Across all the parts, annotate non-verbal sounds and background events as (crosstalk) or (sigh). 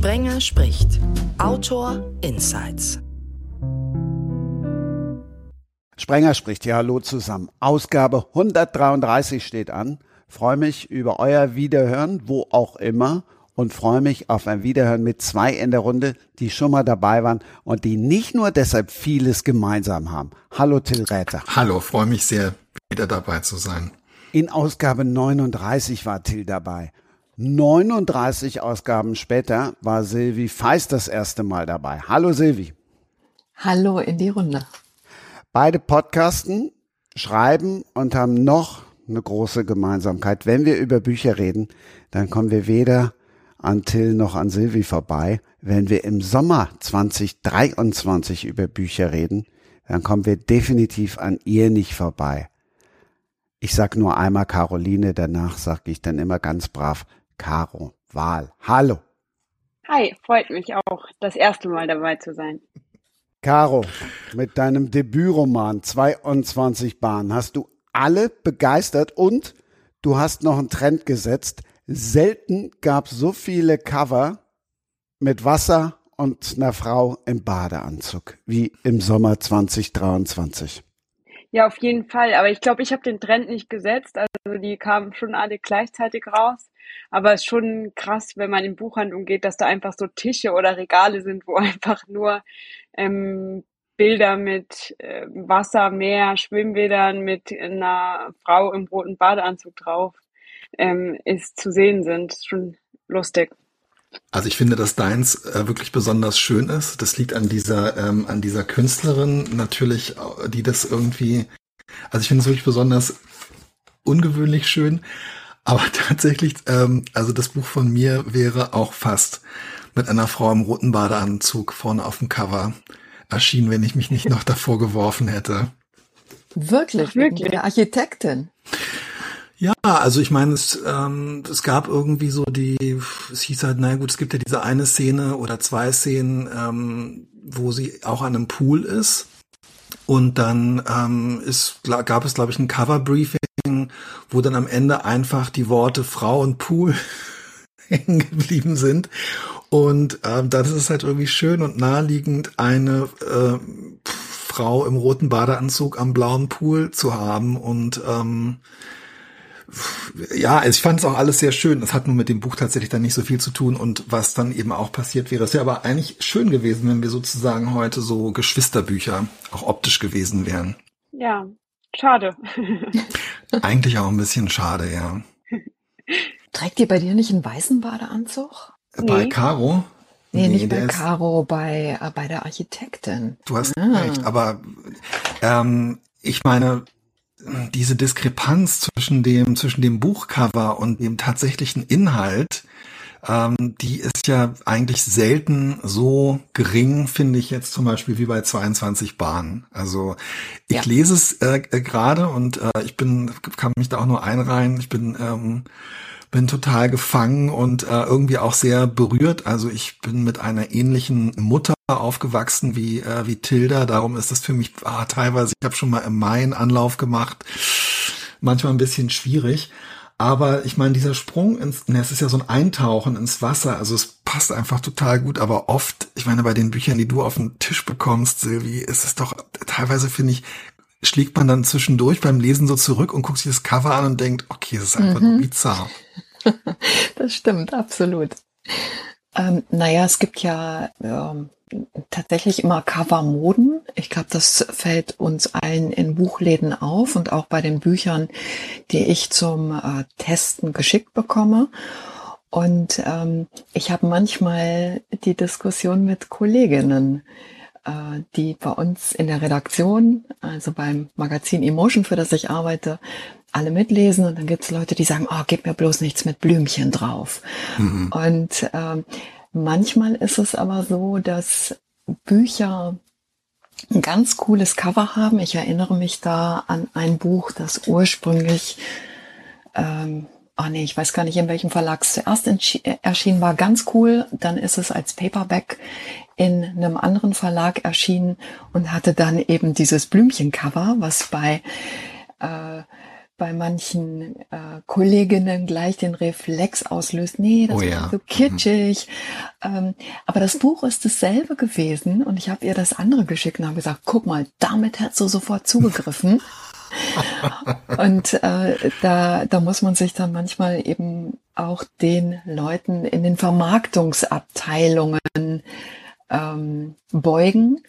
Sprenger spricht. Autor Insights. Sprenger spricht. Ja, hallo zusammen. Ausgabe 133 steht an. Freue mich über euer Wiederhören, wo auch immer. Und freue mich auf ein Wiederhören mit zwei in der Runde, die schon mal dabei waren und die nicht nur deshalb vieles gemeinsam haben. Hallo Till Räther. Hallo, freue mich sehr, wieder dabei zu sein. In Ausgabe 39 war Till dabei. 39 Ausgaben später war Silvi Feist das erste Mal dabei. Hallo Silvi. Hallo in die Runde. Beide podcasten, schreiben und haben noch eine große Gemeinsamkeit. Wenn wir über Bücher reden, dann kommen wir weder an Till noch an Silvi vorbei. Wenn wir im Sommer 2023 über Bücher reden, dann kommen wir definitiv an ihr nicht vorbei. Ich sag nur einmal Caroline, danach sage ich dann immer ganz brav Caro Wahl. Hallo. Hi, freut mich auch, das erste Mal dabei zu sein. Caro, mit deinem Debütroman 22 Bahnen hast du alle begeistert und du hast noch einen Trend gesetzt. Selten gab es so viele Cover mit Wasser und einer Frau im Badeanzug wie im Sommer 2023. Ja, auf jeden Fall. Aber ich glaube, ich habe den Trend nicht gesetzt. Also die kamen schon alle gleichzeitig raus. Aber es ist schon krass, wenn man in Buchhandlung geht, dass da einfach so Tische oder Regale sind, wo (laughs) einfach nur ähm, Bilder mit äh, Wasser, Meer, Schwimmbädern mit einer Frau im roten Badeanzug drauf ähm, ist zu sehen sind. Schon lustig. Also ich finde, dass deins äh, wirklich besonders schön ist. Das liegt an dieser ähm, an dieser Künstlerin natürlich, die das irgendwie. Also ich finde es wirklich besonders ungewöhnlich schön. Aber (laughs) tatsächlich, ähm, also das Buch von mir wäre auch fast mit einer Frau im roten Badeanzug vorne auf dem Cover erschienen, wenn ich mich nicht noch davor geworfen hätte. Wirklich? Wirklich? Der Architektin? Ja, also ich meine, es, ähm, es gab irgendwie so die, es hieß halt, na gut, es gibt ja diese eine Szene oder zwei Szenen, ähm, wo sie auch an einem Pool ist. Und dann ähm, ist, gab es, glaube ich, ein Cover-Briefing, wo dann am Ende einfach die Worte Frau und Pool (laughs) hängen geblieben sind. Und ähm, das ist halt irgendwie schön und naheliegend, eine äh, Frau im roten Badeanzug am blauen Pool zu haben. Und ähm, ja, ich fand es auch alles sehr schön. Es hat nur mit dem Buch tatsächlich dann nicht so viel zu tun und was dann eben auch passiert wäre. Es wäre aber eigentlich schön gewesen, wenn wir sozusagen heute so Geschwisterbücher auch optisch gewesen wären. Ja, schade. (laughs) (laughs) eigentlich auch ein bisschen schade, ja. Trägt ihr bei dir nicht einen weißen Badeanzug? Bei nee. Caro? Nee, nee, nicht bei Caro, bei, äh, bei der Architektin. Du hast ah. recht, aber ähm, ich meine, diese Diskrepanz zwischen dem, zwischen dem Buchcover und dem tatsächlichen Inhalt, ähm, die ist ja eigentlich selten so gering, finde ich jetzt zum Beispiel wie bei 22 Bahnen. Also ich ja. lese es äh, äh, gerade und äh, ich bin, kann mich da auch nur einreihen. Ich bin ähm, bin total gefangen und äh, irgendwie auch sehr berührt. Also ich bin mit einer ähnlichen Mutter aufgewachsen wie äh, wie Tilda. Darum ist es für mich ah, teilweise. Ich habe schon mal im Mai einen Anlauf gemacht. Manchmal ein bisschen schwierig. Aber ich meine, dieser Sprung ins, ne, es ist ja so ein Eintauchen ins Wasser, also es passt einfach total gut, aber oft, ich meine, bei den Büchern, die du auf den Tisch bekommst, Silvi, ist es doch, teilweise finde ich, schlägt man dann zwischendurch beim Lesen so zurück und guckt sich das Cover an und denkt, okay, das ist einfach mhm. nur bizarr. (laughs) das stimmt, absolut. Ähm, naja, es gibt ja ähm, tatsächlich immer Covermoden. Ich glaube, das fällt uns allen in Buchläden auf und auch bei den Büchern, die ich zum äh, Testen geschickt bekomme. Und ähm, ich habe manchmal die Diskussion mit Kolleginnen, die bei uns in der Redaktion, also beim Magazin Emotion, für das ich arbeite, alle mitlesen und dann gibt es Leute, die sagen, oh, gib mir bloß nichts mit Blümchen drauf. Mhm. Und ähm, manchmal ist es aber so, dass Bücher ein ganz cooles Cover haben. Ich erinnere mich da an ein Buch, das ursprünglich ähm, oh nee, ich weiß gar nicht, in welchem Verlag es zuerst äh, erschienen war, ganz cool. Dann ist es als Paperback in einem anderen Verlag erschienen und hatte dann eben dieses Blümchencover, was bei äh, bei manchen äh, Kolleginnen gleich den Reflex auslöst, nee, das Oh ist ja. so kitschig. Ähm, aber das Buch ist dasselbe gewesen und ich habe ihr das andere geschickt und habe gesagt, guck mal, damit hättest du sofort zugegriffen. (laughs) und äh, da, da muss man sich dann manchmal eben auch den Leuten in den Vermarktungsabteilungen ähm, beugen,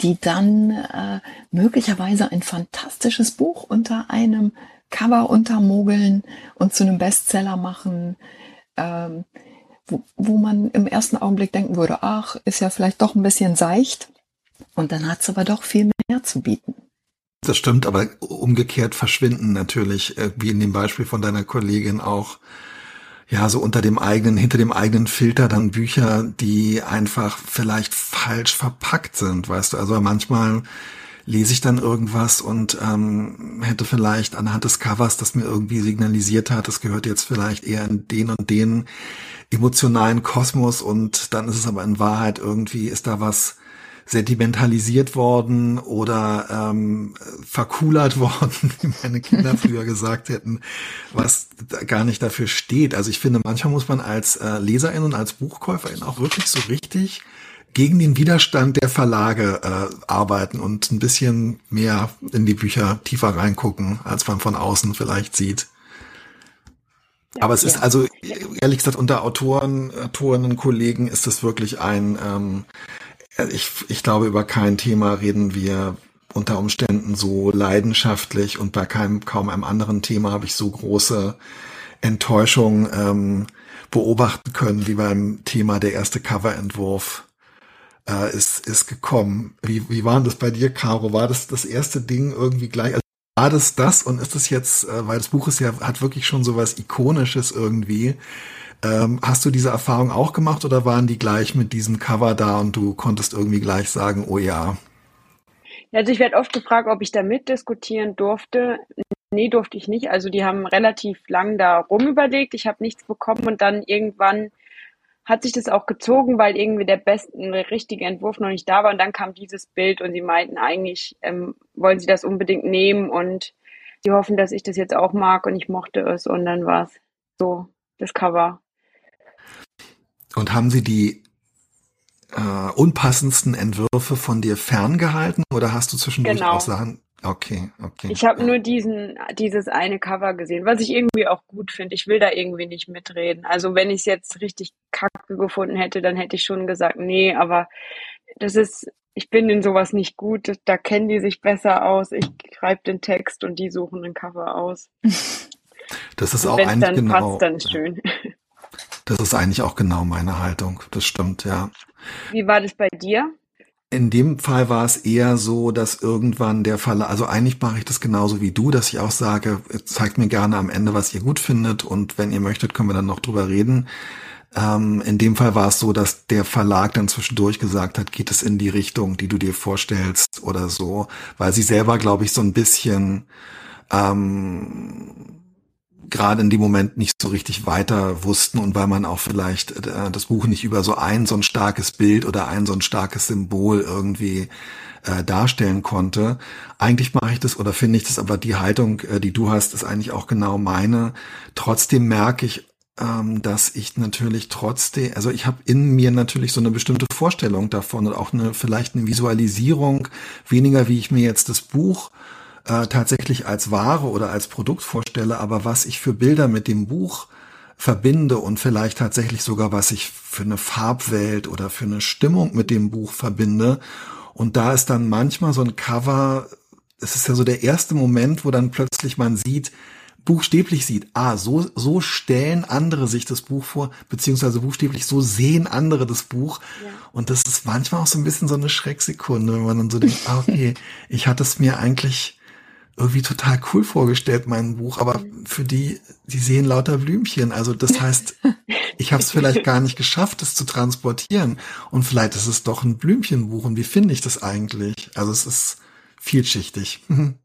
die dann äh, möglicherweise ein fantastisches Buch unter einem Cover untermogeln und zu einem Bestseller machen, ähm, wo, wo man im ersten Augenblick denken würde, ach, ist ja vielleicht doch ein bisschen seicht. Und dann hat es aber doch viel mehr zu bieten. Das stimmt, aber umgekehrt verschwinden natürlich, äh, wie in dem Beispiel von deiner Kollegin auch, ja, so unter dem eigenen, hinter dem eigenen Filter dann Bücher, die einfach vielleicht falsch verpackt sind, weißt du. Also manchmal lese ich dann irgendwas und ähm, hätte vielleicht anhand des Covers, das mir irgendwie signalisiert hat, das gehört jetzt vielleicht eher in den und den emotionalen Kosmos und dann ist es aber in Wahrheit irgendwie, ist da was sentimentalisiert worden oder ähm, verkulert (laughs) worden, wie meine Kinder früher gesagt hätten, was gar nicht dafür steht. Also ich finde, manchmal muss man als äh, Leserin und als Buchkäuferin auch wirklich so richtig gegen den Widerstand der Verlage äh, arbeiten und ein bisschen mehr in die Bücher tiefer reingucken, als man von außen vielleicht sieht. Aber es ist also, ehrlich gesagt, unter Autoren, Autorinnen, Kollegen ist es wirklich ein, ähm, ich, ich glaube, über kein Thema reden wir unter Umständen so leidenschaftlich und bei keinem, kaum einem anderen Thema habe ich so große Enttäuschung ähm, beobachten können, wie beim Thema der erste Coverentwurf äh, ist, ist gekommen. Wie, wie war das bei dir, Caro? War das das erste Ding irgendwie gleich? War das das und ist das jetzt, äh, weil das Buch ist ja, hat wirklich schon so was Ikonisches irgendwie. Ähm, hast du diese Erfahrung auch gemacht oder waren die gleich mit diesem Cover da und du konntest irgendwie gleich sagen, oh ja, Also ich werde oft gefragt, ob ich da mitdiskutieren durfte. Nee, durfte ich nicht. Also die haben relativ lang da rumüberlegt. Ich habe nichts bekommen und dann irgendwann hat sich das auch gezogen, weil irgendwie der beste, der richtige Entwurf noch nicht da war. Und dann kam dieses Bild und sie meinten eigentlich, ähm, wollen sie das unbedingt nehmen und sie hoffen, dass ich das jetzt auch mag und ich mochte es und dann war es so das Cover. Und haben sie die äh, unpassendsten Entwürfe von dir ferngehalten oder hast du zwischendurch Genau. auch Sachen? Okay, okay. Ich habe nur diesen, dieses eine Cover gesehen, was ich irgendwie auch gut finde. Ich will da irgendwie nicht mitreden. Also wenn ich es jetzt richtig kacke gefunden hätte, dann hätte ich schon gesagt, nee, aber das ist, ich bin in sowas nicht gut. Da kennen die sich besser aus. Ich schreibe den Text und die suchen ein Cover aus. (laughs) das ist Und auch eigentlich dann genau. passt, dann schön. Das ist eigentlich auch genau meine Haltung. Das stimmt, ja. Wie war das bei dir? In dem Fall war es eher so, dass irgendwann der Fall, also eigentlich mache ich das genauso wie du, dass ich auch sage, zeigt mir gerne am Ende, was ihr gut findet und wenn ihr möchtet, können wir dann noch drüber reden. Ähm, in dem Fall war es so, dass der Verlag dann zwischendurch gesagt hat, geht es in die Richtung, die du dir vorstellst oder so, weil sie selber, glaube ich, so ein bisschen ähm, gerade in dem Moment nicht so richtig weiter wussten und weil man auch vielleicht äh, das Buch nicht über so ein so ein starkes Bild oder ein so ein starkes Symbol irgendwie äh, darstellen konnte. Eigentlich mache ich das oder finde ich das, aber die Haltung, äh, die du hast, ist eigentlich auch genau meine. Trotzdem merke ich, ähm, dass ich natürlich trotzdem, also ich habe in mir natürlich so eine bestimmte Vorstellung davon und auch eine vielleicht eine Visualisierung, weniger wie ich mir jetzt das Buch äh, tatsächlich als Ware oder als Produkt vorstelle, aber was ich für Bilder mit dem Buch verbinde und vielleicht tatsächlich sogar, was ich für eine Farbwelt oder für eine Stimmung mit dem Buch verbinde. Und da ist dann manchmal so ein Cover, es ist ja so der erste Moment, wo dann plötzlich man sieht, buchstäblich sieht, ah, so, so stellen andere sich das Buch vor, beziehungsweise buchstäblich so sehen andere das Buch. Ja. Und das ist manchmal auch so ein bisschen so eine Schrecksekunde, wenn man dann so denkt, ah, okay, (laughs) ich hatte es mir eigentlich irgendwie total cool vorgestellt, mein Buch, aber für die, die sehen lauter Blümchen. Also das (laughs) heißt, ich habe es vielleicht gar nicht geschafft, es zu transportieren. Und vielleicht ist es doch ein Blümchenbuch. Und wie finde ich das eigentlich? Also es ist vielschichtig. (laughs)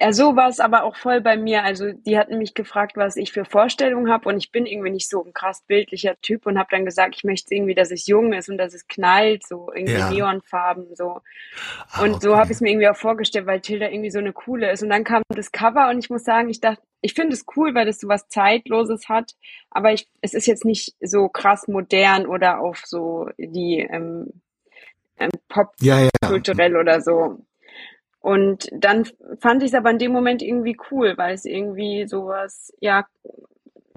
Ja, so war es aber auch voll bei mir. Also die hatten mich gefragt, was ich für Vorstellungen habe und ich bin irgendwie nicht so ein krass bildlicher Typ und habe dann gesagt, ich möchte irgendwie, dass es jung ist und dass es knallt, so irgendwie Ja. Neonfarben so. Ah, Und so okay. habe ich es mir irgendwie auch vorgestellt, weil Tilda irgendwie so eine coole ist. Und dann kam das Cover und ich muss sagen, ich dachte, ich finde es cool, weil das so was Zeitloses hat, aber ich, es ist jetzt nicht so krass modern oder auf so die ähm, ähm, Ja, ja. Pop-kulturell oder so. Und dann fand ich es aber in dem Moment irgendwie cool, weil es irgendwie sowas, ja,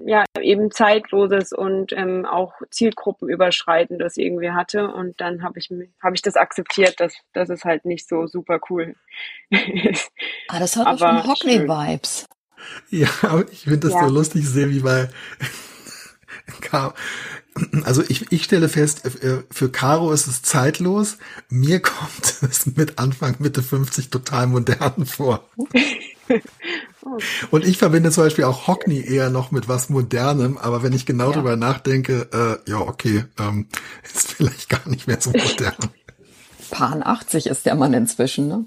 ja, eben zeitloses und ähm, auch zielgruppenüberschreitendes irgendwie hatte. Und dann habe ich habe ich das akzeptiert, dass, dass es halt nicht so super cool (laughs) ist. Ah, das hat Aber schon Hockney-Vibes. Ja, ich finde das Ja. so lustig zu sehen, wie bei (laughs) Caro. Also ich, ich stelle fest, äh, für Caro ist es zeitlos. Mir (laughs) kommt es mit Anfang, Mitte 50 total modern vor. (laughs) Und ich verbinde zum Beispiel auch Hockney eher noch mit was Modernem, aber wenn ich genau Ja. drüber nachdenke, äh, ja, okay, ähm, (laughs) ist vielleicht gar nicht mehr so modern. Pan 80 ist der Mann inzwischen, ne?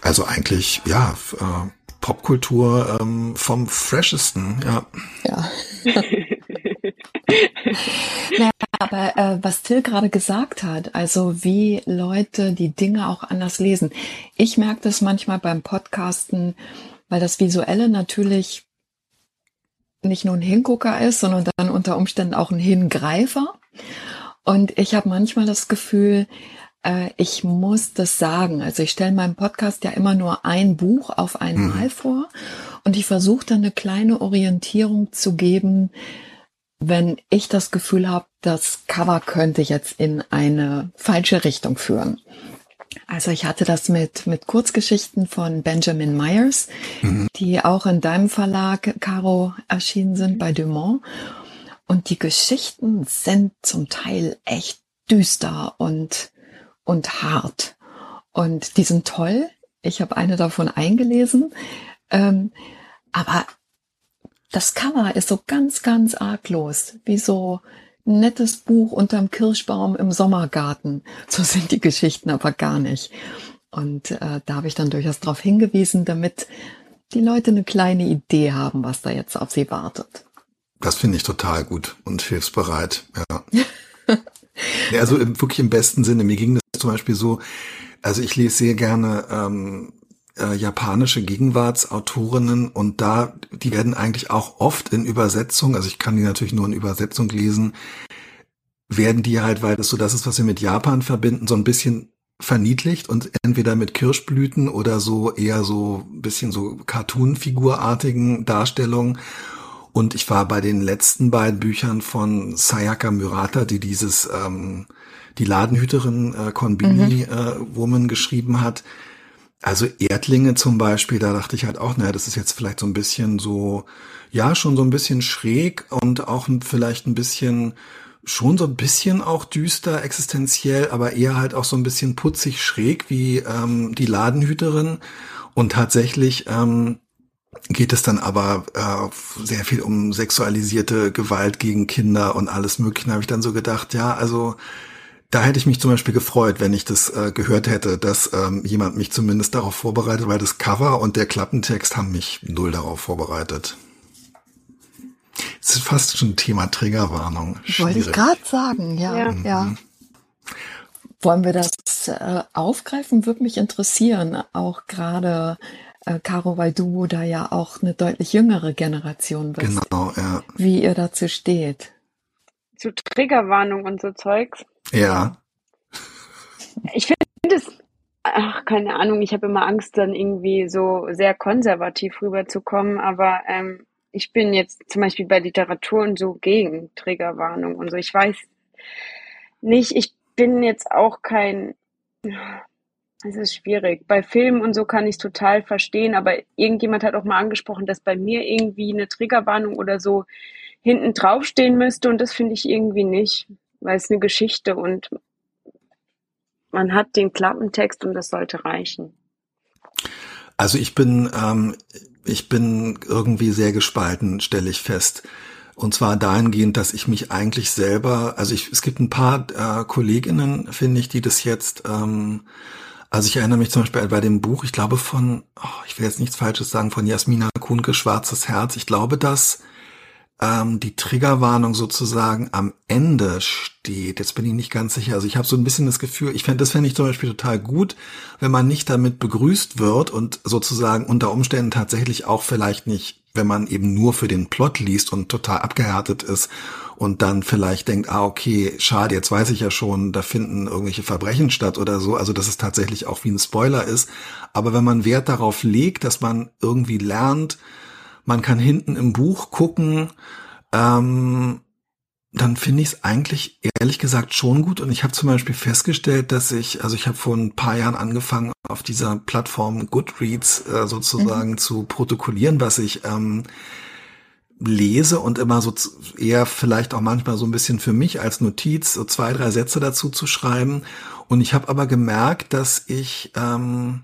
Also eigentlich, ja, äh, Popkultur ähm, vom Freshesten, ja. Ja. (laughs) naja, aber äh, was Till gerade gesagt hat, also wie Leute die Dinge auch anders lesen. Ich merke das manchmal beim Podcasten, weil das Visuelle natürlich nicht nur ein Hingucker ist, sondern dann unter Umständen auch ein Hingreifer. Und ich habe manchmal das Gefühl, äh, ich muss das sagen. Also ich stelle meinem Podcast ja immer nur ein Buch auf einmal vor und ich versuche dann eine kleine Orientierung zu geben, wenn ich das Gefühl habe, das Cover könnte jetzt in eine falsche Richtung führen. Also ich hatte das mit, mit Kurzgeschichten von Benjamin Myers, die auch in deinem Verlag, Caro, erschienen sind bei Dumont. Und die Geschichten sind zum Teil echt düster und, und hart. Und die sind toll. Ich habe eine davon eingelesen. Ähm, aber das Cover ist so ganz, ganz arglos, wie so ein nettes Buch unterm Kirschbaum im Sommergarten. (laughs) So sind die Geschichten aber gar nicht. Und äh, da habe ich dann durchaus darauf hingewiesen, damit die Leute eine kleine Idee haben, was da jetzt auf sie wartet. Das finde ich total gut und hilfsbereit, ja. (laughs) also im, wirklich im besten Sinne. Mir ging das zum Beispiel so, also ich lese sehr gerne ähm, äh, japanische Gegenwartsautorinnen und da, die werden eigentlich auch oft in Übersetzung, also ich kann die natürlich nur in Übersetzung lesen, werden die halt, weil das so das ist, was wir mit Japan verbinden, so ein bisschen verniedlicht und entweder mit Kirschblüten oder so eher so ein bisschen so Cartoon-Figurartigen Darstellungen. Und ich war bei den letzten beiden Büchern von Sayaka Murata, die dieses ähm, die Ladenhüterin äh, Konbini äh, Woman geschrieben hat. Also Erdlinge zum Beispiel, da dachte ich halt auch, naja, das ist jetzt vielleicht so ein bisschen so, ja, schon so ein bisschen schräg und auch vielleicht ein bisschen, schon so ein bisschen auch düster, existenziell, aber eher halt auch so ein bisschen putzig schräg wie ähm, die Ladenhüterin. Und tatsächlich ähm, geht es dann aber äh, sehr viel um sexualisierte Gewalt gegen Kinder und alles Mögliche. Da habe ich dann so gedacht, ja, also da hätte ich mich zum Beispiel gefreut, wenn ich das äh, gehört hätte, dass ähm, jemand mich zumindest darauf vorbereitet, weil das Cover und der Klappentext haben mich null darauf vorbereitet. Es ist fast schon ein Thema Triggerwarnung. Wollte ich Schwierig. gerade sagen, ja, Ja. ja. Wollen wir das äh, aufgreifen? Würde mich interessieren, auch gerade, äh, Caro, weil du da ja auch eine deutlich jüngere Generation bist, Genau, ja. wie ihr dazu steht. Zu Triggerwarnung und so Zeugs. Ja, Ich finde es, ach, keine Ahnung, ich habe immer Angst, dann irgendwie so sehr konservativ rüberzukommen, aber ähm, ich bin jetzt zum Beispiel bei Literatur und so gegen Triggerwarnung und so. Ich weiß nicht, ich bin jetzt auch kein, es ist schwierig. Bei Filmen und so kann ich es total verstehen, aber irgendjemand hat auch mal angesprochen, dass bei mir irgendwie eine Triggerwarnung oder so hinten draufstehen müsste und das finde ich irgendwie nicht, weil es eine Geschichte und man hat den Klappentext und das sollte reichen. Also ich bin, ähm, ich bin irgendwie sehr gespalten, stelle ich fest. Und zwar dahingehend, dass ich mich eigentlich selber, also ich, es gibt ein paar äh, Kolleginnen, finde ich, die das jetzt ähm, Also ich erinnere mich zum Beispiel bei dem Buch, ich glaube von, oh, ich will jetzt nichts Falsches sagen, von Jasmina Kuhnke, Schwarzes Herz. Ich glaube, dass ähm, die Triggerwarnung sozusagen am Ende steht. Jetzt bin ich nicht ganz sicher. Also ich habe so ein bisschen das Gefühl, ich fände, das fände ich zum Beispiel total gut, wenn man nicht damit begrüßt wird und sozusagen unter Umständen tatsächlich auch vielleicht nicht, wenn man eben nur für den Plot liest und total abgehärtet ist und dann vielleicht denkt, ah, okay, schade, jetzt weiß ich ja schon, da finden irgendwelche Verbrechen statt oder so, also dass es tatsächlich auch wie ein Spoiler ist. Aber wenn man Wert darauf legt, dass man irgendwie lernt, man kann hinten im Buch gucken, ähm, dann finde ich es eigentlich ehrlich gesagt schon gut. Und ich habe zum Beispiel festgestellt, dass ich, also ich habe vor ein paar Jahren angefangen, auf dieser Plattform Goodreads äh, sozusagen mhm. zu protokollieren, was ich ähm, lese und immer so eher vielleicht auch manchmal so ein bisschen für mich als Notiz so zwei, drei Sätze dazu zu schreiben. Und ich habe aber gemerkt, dass ich ähm,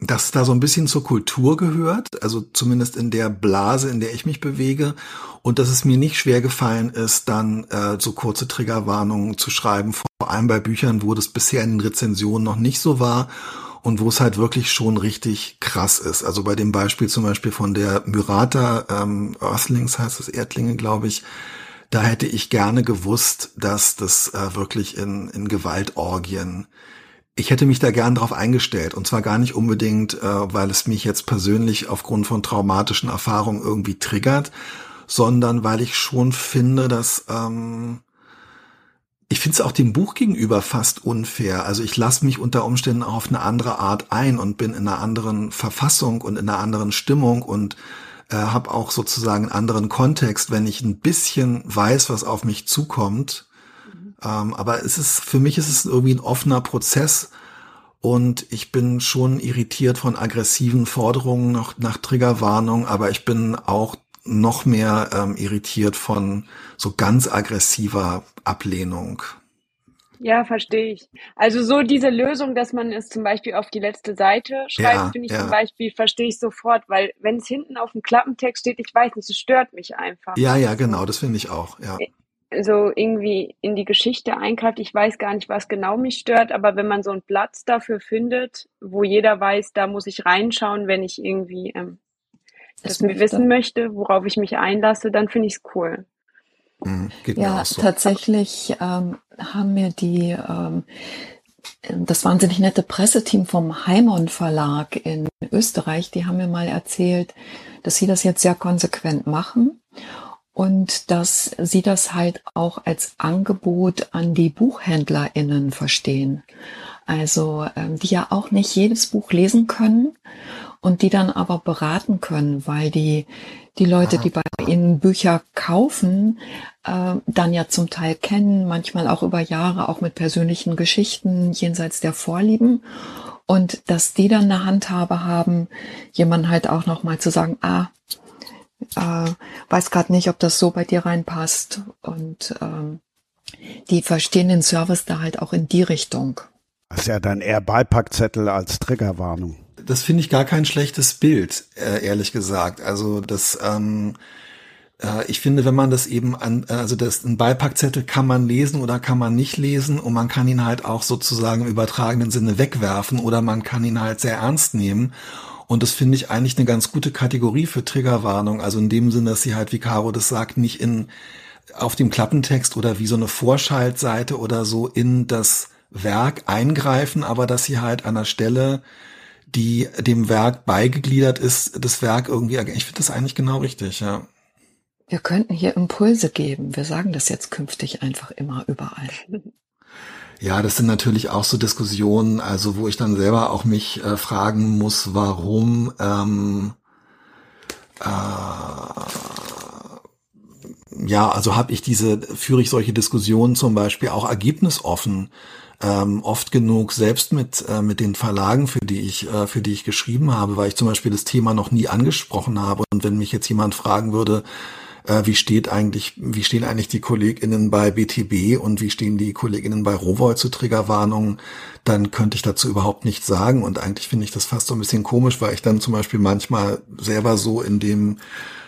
dass da so ein bisschen zur Kultur gehört, also zumindest in der Blase, in der ich mich bewege, und dass es mir nicht schwer gefallen ist, dann äh, so kurze Triggerwarnungen zu schreiben, vor allem bei Büchern, wo das bisher in den Rezensionen noch nicht so war und wo es halt wirklich schon richtig krass ist. Also bei dem Beispiel zum Beispiel von der Myrata ähm, Earthlings heißt es Erdlinge, glaube ich, da hätte ich gerne gewusst, dass das äh, wirklich in, in Gewaltorgien ich hätte mich da gern drauf eingestellt und zwar gar nicht unbedingt, äh, weil es mich jetzt persönlich aufgrund von traumatischen Erfahrungen irgendwie triggert, sondern weil ich schon finde, dass ähm, ich finde es auch dem Buch gegenüber fast unfair. Also ich lasse mich unter Umständen auch auf eine andere Art ein und bin in einer anderen Verfassung und in einer anderen Stimmung und äh, habe auch sozusagen einen anderen Kontext, wenn ich ein bisschen weiß, was auf mich zukommt. Ähm, aber es ist für mich ist es irgendwie ein offener Prozess und ich bin schon irritiert von aggressiven Forderungen nach, nach Triggerwarnung, aber ich bin auch noch mehr ähm, irritiert von so ganz aggressiver Ablehnung. Ja, verstehe ich. Also so diese Lösung, dass man es zum Beispiel auf die letzte Seite schreibt, ja, finde ich ja. zum Beispiel, verstehe ich sofort, weil wenn es hinten auf dem Klappentext steht, ich weiß nicht, es stört mich einfach. Ja, ja, genau, das finde ich auch, ja. So irgendwie in die Geschichte eingreift, ich weiß gar nicht, was genau mich stört, aber wenn man so einen Platz dafür findet, wo jeder weiß, da muss ich reinschauen, wenn ich irgendwie ähm, das möchte. wissen möchte, worauf ich mich einlasse, dann finde ich es cool. Mhm, ja, so. tatsächlich ähm, haben mir die ähm, das wahnsinnig nette Presseteam vom Heimon Verlag in Österreich, die haben mir mal erzählt, dass sie das jetzt sehr konsequent machen und dass sie das halt auch als Angebot an die BuchhändlerInnen verstehen. Also ähm, die ja auch nicht jedes Buch lesen können und die dann aber beraten können, weil die, die Leute, die bei ihnen Bücher kaufen, äh, dann ja zum Teil kennen, manchmal auch über Jahre, auch mit persönlichen Geschichten jenseits der Vorlieben. Und dass die dann eine Handhabe haben, jemand halt auch nochmal zu sagen, ah, äh, weiß gerade nicht, ob das so bei dir reinpasst. Und ähm, die verstehen den Service da halt auch in die Richtung. Das ist ja dann eher Beipackzettel als Triggerwarnung das finde ich gar kein schlechtes Bild, äh, ehrlich gesagt. Also das, ähm, äh, ich finde, wenn man das eben an, also das ein Beipackzettel kann man lesen oder kann man nicht lesen und man kann ihn halt auch sozusagen im übertragenen Sinne wegwerfen oder man kann ihn halt sehr ernst nehmen. Und das finde ich eigentlich eine ganz gute Kategorie für Triggerwarnung. Also in dem Sinne, dass sie halt, wie Caro das sagt, nicht in auf dem Klappentext oder wie so eine Vorschaltseite oder so in das Werk eingreifen, aber dass sie halt an der Stelle die dem Werk beigegliedert ist, das Werk irgendwie, ich finde das eigentlich genau richtig, ja. Wir könnten hier Impulse geben. Wir sagen das jetzt künftig einfach immer überall. (laughs) Ja, das sind natürlich auch so Diskussionen, also wo ich dann selber auch mich äh, fragen muss, warum ähm, äh, ja, also habe ich diese, führe ich solche Diskussionen zum Beispiel auch ergebnisoffen ähm, oft genug selbst mit äh, mit den Verlagen, für die ich äh, für die ich geschrieben habe, weil ich zum Beispiel das Thema noch nie angesprochen habe. Und wenn mich jetzt jemand fragen würde, äh, wie steht eigentlich, wie stehen eigentlich die KollegInnen bei BTB und wie stehen die KollegInnen bei Rowold zu Triggerwarnungen, dann könnte ich dazu überhaupt nichts sagen. Und eigentlich finde ich das fast so ein bisschen komisch, weil ich dann zum Beispiel manchmal selber so in dem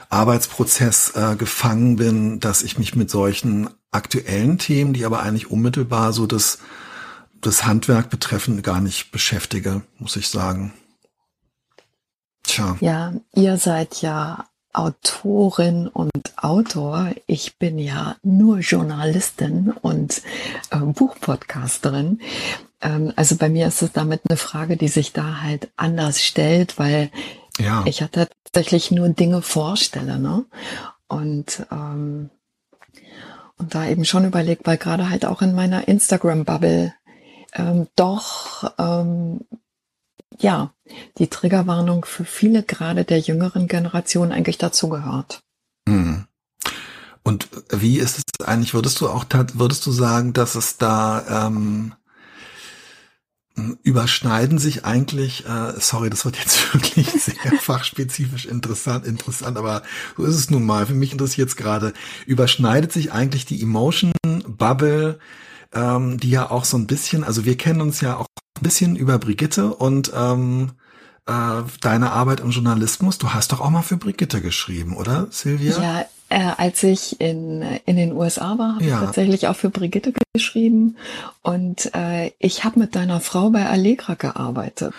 Arbeitsprozess äh, gefangen bin, dass ich mich mit solchen aktuellen Themen, die aber eigentlich unmittelbar so das das Handwerk betreffend gar nicht beschäftige, muss ich sagen. Tja. Ja, ihr seid ja Autorin und Autor. Ich bin ja nur Journalistin und äh, Buchpodcasterin. Ähm, also bei mir ist es damit eine Frage, die sich da halt anders stellt, weil ja. ich ja tatsächlich nur Dinge vorstelle. Ne? Und ähm, und da eben schon überlegt, weil gerade halt auch in meiner Instagram-Bubble ähm, doch ähm, ja die Triggerwarnung für viele gerade der jüngeren Generation eigentlich dazugehört. Mhm. Und wie ist es eigentlich? Würdest du auch würdest du sagen, dass es da ähm, überschneiden sich eigentlich, äh, sorry, das wird jetzt (laughs) wirklich sehr (laughs) fachspezifisch interessant, interessant, aber so ist es nun mal. Für mich interessiert es gerade, überschneidet sich eigentlich die Emotion Bubble, ähm, die ja auch so ein bisschen, also wir kennen uns ja auch ein bisschen über Brigitte und ähm, äh, deine Arbeit im Journalismus. Du hast doch auch mal für Brigitte geschrieben, oder, Silvia? Ja, äh, als ich in, in den USA war, habe ja. ich tatsächlich auch für Brigitte geschrieben. Und äh, ich habe mit deiner Frau bei Allegra gearbeitet.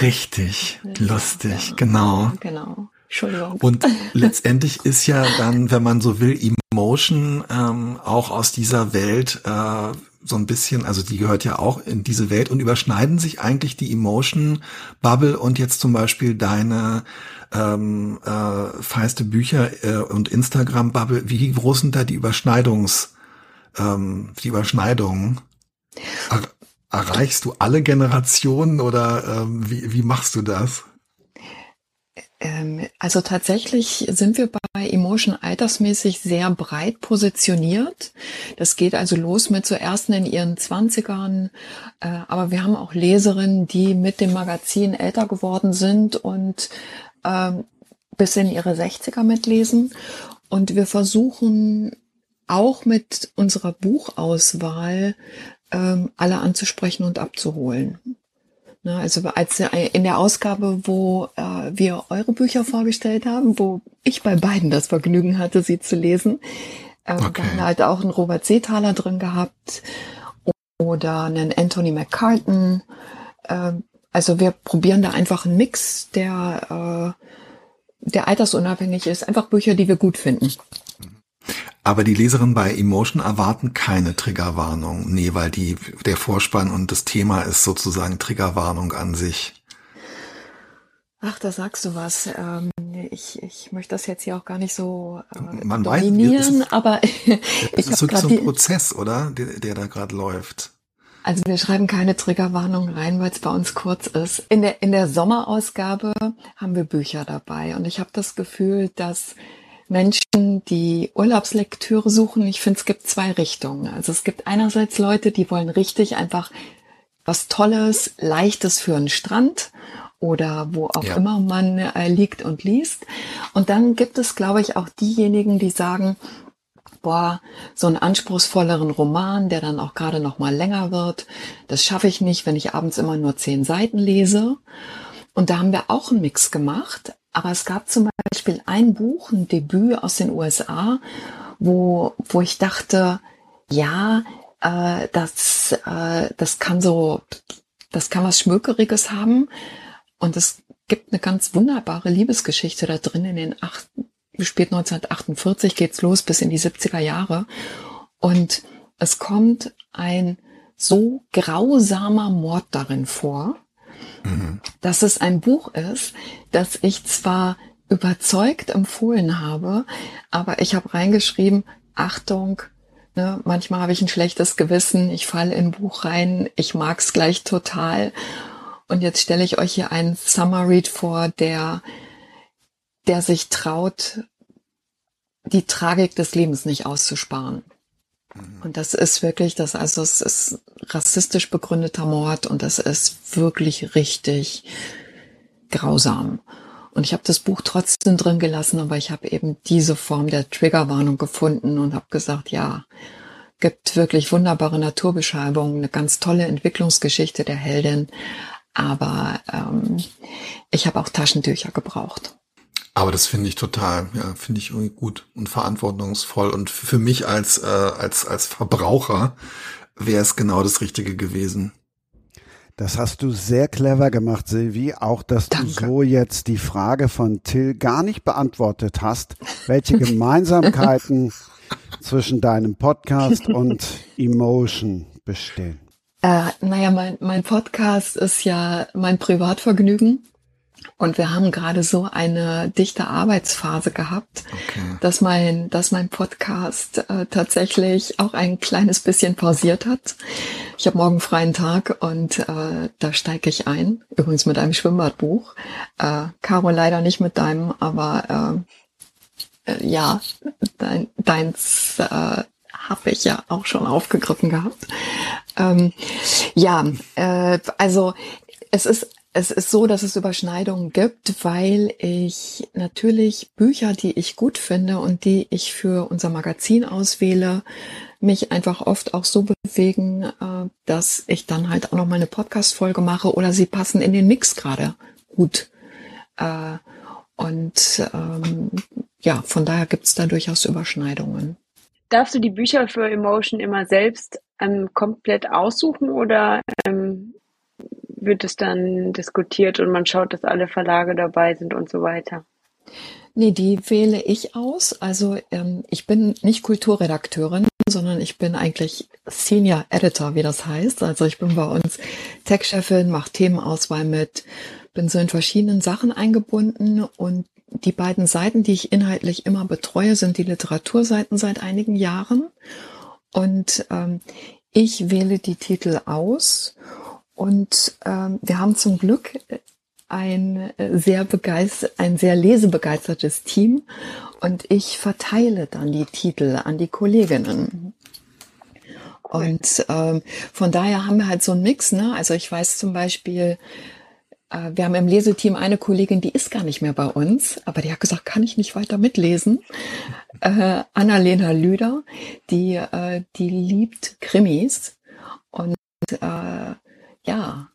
Richtig, lustig, ja. genau. Genau. Entschuldigung. Und letztendlich ist ja dann, wenn man so will, Emotion ähm, auch aus dieser Welt äh, so ein bisschen, also die gehört ja auch in diese Welt und überschneiden sich eigentlich die Emotion Bubble und jetzt zum Beispiel deine ähm, äh, feiste Bücher äh, und Instagram Bubble. Wie groß sind da die Überschneidungs, ähm, die Überschneidungen? Er, erreichst du alle Generationen oder ähm, wie, wie machst du das? Ähm, also tatsächlich sind wir bei Emotion altersmäßig sehr breit positioniert. Das geht also los mit zuerst in ihren Zwanzigern, äh, aber wir haben auch Leserinnen, die mit dem Magazin älter geworden sind und ähm, bis in ihre Sechziger mitlesen. Und wir versuchen auch mit unserer Buchauswahl ähm, alle anzusprechen und abzuholen. Ne, also als in der Ausgabe, wo äh, wir eure Bücher vorgestellt haben, wo ich bei beiden das Vergnügen hatte, sie zu lesen, äh, okay. da haben wir halt auch einen Robert Seethaler drin gehabt oder einen Anthony McCartan. Äh, also wir probieren da einfach einen Mix, der, äh, der altersunabhängig ist. Einfach Bücher, die wir gut finden. Aber die Leserinnen bei Emotion erwarten keine Triggerwarnung. Nee, weil die, der Vorspann und das Thema ist sozusagen Triggerwarnung an sich. Ach, da sagst du was. Ähm, ich, ich möchte das jetzt hier auch gar nicht so äh, Man dominieren, weiß, ist, aber (laughs) ich habe gerade so ein Prozess, oder, der, der da gerade läuft. Also wir schreiben keine Triggerwarnung rein, weil es bei uns kurz ist. In der in der Sommerausgabe haben wir Bücher dabei und ich habe das Gefühl, dass Menschen, die Urlaubslektüre suchen. Ich finde, es gibt zwei Richtungen. Also es gibt einerseits Leute, die wollen richtig einfach was Tolles, Leichtes für einen Strand oder wo auch ja. immer man äh, liegt und liest. Und dann gibt es, glaube ich, auch diejenigen, die sagen, boah, so einen anspruchsvolleren Roman, der dann auch gerade noch mal länger wird, das schaffe ich nicht, wenn ich abends immer nur zehn Seiten lese. Und da haben wir auch einen Mix gemacht. Aber es gab zum Beispiel ein Buch, ein Debüt aus den USA, wo, wo ich dachte, ja, äh, das, äh, das kann so, das kann was Schmökeriges haben. Und es gibt eine ganz wunderbare Liebesgeschichte da drin in den acht, spät 1948 geht's los bis in die 70er Jahre. Und es kommt ein so grausamer Mord darin vor, dass es ein Buch ist, das ich zwar überzeugt empfohlen habe, aber ich habe reingeschrieben, Achtung, ne, manchmal habe ich ein schlechtes Gewissen, ich falle in ein Buch rein, ich mag's gleich total. Und jetzt stelle ich euch hier einen Summer Read vor, der, der sich traut, die Tragik des Lebens nicht auszusparen. Mhm. Und das ist wirklich das, also es ist rassistisch begründeter Mord und das ist wirklich richtig grausam. Und ich habe das Buch trotzdem drin gelassen, aber ich habe eben diese Form der Triggerwarnung gefunden und habe gesagt, ja, gibt wirklich wunderbare Naturbeschreibungen, eine ganz tolle Entwicklungsgeschichte der Heldin, aber ähm, ich habe auch Taschentücher gebraucht. Aber das finde ich total, ja, finde ich irgendwie gut und verantwortungsvoll und für mich als äh, als als Verbraucher wäre es genau das Richtige gewesen. Das hast du sehr clever gemacht, Silvi. Auch, dass Danke. du so jetzt die Frage von Till gar nicht beantwortet hast, welche Gemeinsamkeiten (laughs) zwischen deinem Podcast und Emotion bestehen. Äh, naja, mein, mein Podcast ist ja mein Privatvergnügen. Und wir haben gerade so eine dichte Arbeitsphase gehabt, okay. dass mein, dass mein Podcast äh, tatsächlich auch ein kleines bisschen pausiert hat. Ich habe morgen freien Tag und äh, da steige ich ein. Übrigens mit einem Schwimmbadbuch. Äh, Caro leider nicht mit deinem, aber äh, äh, ja, dein, deins äh, habe ich ja auch schon aufgegriffen gehabt. Ähm, ja, äh, also es ist es ist so, dass es Überschneidungen gibt, weil ich natürlich Bücher, die ich gut finde und die ich für unser Magazin auswähle, mich einfach oft auch so bewegen, äh, dass ich dann halt auch noch mal eine Podcast-Folge mache oder sie passen in den Mix gerade gut. Äh, und ähm, ja, von daher gibt es da durchaus Überschneidungen. Darfst du die Bücher für Emotion immer selbst ähm, komplett aussuchen oder ähm, wird es dann diskutiert und man schaut, dass alle Verlage dabei sind und so weiter. Nee, die wähle ich aus. Also ähm, ich bin nicht Kulturredakteurin, sondern ich bin eigentlich Senior Editor, wie das heißt. Also ich bin bei uns Tech-Chefin, mache Themenauswahl mit, bin so in verschiedenen Sachen eingebunden und die beiden Seiten, die ich inhaltlich immer betreue, sind die Literaturseiten seit einigen Jahren. Und ähm, ich wähle die Titel aus und ähm, wir haben zum Glück ein äh, sehr begeistert, ein sehr lesebegeistertes Team und ich verteile dann die Titel an die Kolleginnen. Und ähm, von daher haben wir halt so einen Mix, ne? Also ich weiß zum Beispiel, äh, wir haben im Leseteam eine Kollegin, die ist gar nicht mehr bei uns, aber die hat gesagt, kann ich nicht weiter mitlesen. Äh, Annalena Lüder, die, äh, die liebt Krimis und äh, ja,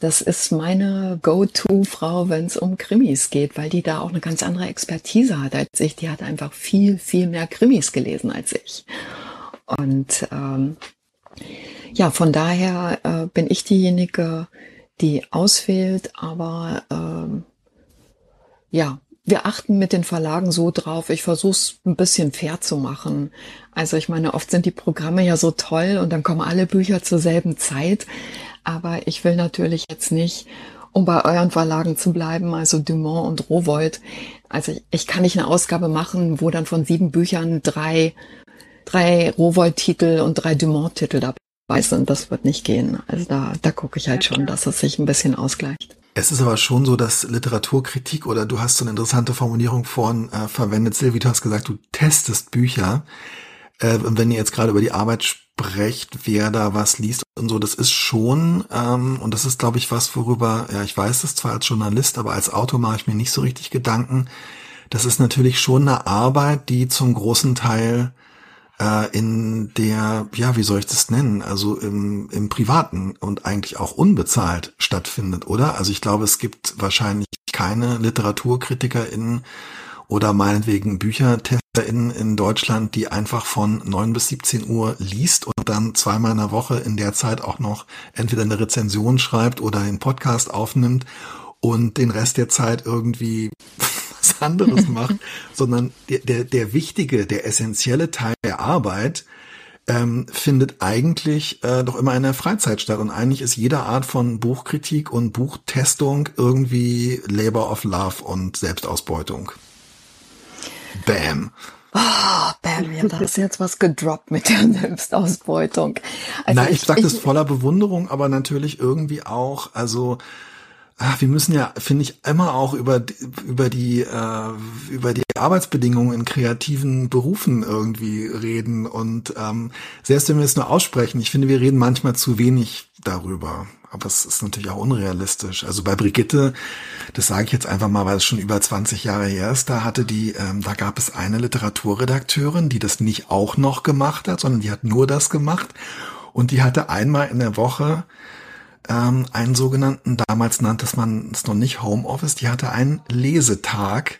das ist meine Go-To-Frau, wenn es um Krimis geht, weil die da auch eine ganz andere Expertise hat als ich. Die hat einfach viel, viel mehr Krimis gelesen als ich. Und ähm, ja, von daher äh, bin ich diejenige, die auswählt, aber ähm, ja, wir achten mit den Verlagen so drauf. Ich versuche es ein bisschen fair zu machen. Also ich meine, oft sind die Programme ja so toll und dann kommen alle Bücher zur selben Zeit. Aber ich will natürlich jetzt nicht, um bei euren Verlagen zu bleiben, also Dumont und Rowold. Also ich, ich kann nicht eine Ausgabe machen, wo dann von sieben Büchern drei, drei Rowold-Titel und drei Dumont-Titel dabei sind. Das wird nicht gehen. Also da, da gucke ich halt schon, dass es sich ein bisschen ausgleicht. Es ist aber schon so, dass Literaturkritik oder du hast so eine interessante Formulierung vorhin äh, verwendet, Silvi, du hast gesagt, du testest Bücher. Äh, wenn ihr jetzt gerade über die Arbeit sprecht, wer da was liest und so, das ist schon, ähm, und das ist, glaube ich, was, worüber, ja, ich weiß es zwar als Journalist, aber als Autor mache ich mir nicht so richtig Gedanken. Das ist natürlich schon eine Arbeit, die zum großen Teil äh, in der, ja, wie soll ich das nennen, also im, im Privaten und eigentlich auch unbezahlt stattfindet, oder? Also ich glaube, es gibt wahrscheinlich keine LiteraturkritikerInnen oder meinetwegen BüchertesterInnen in Deutschland, die einfach von neun bis 17 Uhr liest und dann zweimal in der Woche in der Zeit auch noch entweder eine Rezension schreibt oder einen Podcast aufnimmt und den Rest der Zeit irgendwie (laughs) was anderes (laughs) macht, sondern der, der, der wichtige, der essentielle Teil der Arbeit ähm, findet eigentlich äh, doch immer in der Freizeit statt. Und eigentlich ist jede Art von Buchkritik und Buchtestung irgendwie Labor of Love und Selbstausbeutung. Bam. Oh, bam, mir da ist jetzt was gedroppt mit der Selbstausbeutung. Also Nein, ich, ich sage das voller Bewunderung, aber natürlich irgendwie auch, also ach, wir müssen ja, finde ich, immer auch über über die äh, über die Arbeitsbedingungen in kreativen Berufen irgendwie reden und ähm, selbst wenn wir es nur aussprechen, ich finde, wir reden manchmal zu wenig darüber aber es ist natürlich auch unrealistisch. Also bei Brigitte, das sage ich jetzt einfach mal, weil es schon über 20 Jahre her ist, da hatte die, ähm, da gab es eine Literaturredakteurin, die das nicht auch noch gemacht hat, sondern die hat nur das gemacht und die hatte einmal in der Woche ähm, einen sogenannten, damals nannte man es noch nicht Homeoffice, die hatte einen Lesetag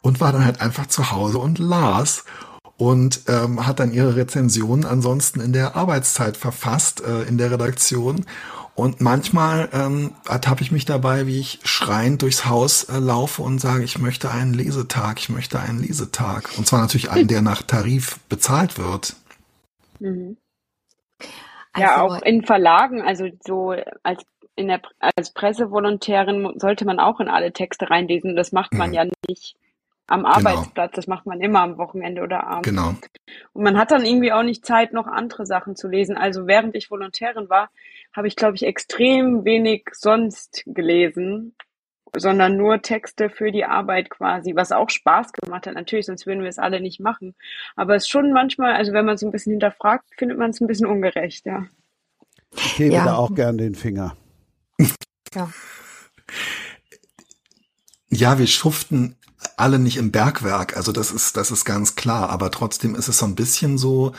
und war dann halt einfach zu Hause und las und ähm, hat dann ihre Rezensionen ansonsten in der Arbeitszeit verfasst, äh, in der Redaktion. Und manchmal ähm, ertappe ich mich dabei, wie ich schreiend durchs Haus äh, laufe und sage, ich möchte einen Lesetag, ich möchte einen Lesetag. Und zwar natürlich einen, (laughs) der nach Tarif bezahlt wird. Mhm. ja, also, auch in Verlagen, also so als in der als Pressevolontärin sollte man auch in alle Texte reinlesen. Das macht man mhm. ja nicht am genau. Arbeitsplatz. Genau. Das macht man immer am Wochenende oder abends. Genau. Und man hat dann irgendwie auch nicht Zeit, noch andere Sachen zu lesen. Also während ich Volontärin war, habe ich, glaube ich, extrem wenig sonst gelesen, sondern nur Texte für die Arbeit quasi, was auch Spaß gemacht hat. Natürlich, sonst würden wir es alle nicht machen. Aber es ist schon manchmal, also wenn man es ein bisschen hinterfragt, findet man es ein bisschen ungerecht, ja. Ich hebe ja. da auch gern den Finger. Ja. Ja, wir schuften alle nicht im Bergwerk, also das ist, das ist ganz klar, aber trotzdem ist es so ein bisschen so,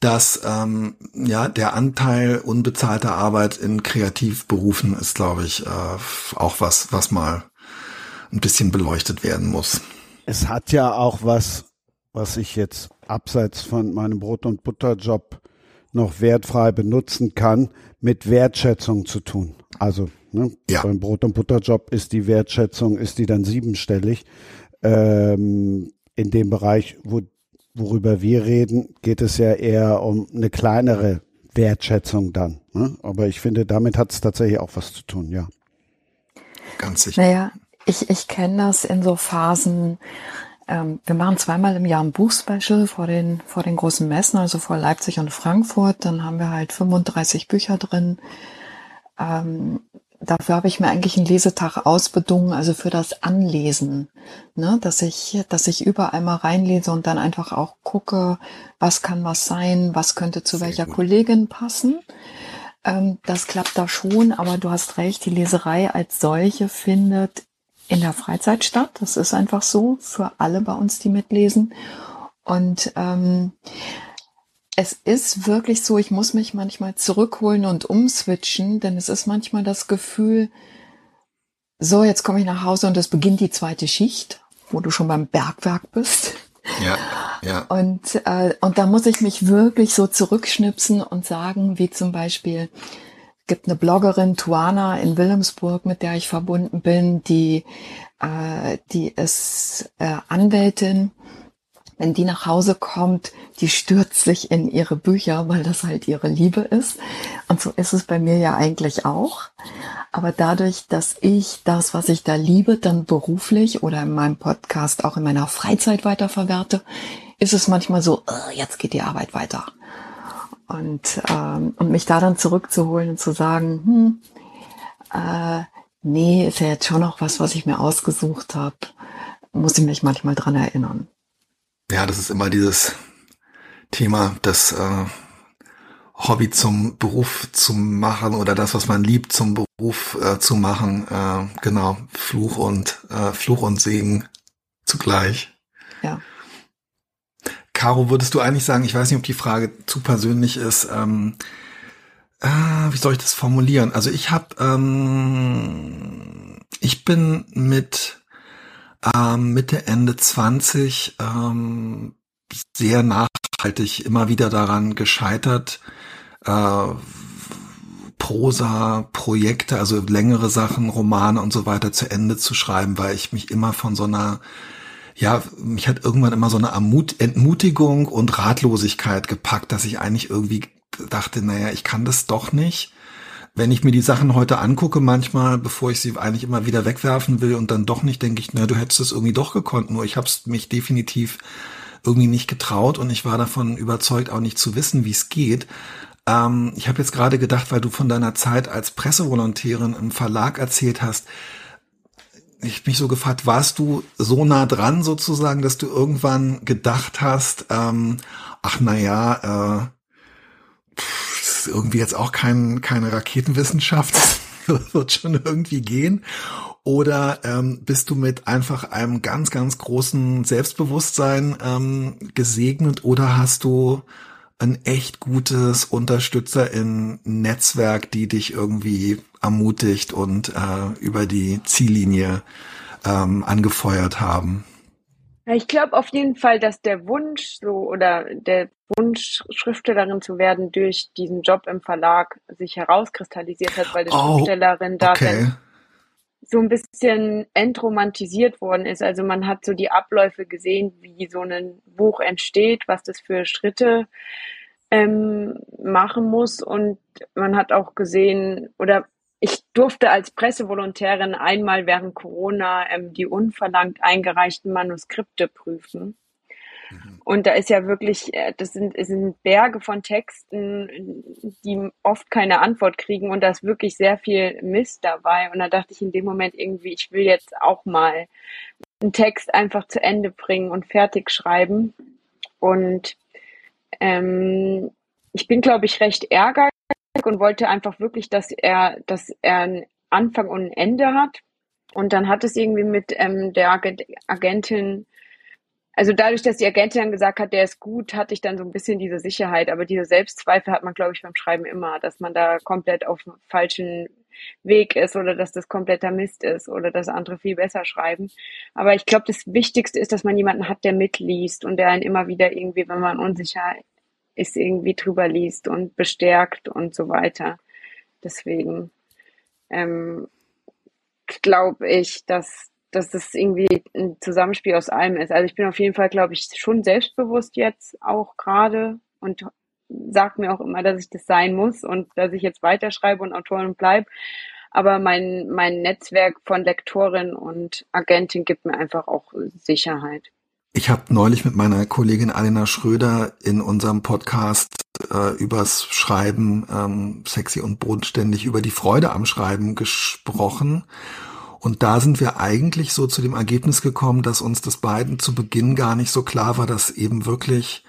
dass ähm, ja der Anteil unbezahlter Arbeit in Kreativberufen ist, glaube ich, äh, auch was, was mal ein bisschen beleuchtet werden muss. Es hat ja auch was, was ich jetzt abseits von meinem Brot- und Butterjob noch wertfrei benutzen kann, mit Wertschätzung zu tun. Also ne, ja. beim Brot- und Butterjob ist die Wertschätzung, ist die dann siebenstellig. Ähm, in dem Bereich, wo worüber wir reden, geht es ja eher um eine kleinere Wertschätzung dann. Ne? Aber ich finde, damit hat es tatsächlich auch was zu tun, ja. Ganz sicher. Naja, ich, ich kenne das in so Phasen. Ähm, wir machen zweimal im Jahr ein Buchspecial vor den, vor den großen Messen, also vor Leipzig und Frankfurt. Dann haben wir halt 35 Bücher drin. Ähm, dafür habe ich mir eigentlich einen Lesetag ausbedungen, also für das Anlesen, ne, dass ich, dass ich überall mal reinlese und dann einfach auch gucke, was kann was sein, was könnte zu Sehr welcher gut. Kollegin passen. Ähm, das klappt da schon, aber du hast recht, die Leserei als solche findet in der Freizeit statt. Das ist einfach so für alle bei uns, die mitlesen. Und ähm, es ist wirklich so, ich muss mich manchmal zurückholen und umswitchen, denn es ist manchmal das Gefühl, so, jetzt komme ich nach Hause und es beginnt die zweite Schicht, wo du schon beim Bergwerk bist. Ja, ja. Und, äh, und da muss ich mich wirklich so zurückschnipsen und sagen, wie zum Beispiel, gibt eine Bloggerin, Tuana in Wilhelmsburg, mit der ich verbunden bin, die, äh, die ist äh, Anwältin wenn die nach Hause kommt, die stürzt sich in ihre Bücher, weil das halt ihre Liebe ist. Und so ist es bei mir ja eigentlich auch. Aber dadurch, dass ich das, was ich da liebe, dann beruflich oder in meinem Podcast auch in meiner Freizeit weiterverwerte, ist es manchmal so, oh, jetzt geht die Arbeit weiter. Und, ähm, und mich da dann zurückzuholen und zu sagen, hm, äh, nee, ist ja jetzt schon noch was, was ich mir ausgesucht habe, muss ich mich manchmal dran erinnern. Ja, das ist immer dieses Thema, das äh, Hobby zum Beruf zu machen oder das, was man liebt, zum Beruf äh, zu machen. Äh, genau, Fluch und äh, Fluch und Segen zugleich. Ja. Caro, würdest du eigentlich sagen, ich weiß nicht, ob die Frage zu persönlich ist, ähm, äh, wie soll ich das formulieren? Also ich habe, ähm, ich bin mit ähm, Mitte, Ende 20 ähm, sehr nachhaltig immer wieder daran gescheitert, äh, Prosa, Projekte, also längere Sachen, Romane und so weiter zu Ende zu schreiben, weil ich mich immer von so einer, ja, mich hat irgendwann immer so eine Entmutigung und Ratlosigkeit gepackt, dass ich eigentlich irgendwie dachte, naja, ich kann das doch nicht wenn ich mir die Sachen heute angucke, manchmal, bevor ich sie eigentlich immer wieder wegwerfen will und dann doch nicht, denke ich, na, du hättest es irgendwie doch gekonnt, nur ich habe es mich definitiv irgendwie nicht getraut und ich war davon überzeugt, auch nicht zu wissen, wie es geht. Ähm, ich habe jetzt gerade gedacht, weil du von deiner Zeit als Pressevolontärin im Verlag erzählt hast, ich mich so gefragt, warst du so nah dran sozusagen, dass du irgendwann gedacht hast, ähm, ach na ja, äh, irgendwie jetzt auch kein, keine Raketenwissenschaft. (laughs) Das wird schon irgendwie gehen. Oder ähm, bist du mit einfach einem ganz, ganz großen Selbstbewusstsein ähm, gesegnet oder hast du ein echt gutes Unterstützer in Netzwerk, die dich irgendwie ermutigt und äh, über die Ziellinie ähm, angefeuert haben? Ich glaube auf jeden Fall, dass der Wunsch so oder der Wunsch, Schriftstellerin zu werden, durch diesen Job im Verlag sich herauskristallisiert hat, weil die Oh, Schriftstellerin da okay. so ein bisschen entromantisiert worden ist. Also man hat so die Abläufe gesehen, wie so ein Buch entsteht, was das für Schritte ähm, machen muss. Und man hat auch gesehen, oder durfte als Pressevolontärin einmal während Corona ähm, die unverlangt eingereichten Manuskripte prüfen. Und da ist ja wirklich, äh, das sind, sind Berge von Texten, die oft keine Antwort kriegen und da ist wirklich sehr viel Mist dabei. Und da dachte ich in dem Moment irgendwie, ich will jetzt auch mal einen Text einfach zu Ende bringen und fertig schreiben. Und ähm, ich bin, glaube ich, recht ehrgeizig und wollte einfach wirklich, dass er, dass er einen Anfang und ein Ende hat. Und dann hat es irgendwie mit ähm, der Agent Agentin, also dadurch, dass die Agentin dann gesagt hat, der ist gut, hatte ich dann so ein bisschen diese Sicherheit. Aber diese Selbstzweifel hat man, glaube ich, beim Schreiben immer, dass man da komplett auf dem falschen Weg ist oder dass das kompletter Mist ist oder dass andere viel besser schreiben. Aber ich glaube, das Wichtigste ist, dass man jemanden hat, der mitliest und der einen immer wieder irgendwie, wenn man unsicher ist, irgendwie drüber liest und bestärkt und so weiter. Deswegen ähm, glaube ich, dass, dass das irgendwie ein Zusammenspiel aus allem ist. Also ich bin auf jeden Fall, glaube ich, schon selbstbewusst jetzt auch gerade und sag mir auch immer, dass ich das sein muss und dass ich jetzt weiterschreibe und Autorin bleib. Aber mein, mein Netzwerk von Lektorin und Agentin gibt mir einfach auch Sicherheit. Ich habe neulich mit meiner Kollegin Alena Schröder in unserem Podcast äh, übers Schreiben ähm, sexy und bodenständig über die Freude am Schreiben gesprochen. Und da sind wir eigentlich so zu dem Ergebnis gekommen, dass uns das beiden zu Beginn gar nicht so klar war, dass eben wirklich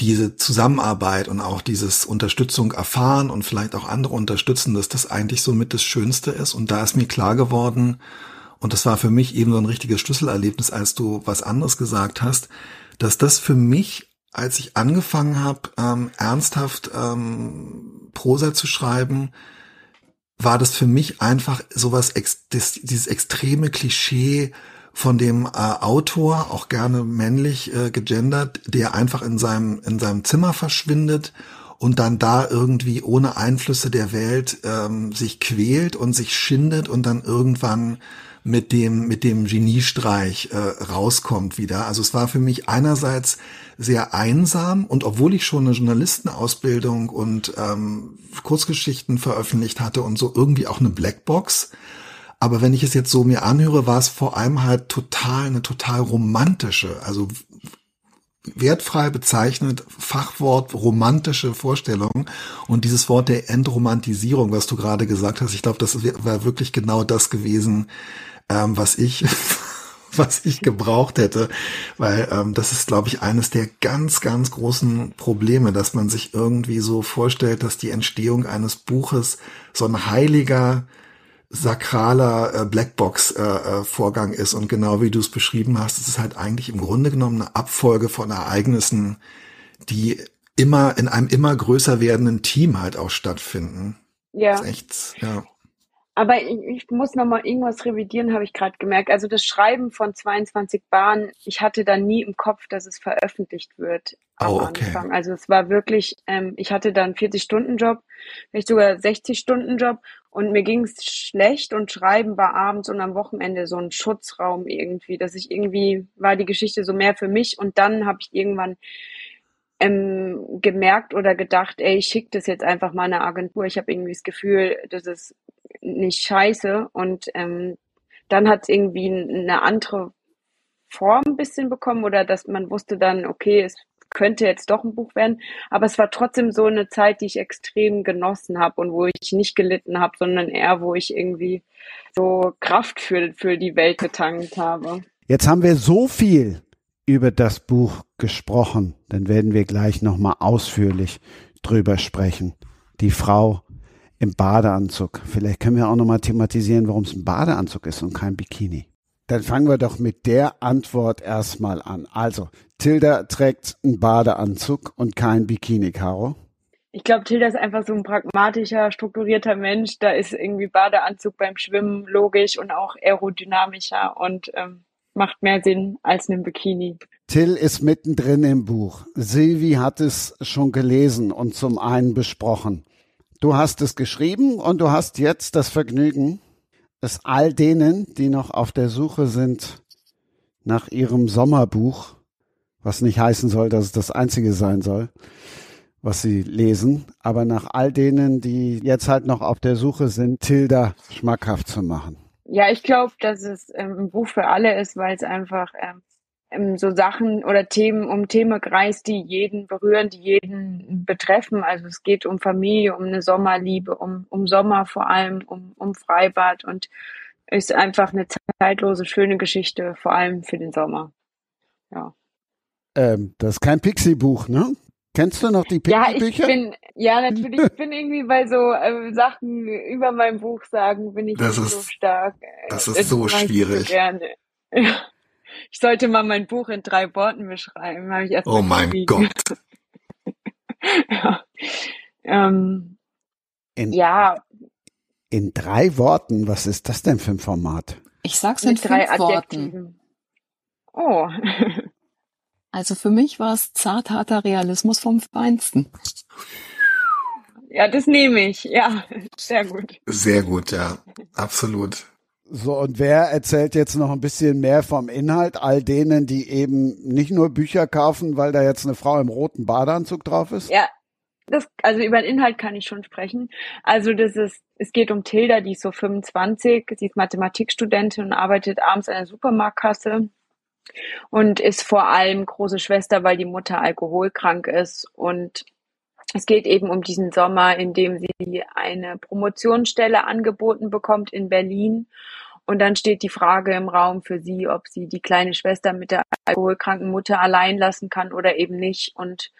diese Zusammenarbeit und auch dieses Unterstützung erfahren und vielleicht auch andere unterstützen, dass das eigentlich so mit das Schönste ist. Und da ist mir klar geworden, und das war für mich eben so ein richtiges Schlüsselerlebnis, als du was anderes gesagt hast, dass das für mich, als ich angefangen habe, ähm, ernsthaft ähm, Prosa zu schreiben, war das für mich einfach sowas, ex das, dieses extreme Klischee von dem äh, Autor, auch gerne männlich äh, gegendert, der einfach in seinem, in seinem Zimmer verschwindet und dann da irgendwie ohne Einflüsse der Welt ähm, sich quält und sich schindet und dann irgendwann mit dem mit dem Geniestreich äh, rauskommt wieder. Also es war für mich einerseits sehr einsam und obwohl ich schon eine Journalistenausbildung und ähm, Kurzgeschichten veröffentlicht hatte und so irgendwie auch eine Blackbox, aber wenn ich es jetzt so mir anhöre, war es vor allem halt total eine total romantische, also wertfrei bezeichnet, Fachwort romantische Vorstellung und dieses Wort der Entromantisierung, was du gerade gesagt hast, ich glaube, das war wirklich genau das gewesen, ähm, was ich (laughs) was ich gebraucht hätte, weil ähm, das ist, glaube ich, eines der ganz, ganz großen Probleme, dass man sich irgendwie so vorstellt, dass die Entstehung eines Buches so ein heiliger, sakraler äh, Blackbox-Vorgang äh, ist. Und genau wie du es beschrieben hast, es ist halt eigentlich im Grunde genommen eine Abfolge von Ereignissen, die immer in einem immer größer werdenden Team halt auch stattfinden. Ja. Das ist echt, ja. Aber ich, ich muss noch mal irgendwas revidieren, habe ich gerade gemerkt. Also das Schreiben von 22 Bahnen, ich hatte da nie im Kopf, dass es veröffentlicht wird am Oh, okay. Anfang. Also es war wirklich, ähm, ich hatte da einen 40-Stunden-Job, vielleicht sogar 60-Stunden-Job und mir ging es schlecht und Schreiben war abends und am Wochenende so ein Schutzraum irgendwie, dass ich irgendwie, war die Geschichte so mehr für mich und dann habe ich irgendwann ähm, gemerkt oder gedacht, ey, ich schicke das jetzt einfach mal einer Agentur. Ich habe irgendwie das Gefühl, das ist nicht scheiße. Und ähm, dann hat es irgendwie eine andere Form ein bisschen bekommen oder dass man wusste dann, okay, es könnte jetzt doch ein Buch werden. Aber es war trotzdem so eine Zeit, die ich extrem genossen habe und wo ich nicht gelitten habe, sondern eher, wo ich irgendwie so Kraft für, für die Welt getankt habe. Jetzt haben wir so viel über das Buch gesprochen, dann werden wir gleich nochmal ausführlich drüber sprechen. Die Frau im Badeanzug. Vielleicht können wir auch nochmal thematisieren, warum es ein Badeanzug ist und kein Bikini. Dann fangen wir doch mit der Antwort erstmal an. Also, Tilda trägt einen Badeanzug und kein Bikini, Caro. Ich glaube, Tilda ist einfach so ein pragmatischer, strukturierter Mensch. Da ist irgendwie Badeanzug beim Schwimmen logisch und auch aerodynamischer und ähm, macht mehr Sinn als ein Bikini. Till ist mittendrin im Buch. Silvi hat es schon gelesen und zum einen besprochen. Du hast es geschrieben und du hast jetzt das Vergnügen, es all denen, die noch auf der Suche sind nach ihrem Sommerbuch, was nicht heißen soll, dass es das einzige sein soll, was sie lesen, aber nach all denen, die jetzt halt noch auf der Suche sind, Tilda schmackhaft zu machen. Ja, ich glaube, dass es ähm, ein Buch für alle ist, weil es einfach ähm, so Sachen oder Themen um Themen kreist, die jeden berühren, die jeden betreffen. Also es geht um Familie, um eine Sommerliebe, um, um Sommer vor allem, um, um Freibad und ist einfach eine zeitlose, schöne Geschichte, vor allem für den Sommer. Ja. Ähm, das ist kein Pixie-Buch, ne? Kennst du noch die Pixie-Bücher? Ja, ich bin, ja, natürlich, ich bin irgendwie bei so äh, Sachen über mein Buch sagen, bin ich das nicht ist, so stark. Das ist das so schwierig. So gerne. (laughs) Ich sollte mal mein Buch in drei Worten beschreiben. Habe ich erst oh mein Gott. (laughs) ja. Ähm, in, ja. In drei Worten, was ist das denn für ein Format? Ich sag's in drei fünf Worten. Oh. (laughs) Also für mich war es zartharter Realismus vom Feinsten. Ja, das nehme ich. Ja, sehr gut. Sehr gut, ja. Absolut. So, und wer erzählt jetzt noch ein bisschen mehr vom Inhalt? All denen, die eben nicht nur Bücher kaufen, weil da jetzt eine Frau im roten Badeanzug drauf ist? Ja, das, also über den Inhalt kann ich schon sprechen. Also das ist, es geht um Tilda, die ist so 25, sie ist Mathematikstudentin und arbeitet abends an der Supermarktkasse und ist vor allem große Schwester, weil die Mutter alkoholkrank ist. Und es geht eben um diesen Sommer, in dem sie eine Promotionsstelle angeboten bekommt in Berlin. Und dann steht die Frage im Raum für sie, ob sie die kleine Schwester mit der alkoholkranken Mutter allein lassen kann oder eben nicht. Und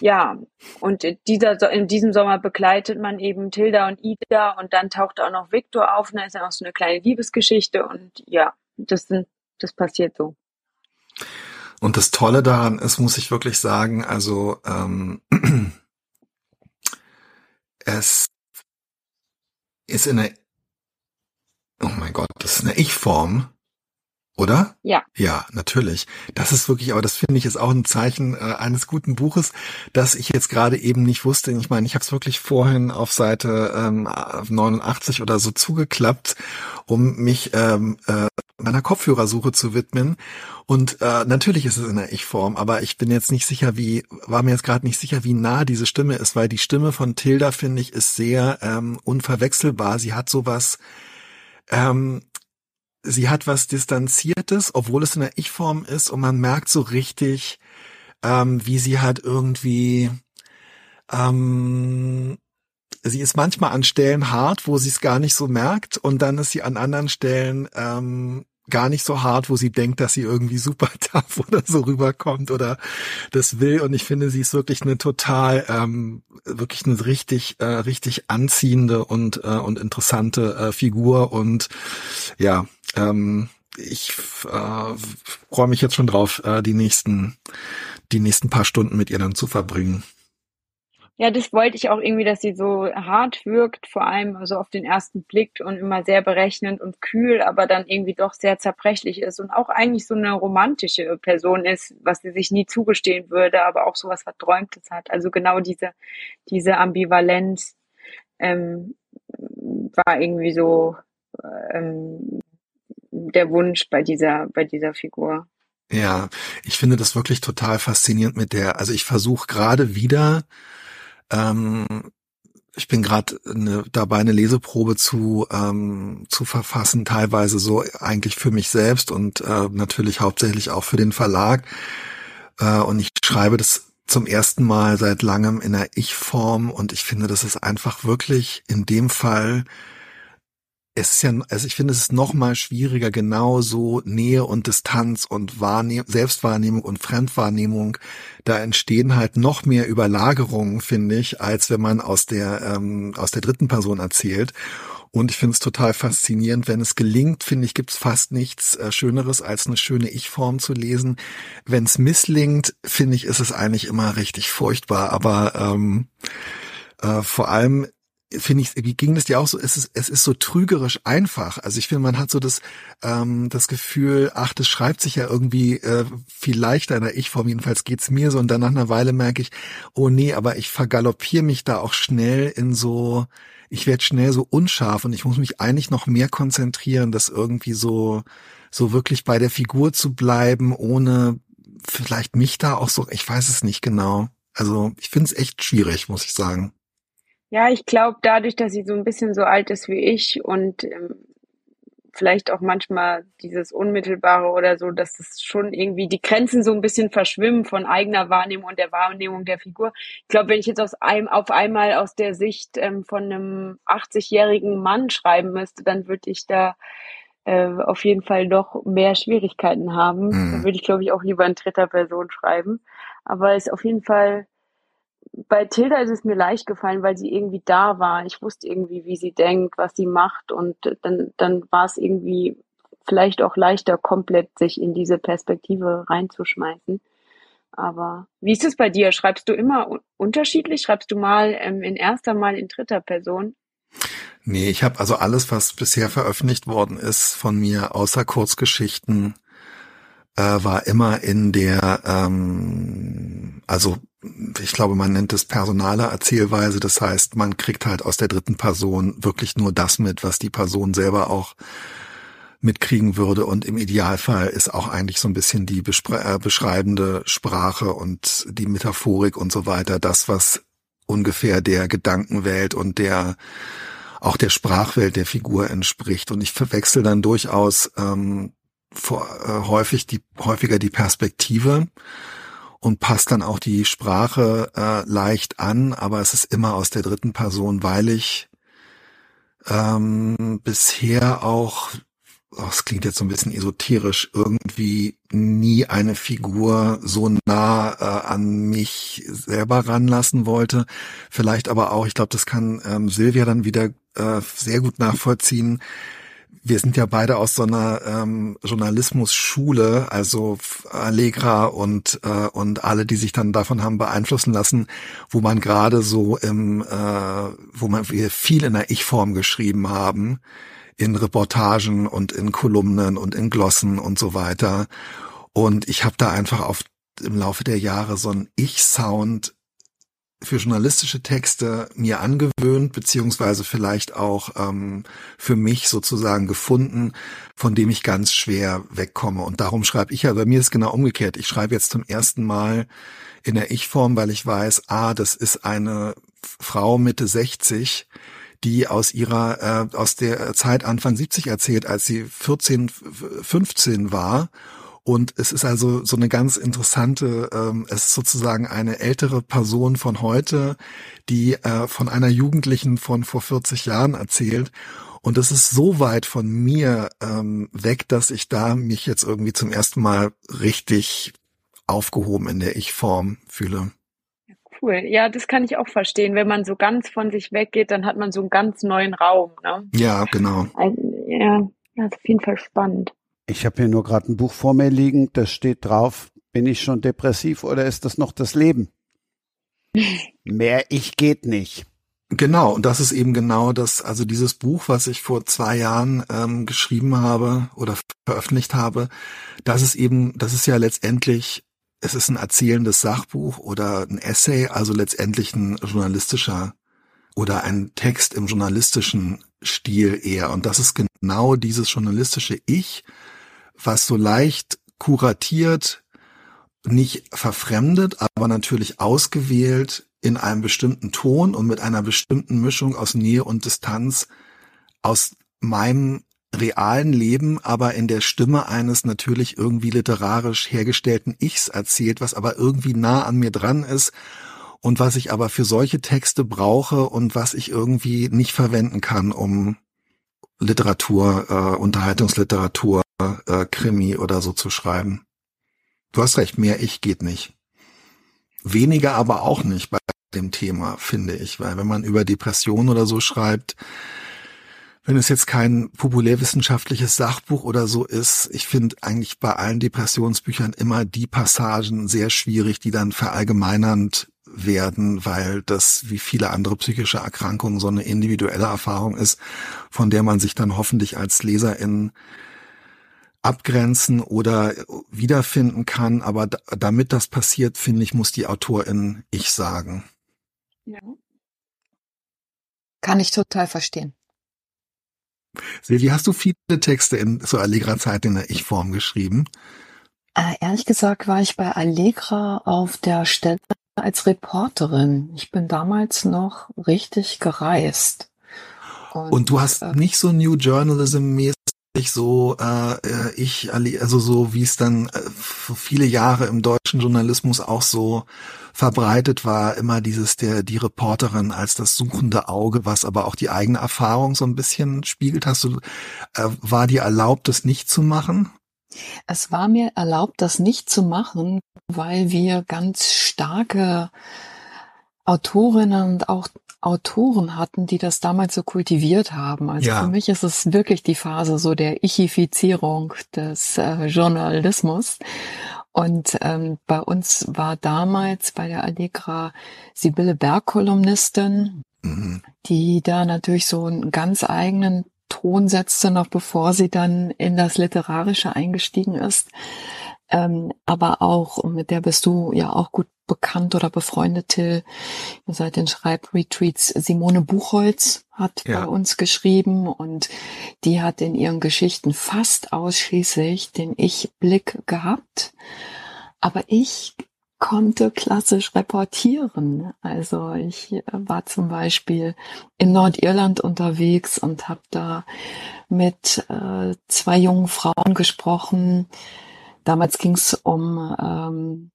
ja, und dieser, in diesem Sommer begleitet man eben Tilda und Ida und dann taucht auch noch Victor auf und da ist ja auch so eine kleine Liebesgeschichte und ja, das sind, das passiert so. Und das Tolle daran ist, muss ich wirklich sagen, also ähm, es ist in der, oh mein Gott, das ist eine Ich-Form, oder? Ja. Ja, natürlich. Das ist wirklich, aber das finde ich ist auch ein Zeichen äh, eines guten Buches, dass ich jetzt gerade eben nicht wusste. Ich meine, ich habe es wirklich vorhin auf Seite ähm, 89 oder so zugeklappt, um mich ähm, äh, meiner Kopfhörersuche zu widmen. Und äh, natürlich ist es in der Ich-Form, aber ich bin jetzt nicht sicher, wie, war mir jetzt gerade nicht sicher, wie nah diese Stimme ist, weil die Stimme von Tilda, finde ich, ist sehr ähm, unverwechselbar. Sie hat sowas, ähm, sie hat was Distanziertes, obwohl es in der Ich-Form ist und man merkt so richtig, ähm, wie sie hat irgendwie, ähm, sie ist manchmal an Stellen hart, wo sie es gar nicht so merkt und dann ist sie an anderen Stellen ähm, gar nicht so hart, wo sie denkt, dass sie irgendwie super (laughs) tough oder so rüberkommt oder das will. Und ich finde, sie ist wirklich eine total, ähm, wirklich eine richtig, äh, richtig anziehende und äh, und interessante äh, Figur und ja, ähm, ich äh, freue mich jetzt schon drauf, äh, die nächsten, die nächsten paar Stunden mit ihr dann zu verbringen. Ja, das wollte ich auch irgendwie, dass sie so hart wirkt, vor allem also auf den ersten Blick und immer sehr berechnend und kühl, aber dann irgendwie doch sehr zerbrechlich ist und auch eigentlich so eine romantische Person ist, was sie sich nie zugestehen würde, aber auch so was Verträumtes hat. Also genau diese, diese Ambivalenz ähm, war irgendwie so ähm, der Wunsch bei dieser, bei dieser Figur. Ja, ich finde das wirklich total faszinierend mit der, also ich versuche gerade wieder, ähm, ich bin gerade ne, dabei, eine Leseprobe zu, ähm, zu verfassen, teilweise so eigentlich für mich selbst und äh, natürlich hauptsächlich auch für den Verlag. Äh, und ich schreibe das zum ersten Mal seit langem in der Ich-Form und ich finde, das ist einfach wirklich in dem Fall es ist ja, also ich finde, es ist noch mal schwieriger, genau so Nähe und Distanz und Wahrnehm Selbstwahrnehmung und Fremdwahrnehmung, da entstehen halt noch mehr Überlagerungen, finde ich, als wenn man aus der, ähm, aus der dritten Person erzählt. Und ich finde es total faszinierend, wenn es gelingt, finde ich, gibt es fast nichts äh, Schöneres, als eine schöne Ich-Form zu lesen. Wenn es misslingt, finde ich, ist es eigentlich immer richtig furchtbar. Aber ähm, äh, vor allem finde ich, ging das dir auch so? Es ist, es ist so trügerisch einfach. Also ich finde, man hat so das, ähm, das Gefühl, ach, das schreibt sich ja irgendwie äh, viel leichter in der Ich-Form. Jedenfalls geht's mir so. Und dann nach einer Weile merke ich, oh nee, aber ich vergaloppiere mich da auch schnell in so, ich werde schnell so unscharf und ich muss mich eigentlich noch mehr konzentrieren, das irgendwie so, so wirklich bei der Figur zu bleiben, ohne vielleicht mich da auch so, ich weiß es nicht genau. Also ich finde es echt schwierig, muss ich sagen. Ja, ich glaube, dadurch, dass sie so ein bisschen so alt ist wie ich und ähm, vielleicht auch manchmal dieses Unmittelbare oder so, dass es schon irgendwie die Grenzen so ein bisschen verschwimmen von eigener Wahrnehmung und der Wahrnehmung der Figur. Ich glaube, wenn ich jetzt aus einem, auf einmal aus der Sicht ähm, von einem 80-jährigen Mann schreiben müsste, dann würde ich da äh, auf jeden Fall noch mehr Schwierigkeiten haben. Mhm. Dann würde ich, glaube ich, auch lieber in dritter Person schreiben. Aber es ist auf jeden Fall bei Tilda ist es mir leicht gefallen, weil sie irgendwie da war. Ich wusste irgendwie, wie sie denkt, was sie macht und dann, dann war es irgendwie vielleicht auch leichter, komplett sich in diese Perspektive reinzuschmeißen. Aber wie ist es bei dir? Schreibst du immer unterschiedlich? Schreibst du mal ähm, in erster, mal in dritter Person? Nee, ich habe also alles, was bisher veröffentlicht worden ist von mir, außer Kurzgeschichten, äh, war immer in der, ähm, also ich glaube, man nennt es personale Erzählweise. Das heißt, man kriegt halt aus der dritten Person wirklich nur das mit, was die Person selber auch mitkriegen würde. Und im Idealfall ist auch eigentlich so ein bisschen die äh, beschreibende Sprache und die Metaphorik und so weiter das, was ungefähr der Gedankenwelt und der auch der Sprachwelt der Figur entspricht. Und ich verwechsel dann durchaus ähm, vor, äh, häufig die häufiger die Perspektive und passt dann auch die Sprache äh, leicht an, aber es ist immer aus der dritten Person, weil ich ähm, bisher auch, oh, es klingt jetzt so ein bisschen esoterisch, irgendwie nie eine Figur so nah äh, an mich selber ranlassen wollte. Vielleicht aber auch, ich glaube, das kann ähm, Silvia dann wieder äh, sehr gut nachvollziehen wir sind ja beide aus so einer ähm, Journalismusschule, also Allegra und äh, und alle, die sich dann davon haben beeinflussen lassen, wo man gerade so im, äh, wo man wir viel in der Ich-Form geschrieben haben, in Reportagen und in Kolumnen und in Glossen und so weiter. Und ich habe da einfach auf im Laufe der Jahre so einen Ich-Sound für journalistische Texte mir angewöhnt, beziehungsweise vielleicht auch ähm, für mich sozusagen gefunden, von dem ich ganz schwer wegkomme. Und darum schreibe ich ja, bei mir ist genau umgekehrt. Ich schreibe jetzt zum ersten Mal in der Ich-Form, weil ich weiß, ah, das ist eine Frau Mitte 60, die aus ihrer, äh, aus der Zeit Anfang 70 erzählt, als sie 14, 15 war und es ist also so eine ganz interessante, ähm, es ist sozusagen eine ältere Person von heute, die äh, von einer Jugendlichen von vor 40 Jahren erzählt. Und es ist so weit von mir ähm, weg, dass ich da mich jetzt irgendwie zum ersten Mal richtig aufgehoben in der Ich-Form fühle. Cool. Ja, das kann ich auch verstehen. Wenn man so ganz von sich weggeht, dann hat man so einen ganz neuen Raum. Ne? Ja, genau. Also, ja, das ist auf jeden Fall spannend. Ich habe hier nur gerade ein Buch vor mir liegen, da steht drauf, bin ich schon depressiv oder ist das noch das Leben? (laughs) Mehr ich geht nicht. Genau, und das ist eben genau das, also dieses Buch, was ich vor zwei Jahren ähm, geschrieben habe oder veröffentlicht habe, das ist eben, das ist ja letztendlich, es ist ein erzählendes Sachbuch oder ein Essay, also letztendlich ein journalistischer oder ein Text im journalistischen Stil eher. Und das ist genau dieses journalistische Ich, was so leicht kuratiert, nicht verfremdet, aber natürlich ausgewählt in einem bestimmten Ton und mit einer bestimmten Mischung aus Nähe und Distanz aus meinem realen Leben, aber in der Stimme eines natürlich irgendwie literarisch hergestellten Ichs erzählt, was aber irgendwie nah an mir dran ist und was ich aber für solche Texte brauche und was ich irgendwie nicht verwenden kann, um Literatur, äh, Unterhaltungsliteratur, äh, Krimi oder so zu schreiben. Du hast recht, mehr ich geht nicht. Weniger aber auch nicht bei dem Thema, finde ich, weil wenn man über Depression oder so schreibt, wenn es jetzt kein populärwissenschaftliches Sachbuch oder so ist, ich finde eigentlich bei allen Depressionsbüchern immer die Passagen sehr schwierig, die dann verallgemeinernd werden, weil das wie viele andere psychische Erkrankungen so eine individuelle Erfahrung ist, von der man sich dann hoffentlich als Leserin abgrenzen oder wiederfinden kann. Aber damit das passiert, finde ich, muss die Autorin ich sagen. Ja. Kann ich total verstehen. Silvi, hast du viele Texte in so Allegra Zeit in der Ich-Form geschrieben? Äh, ehrlich gesagt war ich bei Allegra auf der Stelle als Reporterin. Ich bin damals noch richtig gereist. Und, und du hast äh, nicht so New Journalism mäßig so äh, äh ich also so wie es dann äh, viele Jahre im deutschen Journalismus auch so verbreitet war, immer dieses der die Reporterin als das suchende Auge, was aber auch die eigene Erfahrung so ein bisschen spiegelt. Hast du äh, war dir erlaubt, das nicht zu machen? Es war mir erlaubt, das nicht zu machen, weil wir ganz starke Autorinnen und auch Autoren hatten, die das damals so kultiviert haben. Also ja. für mich ist es wirklich die Phase so der Ichifizierung des äh, Journalismus. Und ähm, bei uns war damals bei der Allegra Sibylle Berg Kolumnistin, mhm. die da natürlich so einen ganz eigenen Ton setzte, noch bevor sie dann in das Literarische eingestiegen ist. Ähm, aber auch, mit der bist du ja auch gut bekannt oder befreundet, Till. Ihr seid in Schreibretreats. Simone Buchholz hat ja. bei uns geschrieben und die hat in ihren Geschichten fast ausschließlich den Ich-Blick gehabt. Aber ich konnte klassisch reportieren. Also ich äh, war zum Beispiel in Nordirland unterwegs und habe da mit äh, zwei jungen Frauen gesprochen. Damals ging es um ähm,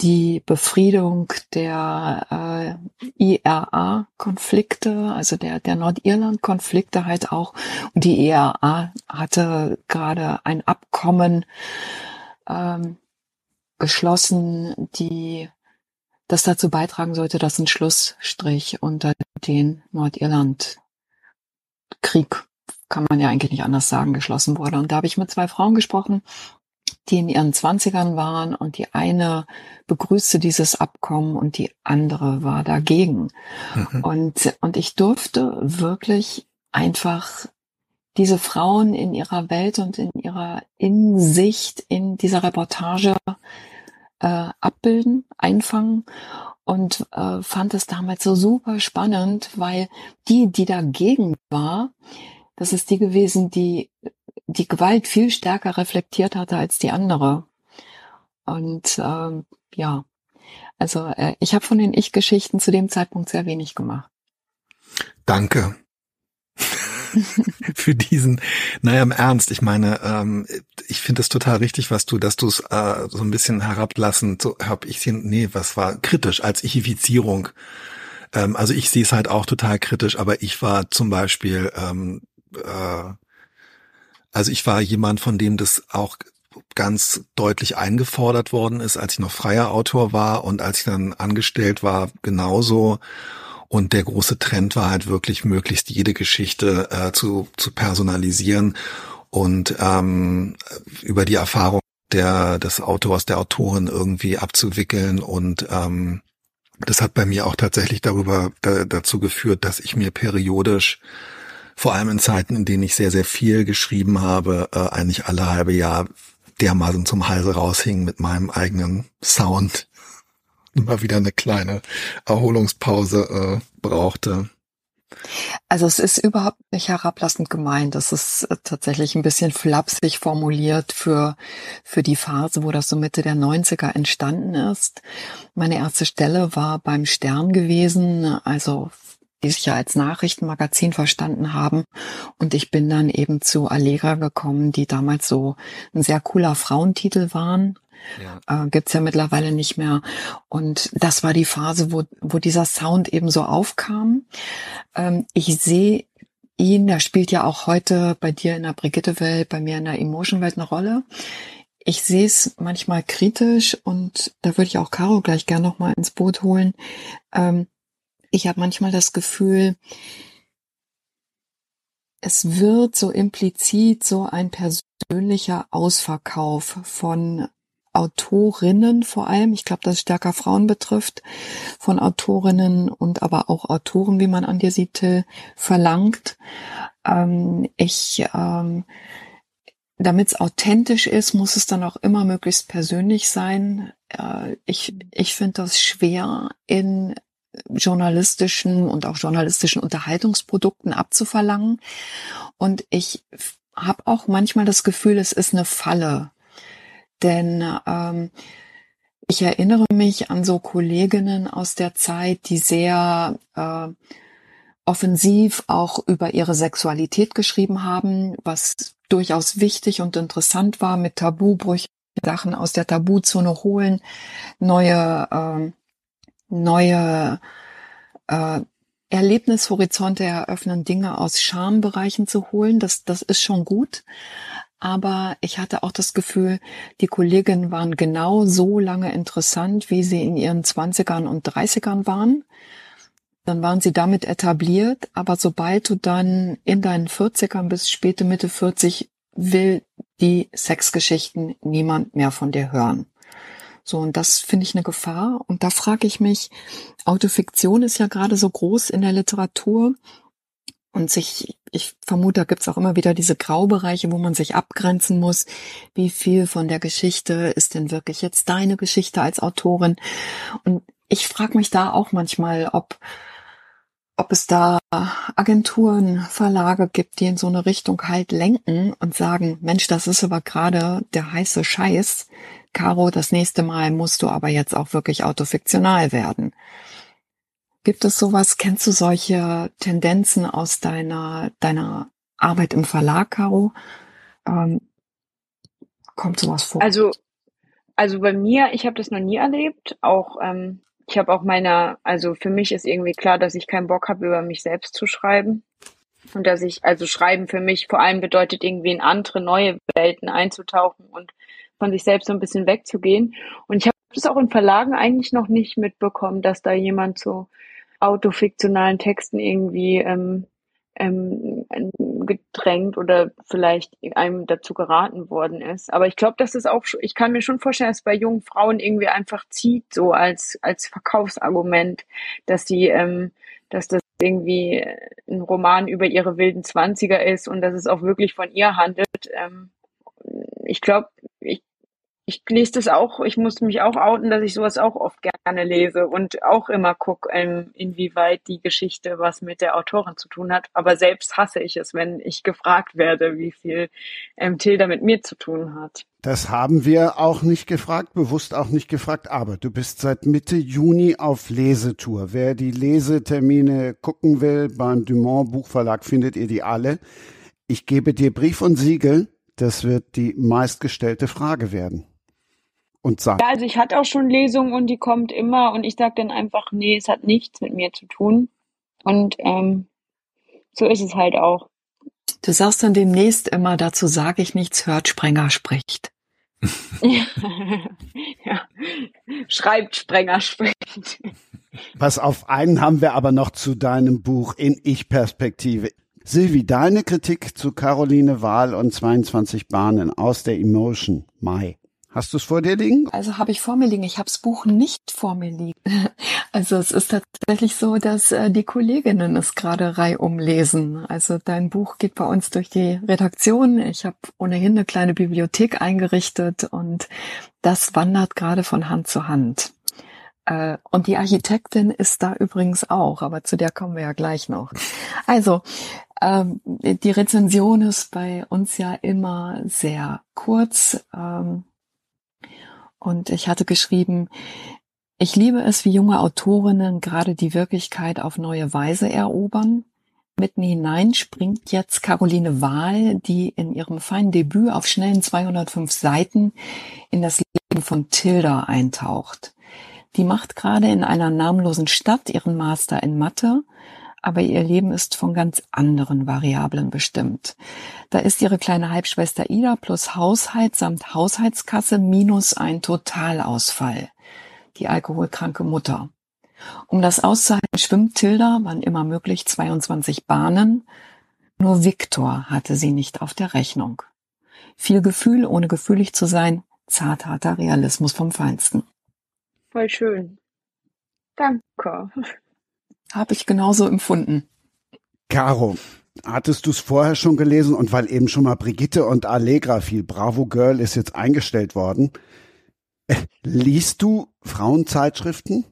die Befriedung der äh, IRA-Konflikte, also der, der Nordirland-Konflikte halt auch. Und die IRA hatte gerade ein Abkommen ähm, geschlossen, die das dazu beitragen sollte, dass ein Schlussstrich unter den Nordirland Krieg, kann man ja eigentlich nicht anders sagen, geschlossen wurde. Und da habe ich mit zwei Frauen gesprochen, die in ihren Zwanzigern waren und die eine begrüßte dieses Abkommen und die andere war dagegen. Mhm. Und, und ich durfte wirklich einfach diese Frauen in ihrer Welt und in ihrer Insicht in dieser Reportage äh, abbilden, einfangen und äh, fand es damals so super spannend, weil die, die dagegen war, das ist die gewesen, die die Gewalt viel stärker reflektiert hatte als die andere. Und äh, ja, also äh, ich habe von den Ich-Geschichten zu dem Zeitpunkt sehr wenig gemacht. Danke. (laughs) für diesen, naja, im Ernst, ich meine, ähm, ich finde es total richtig, was du, dass du es äh, so ein bisschen herablassend, so hab ich sehen, nee, was war kritisch als Ichifizierung. Ähm, also ich sehe es halt auch total kritisch, aber ich war zum Beispiel, ähm, äh, also ich war jemand, von dem das auch ganz deutlich eingefordert worden ist, als ich noch freier Autor war und als ich dann angestellt war, genauso. Und der große Trend war halt wirklich möglichst jede Geschichte äh, zu, zu personalisieren und ähm, über die Erfahrung der, des Autors, der Autorin irgendwie abzuwickeln. Und ähm, das hat bei mir auch tatsächlich darüber da, dazu geführt, dass ich mir periodisch vor allem in Zeiten, in denen ich sehr, sehr viel geschrieben habe, äh, eigentlich alle halbe Jahr dermaßen zum Halse raushing mit meinem eigenen Sound (laughs) immer wieder eine kleine Erholungspause äh, brauchte. Also es ist überhaupt nicht herablassend gemeint. Das ist äh, tatsächlich ein bisschen flapsig formuliert für, für die Phase, wo das so Mitte der 90er entstanden ist. Meine erste Stelle war beim Stern gewesen, also die sich ja als Nachrichtenmagazin verstanden haben. Und ich bin dann eben zu Allegra gekommen, die damals so ein sehr cooler Frauentitel waren. Ja. Äh, gibt's ja mittlerweile nicht mehr. Und das war die Phase, wo, wo dieser Sound eben so aufkam. Ähm, ich sehe ihn, der spielt ja auch heute bei dir in der Brigitte-Welt, bei mir in der Emotion-Welt eine Rolle. Ich sehe es manchmal kritisch und da würde ich auch Caro gleich gern nochmal ins Boot holen. Ähm, ich habe manchmal das Gefühl, es wird so implizit so ein persönlicher Ausverkauf von Autorinnen vor allem, ich glaube, dass es stärker Frauen betrifft, von Autorinnen und aber auch Autoren, wie man an dir sieht, verlangt. Ähm, ich, ähm, damit es authentisch ist, muss es dann auch immer möglichst persönlich sein. Äh, ich ich finde das schwer in journalistischen und auch journalistischen Unterhaltungsprodukten abzuverlangen. Und ich habe auch manchmal das Gefühl, es ist eine Falle. Denn ähm, ich erinnere mich an so Kolleginnen aus der Zeit, die sehr äh, offensiv auch über ihre Sexualität geschrieben haben, was durchaus wichtig und interessant war, mit Tabubrüchen Sachen aus der Tabuzone holen, neue, äh, neue äh, Erlebnishorizonte eröffnen, Dinge aus Schambereichen zu holen. Das, das ist schon gut. Aber ich hatte auch das Gefühl, die Kolleginnen waren genau so lange interessant, wie sie in ihren Zwanzigern und Dreißigern waren. Dann waren sie damit etabliert. Aber sobald du dann in deinen Vierzigern bis späte Mitte 40 will die Sexgeschichten niemand mehr von dir hören. So, und das finde ich eine Gefahr. Und da frage ich mich, Autofiktion ist ja gerade so groß in der Literatur. Und sich, ich vermute, da gibt's auch immer wieder diese Graubereiche, wo man sich abgrenzen muss. Wie viel von der Geschichte ist denn wirklich jetzt deine Geschichte als Autorin? Und ich frage mich da auch manchmal, ob, ob es da Agenturen, Verlage gibt, die in so eine Richtung halt lenken und sagen, Mensch, das ist aber gerade der heiße Scheiß. Caro, das nächste Mal musst du aber jetzt auch wirklich autofiktional werden. Gibt es sowas? Kennst du solche Tendenzen aus deiner, deiner Arbeit im Verlag, Caro? Ähm, kommt sowas vor? Also, also bei mir, ich habe das noch nie erlebt. Auch ähm, ich habe auch meiner, also für mich ist irgendwie klar, dass ich keinen Bock habe, über mich selbst zu schreiben. Und dass ich, also Schreiben für mich vor allem bedeutet, irgendwie in andere neue Welten einzutauchen und von sich selbst so ein bisschen wegzugehen. Und ich habe es auch in Verlagen eigentlich noch nicht mitbekommen, dass da jemand zu autofiktionalen Texten irgendwie ähm, ähm, gedrängt oder vielleicht einem dazu geraten worden ist. Aber ich glaube, dass es auch, ich kann mir schon vorstellen, dass es bei jungen Frauen irgendwie einfach zieht, so als, als Verkaufsargument, dass sie, ähm, dass das irgendwie ein Roman über ihre wilden Zwanziger ist und dass es auch wirklich von ihr handelt. Ähm, ich glaube, ich ich lese das auch, ich muss mich auch outen, dass ich sowas auch oft gerne lese und auch immer gucke, ähm, inwieweit die Geschichte was mit der Autorin zu tun hat. Aber selbst hasse ich es, wenn ich gefragt werde, wie viel ähm, Tilda mit mir zu tun hat. Das haben wir auch nicht gefragt, bewusst auch nicht gefragt, aber du bist seit Mitte Juni auf Lesetour. Wer die Lesetermine gucken will beim Dumont Buchverlag, findet ihr die alle. Ich gebe dir Brief und Siegel, das wird die meistgestellte Frage werden und sagt. Ja, also ich hatte auch schon Lesungen und die kommt immer und ich sage dann einfach, nee, es hat nichts mit mir zu tun. Und ähm, so ist es halt auch. Du sagst dann demnächst immer, dazu sage ich nichts, hört Sprenger spricht. (laughs) ja. Schreibt Sprenger spricht. Pass auf, einen haben wir aber noch zu deinem Buch in Ich-Perspektive. Silvi, deine Kritik zu Caroline Wahl und 22 Bahnen aus der Emotion, Mai. Hast du es vor dir liegen? Also habe ich vor mir liegen. Ich habe das Buch nicht vor mir liegen. (laughs) Also es ist tatsächlich so, dass äh, die Kolleginnen es gerade reihum lesen. Also dein Buch geht bei uns durch die Redaktion. Ich habe ohnehin eine kleine Bibliothek eingerichtet und das wandert gerade von Hand zu Hand. Äh, und die Architektin ist da übrigens auch, aber zu der kommen wir ja gleich noch. Also, ähm, die Rezension ist bei uns ja immer sehr kurz. Ähm, und ich hatte geschrieben, ich liebe es, wie junge Autorinnen gerade die Wirklichkeit auf neue Weise erobern. Mitten hinein springt jetzt Caroline Wahl, die in ihrem feinen Debüt auf schnellen 205 Seiten in das Leben von Tilda eintaucht. Die macht gerade in einer namenlosen Stadt ihren Master in Mathe aber ihr Leben ist von ganz anderen Variablen bestimmt. Da ist ihre kleine Halbschwester Ida plus Haushalt samt Haushaltskasse minus ein Totalausfall. Die alkoholkranke Mutter. Um das auszuhalten, schwimmt Tilda, wann immer möglich, 22 Bahnen. Nur Viktor hatte sie nicht auf der Rechnung. Viel Gefühl, ohne gefühlig zu sein, zartharter Realismus vom Feinsten. Voll schön. Danke. Habe ich genauso empfunden. Caro, hattest du es vorher schon gelesen und weil eben schon mal Brigitte und Allegra fiel, Bravo Girl ist jetzt eingestellt worden. Äh, liest du Frauenzeitschriften?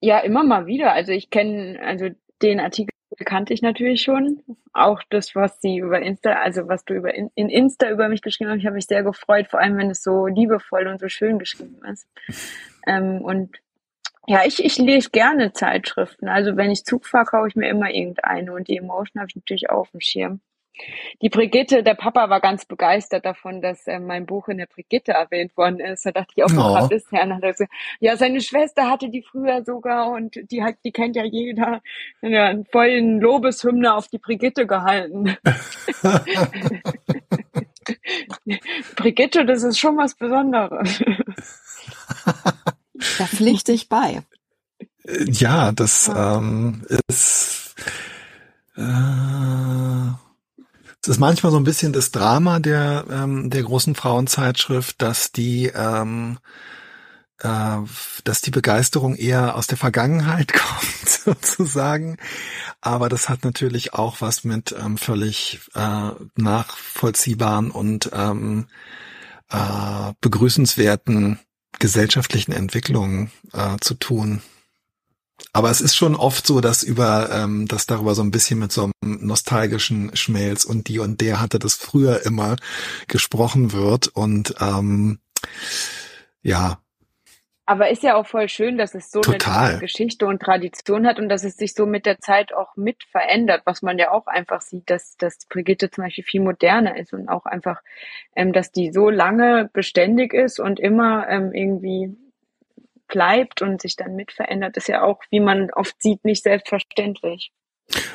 Ja, immer mal wieder. Also ich kenne, also den Artikel kannte ich natürlich schon. Auch das, was sie über Insta, also was du über in, in Insta über mich geschrieben hast, ich habe mich sehr gefreut, vor allem wenn es so liebevoll und so schön geschrieben ist. Ähm, und ja, ich, ich lese gerne Zeitschriften. Also wenn ich Zug fahre, kaufe ich mir immer irgendeine und die Emotion habe ich natürlich auch auf dem Schirm. Die Brigitte, der Papa war ganz begeistert davon, dass äh, mein Buch in der Brigitte erwähnt worden ist. Da dachte ich auch, oh. was ist Herrn? Hat er gesagt, ja, seine Schwester hatte die früher sogar und die hat, die kennt ja jeder. Ja, einen vollen Lobeshymne auf die Brigitte gehalten. (laughs) (laughs) Brigitte, das ist schon was Besonderes. (laughs) Da pflichte ich bei. Ja, das ähm, ist äh, es ist manchmal so ein bisschen das Drama der ähm, der großen Frauenzeitschrift, dass die ähm, äh, dass die Begeisterung eher aus der Vergangenheit (laughs) kommt sozusagen, aber das hat natürlich auch was mit ähm, völlig äh, nachvollziehbaren und ähm, äh, begrüßenswerten gesellschaftlichen Entwicklungen äh, zu tun. Aber es ist schon oft so, dass über, ähm, dass darüber so ein bisschen mit so einem nostalgischen Schmelz und die und der hatte das früher immer gesprochen wird und ähm, ja, aber ist ja auch voll schön, dass es so Total. eine Geschichte und Tradition hat und dass es sich so mit der Zeit auch mit verändert, was man ja auch einfach sieht, dass, dass Brigitte zum Beispiel viel moderner ist und auch einfach, ähm, dass die so lange beständig ist und immer ähm, irgendwie bleibt und sich dann mit verändert, ist ja auch, wie man oft sieht, nicht selbstverständlich.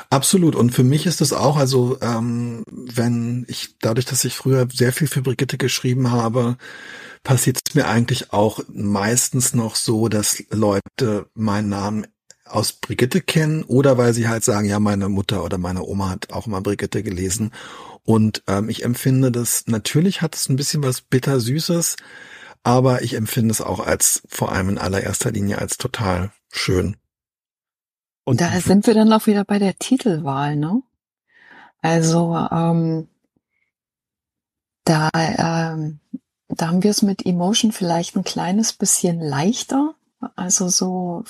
Absolut. Und für mich ist es auch, also ähm, wenn ich, dadurch, dass ich früher sehr viel für Brigitte geschrieben habe, passiert es mir eigentlich auch meistens noch so, dass Leute meinen Namen aus Brigitte kennen oder weil sie halt sagen, ja, meine Mutter oder meine Oma hat auch mal Brigitte gelesen. Und ähm, ich empfinde das, natürlich hat es ein bisschen was bittersüßes, aber ich empfinde es auch als vor allem in allererster Linie als total schön. Und da sind wir dann auch wieder bei der Titelwahl, ne? Also ähm, da ähm, da haben wir es mit Emotion vielleicht ein kleines bisschen leichter. Also so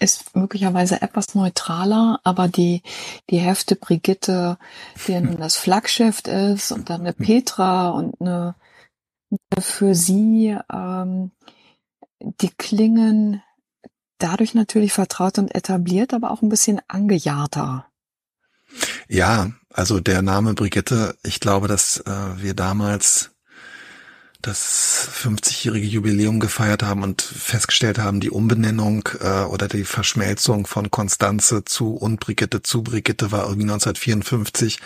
ist möglicherweise etwas neutraler, aber die, die Hefte Brigitte, die dann (laughs) das Flaggschiff ist und dann eine Petra und eine, eine für sie, ähm, die klingen dadurch natürlich vertraut und etabliert, aber auch ein bisschen angejahrter. Ja, also der Name Brigitte, ich glaube, dass äh, wir damals das 50-jährige Jubiläum gefeiert haben und festgestellt haben, die Umbenennung äh, oder die Verschmelzung von Konstanze zu und Brigitte zu Brigitte war irgendwie 1954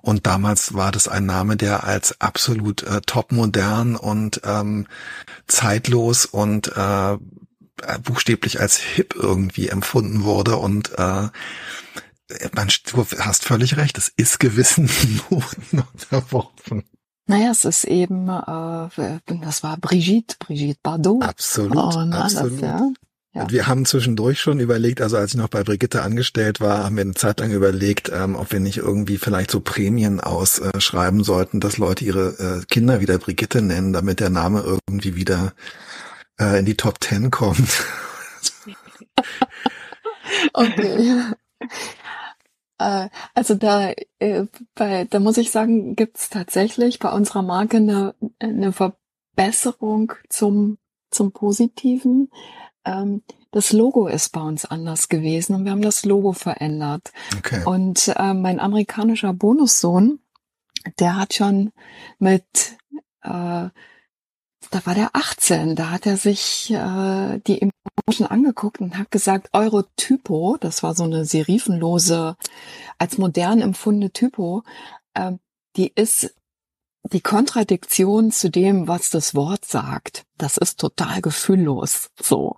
und damals war das ein Name, der als absolut äh, topmodern und ähm, zeitlos und äh, buchstäblich als hip irgendwie empfunden wurde und äh, man, du hast völlig recht, es ist gewissen (laughs) Noten unterworfen. Naja, es ist eben, äh, das war Brigitte, Brigitte Bardot. Absolut, oh, absolut. Das, ja. Ja. Wir haben zwischendurch schon überlegt, also als ich noch bei Brigitte angestellt war, haben wir eine Zeit lang überlegt, ähm, ob wir nicht irgendwie vielleicht so Prämien ausschreiben äh, sollten, dass Leute ihre äh, Kinder wieder Brigitte nennen, damit der Name irgendwie wieder äh, in die Top Ten kommt. (laughs) okay. Äh, also da, äh, bei, da muss ich sagen, gibt's tatsächlich bei unserer Marke eine, eine Verbesserung zum, zum Positiven. Ähm, das Logo ist bei uns anders gewesen und wir haben das Logo verändert. Okay. Und äh, mein amerikanischer Bonussohn, der hat schon mit äh, da war der 18, da hat er sich äh, die Emotion angeguckt und hat gesagt, Eurotypo, das war so eine serifenlose, als modern empfundene Typo, äh, die ist die Kontradiktion zu dem, was das Wort sagt. Das ist total gefühllos, so.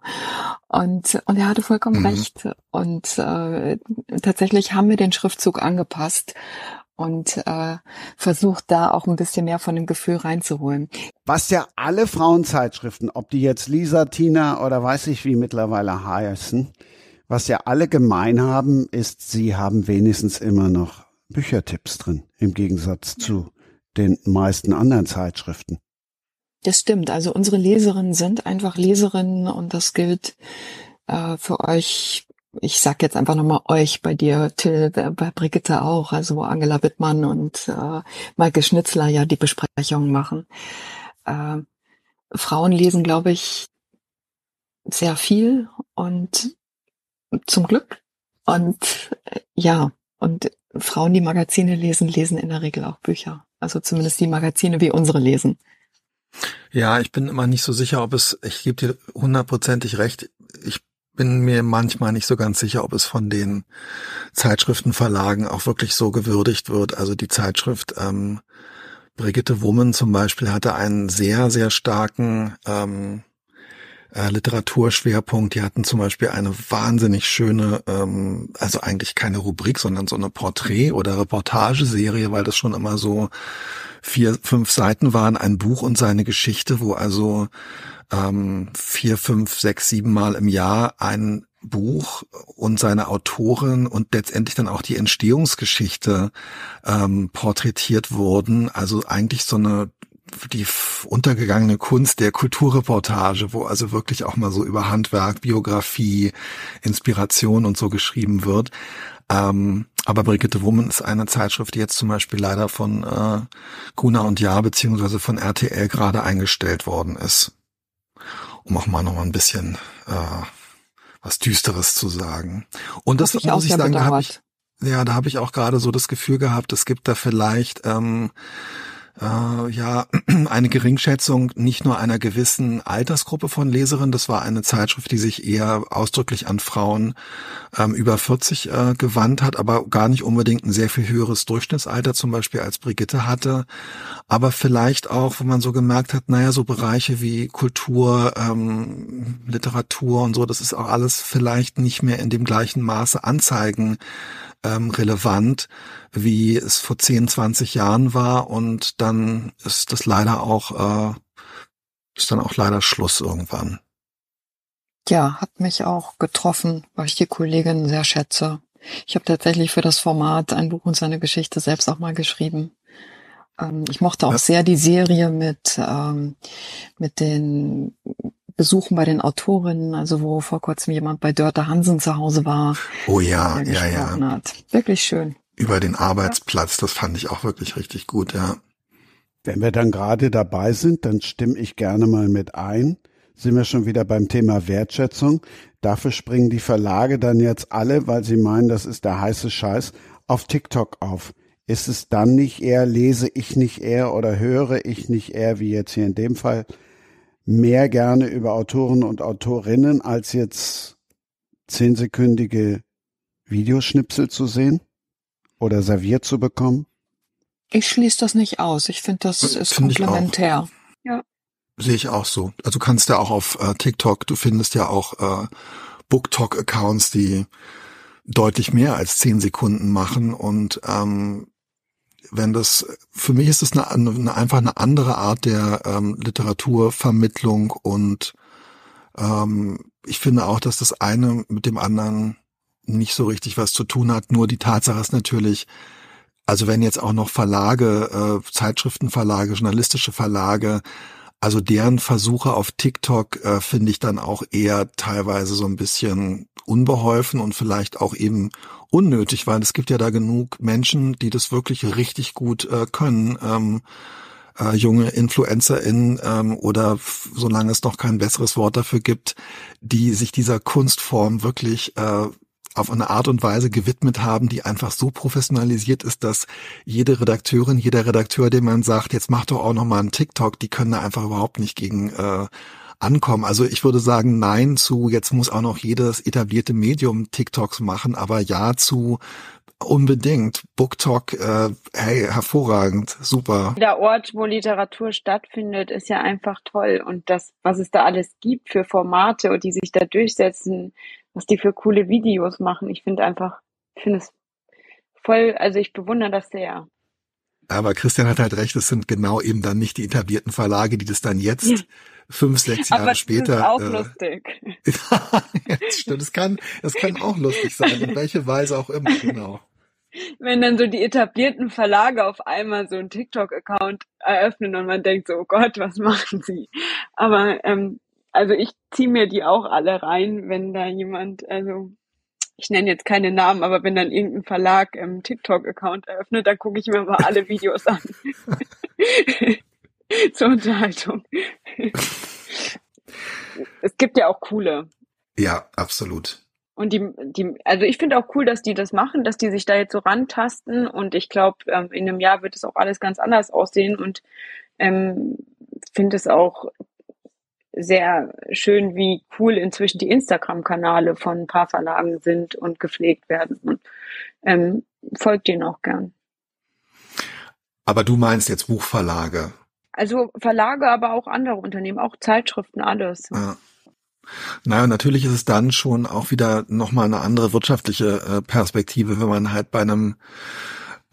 Und, und er hatte vollkommen mhm. recht. Und äh, tatsächlich haben wir den Schriftzug angepasst und äh, versucht da auch ein bisschen mehr von dem Gefühl reinzuholen. Was ja alle Frauenzeitschriften, ob die jetzt Lisa, Tina oder weiß ich wie mittlerweile heißen, was ja alle gemein haben, ist, sie haben wenigstens immer noch Büchertipps drin, im Gegensatz zu den meisten anderen Zeitschriften. Das stimmt. Also unsere Leserinnen sind einfach Leserinnen und das gilt äh, für euch. Ich sag jetzt einfach nochmal euch bei dir, Till, bei Brigitte auch, also wo Angela Wittmann und äh, Maike Schnitzler ja die Besprechungen machen. Äh, Frauen lesen, glaube ich, sehr viel und zum Glück. Und äh, ja, und Frauen, die Magazine lesen, lesen in der Regel auch Bücher. Also zumindest die Magazine wie unsere lesen. Ja, ich bin immer nicht so sicher, ob es, ich gebe dir hundertprozentig recht, bin mir manchmal nicht so ganz sicher, ob es von den Zeitschriftenverlagen auch wirklich so gewürdigt wird. Also die Zeitschrift ähm, Brigitte Woman zum Beispiel hatte einen sehr, sehr starken ähm, äh, Literaturschwerpunkt. Die hatten zum Beispiel eine wahnsinnig schöne, ähm, also eigentlich keine Rubrik, sondern so eine Porträt- oder Reportageserie, weil das schon immer so vier, fünf Seiten waren, ein Buch und seine Geschichte, wo also ähm, vier, fünf, sechs, sieben Mal im Jahr ein Buch und seine Autorin und letztendlich dann auch die Entstehungsgeschichte ähm, porträtiert wurden. Also eigentlich so eine die untergegangene Kunst der Kulturreportage, wo also wirklich auch mal so über Handwerk, Biografie, Inspiration und so geschrieben wird. Ähm, aber Brigitte Woman ist eine Zeitschrift, die jetzt zum Beispiel leider von äh, Gruner und Jahr beziehungsweise von RTL gerade eingestellt worden ist. Um auch mal noch mal ein bisschen äh, was Düsteres zu sagen. Und das ich muss ich sagen, da habe ich, ja, da habe ich auch gerade so das Gefühl gehabt, es gibt da vielleicht ähm, äh, ja (clears throat) eine Geringschätzung nicht nur einer gewissen Altersgruppe von Leserinnen. Das war eine Zeitschrift, die sich eher ausdrücklich an Frauen ähm, über 40 äh, gewandt hat, aber gar nicht unbedingt ein sehr viel höheres Durchschnittsalter zum Beispiel als Brigitte hatte. Aber vielleicht auch, wo man so gemerkt hat, naja, so Bereiche wie Kultur, ähm, Literatur und so, das ist auch alles vielleicht nicht mehr in dem gleichen Maße anzeigen ähm, relevant, wie es vor 10, 20 Jahren war und dann ist das leider auch, äh, ist dann auch leider Schluss irgendwann. Ja, hat mich auch getroffen, weil ich die Kollegin sehr schätze. Ich habe tatsächlich für das Format ein Buch und seine Geschichte selbst auch mal geschrieben. Ähm, ich mochte auch ja. sehr die Serie mit, ähm, mit den Besuchen bei den Autorinnen, also wo vor kurzem jemand bei Dörte Hansen zu Hause war. Oh ja, ja, ja. Hat. Wirklich schön. Über den Arbeitsplatz, das fand ich auch wirklich richtig gut, ja. Wenn wir dann gerade dabei sind, dann stimme ich gerne mal mit ein. Sind wir schon wieder beim Thema Wertschätzung. Dafür springen die Verlage dann jetzt alle, weil sie meinen, das ist der heiße Scheiß, auf TikTok auf. Ist es dann nicht eher, lese ich nicht eher oder höre ich nicht eher, wie jetzt hier in dem Fall, mehr gerne über Autoren und Autorinnen, als jetzt zehnsekündige Videoschnipsel zu sehen oder serviert zu bekommen? Ich schließe das nicht aus. Ich finde, das ist find komplementär. Ja. Sehe ich auch so. Also kannst ja auch auf äh, TikTok, du findest ja auch äh, BookTok-Accounts, die deutlich mehr als zehn Sekunden machen und ähm, wenn das, für mich ist es eine, eine, einfach eine andere Art der ähm, Literaturvermittlung und ähm, ich finde auch, dass das eine mit dem anderen nicht so richtig was zu tun hat. Nur die Tatsache ist natürlich, also wenn jetzt auch noch Verlage, äh, Zeitschriftenverlage, journalistische Verlage, also deren Versuche auf TikTok äh, finde ich dann auch eher teilweise so ein bisschen unbeholfen und vielleicht auch eben unnötig, weil es gibt ja da genug Menschen, die das wirklich richtig gut äh, können. Ähm, äh, junge InfluencerInnen ähm, oder solange es noch kein besseres Wort dafür gibt, die sich dieser Kunstform wirklich äh, auf eine Art und Weise gewidmet haben, die einfach so professionalisiert ist, dass jede Redakteurin, jeder Redakteur, dem man sagt, jetzt mach doch auch noch mal einen TikTok, die können da einfach überhaupt nicht gegen äh, ankommen. Also ich würde sagen, nein zu, jetzt muss auch noch jedes etablierte Medium TikToks machen, aber ja zu unbedingt. BookTok, äh, hey, hervorragend, super. Der Ort, wo Literatur stattfindet, ist ja einfach toll. Und das, was es da alles gibt für Formate und die sich da durchsetzen, was die für coole Videos machen, ich finde einfach, ich finde es voll, also ich bewundere das sehr. Aber Christian hat halt recht, es sind genau eben dann nicht die etablierten Verlage, die das dann jetzt ja. fünf, sechs Jahre Aber später. Das ist auch äh, lustig. (laughs) ja, das stimmt. Das kann, das kann auch lustig sein, in welche Weise auch immer, genau. Wenn dann so die etablierten Verlage auf einmal so einen TikTok-Account eröffnen und man denkt so, oh Gott, was machen sie? Aber ähm, also ich ziehe mir die auch alle rein, wenn da jemand, also ich nenne jetzt keine Namen, aber wenn dann irgendein Verlag im TikTok-Account eröffnet, dann gucke ich mir mal alle Videos an. (laughs) Zur Unterhaltung. es gibt ja auch coole. Ja, absolut. Und die, die, also ich finde auch cool, dass die das machen, dass die sich da jetzt so rantasten und ich glaube, ähm, in einem Jahr wird es auch alles ganz anders aussehen und ähm, finde es auch sehr schön, wie cool inzwischen die Instagram-Kanäle von ein paar Verlagen sind und gepflegt werden. Und ähm, folgt denen auch gern. Aber du meinst jetzt Buchverlage? Also Verlage, aber auch andere Unternehmen, auch Zeitschriften, alles. Ja. Naja, natürlich ist es dann schon auch wieder nochmal eine andere wirtschaftliche äh, Perspektive, wenn man halt bei einem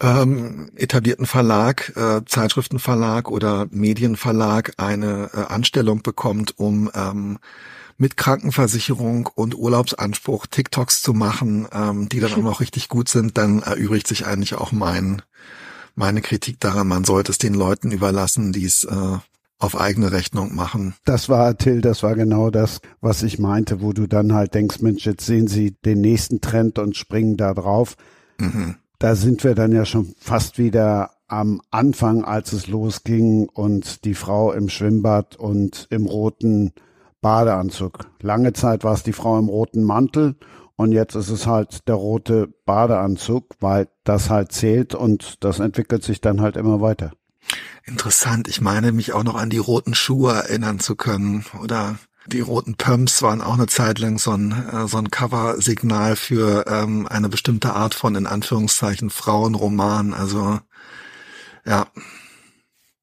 ähm, etablierten Verlag, äh, Zeitschriftenverlag oder Medienverlag eine äh, Anstellung bekommt, um ähm, mit Krankenversicherung und Urlaubsanspruch TikToks zu machen, ähm, die dann auch (laughs) noch richtig gut sind, dann erübrigt sich eigentlich auch mein, meine Kritik daran, man sollte es den Leuten überlassen, die es äh, auf eigene Rechnung machen. Das war, Till, das war genau das, was ich meinte, wo du dann halt denkst, Mensch, jetzt sehen sie den nächsten Trend und springen da drauf. Mhm da sind wir dann ja schon fast wieder am Anfang, als es losging und die Frau im Schwimmbad und im roten Badeanzug. Lange Zeit war es die Frau im roten Mantel und jetzt ist es halt der rote Badeanzug, weil das halt zählt und das entwickelt sich dann halt immer weiter. Interessant. Ich meine, mich auch noch an die roten Schuhe erinnern zu können oder die roten Pumps waren auch eine Zeit lang so ein, äh, so ein Cover-Signal für ähm, eine bestimmte Art von, in Anführungszeichen, Frauenroman. Also, ja.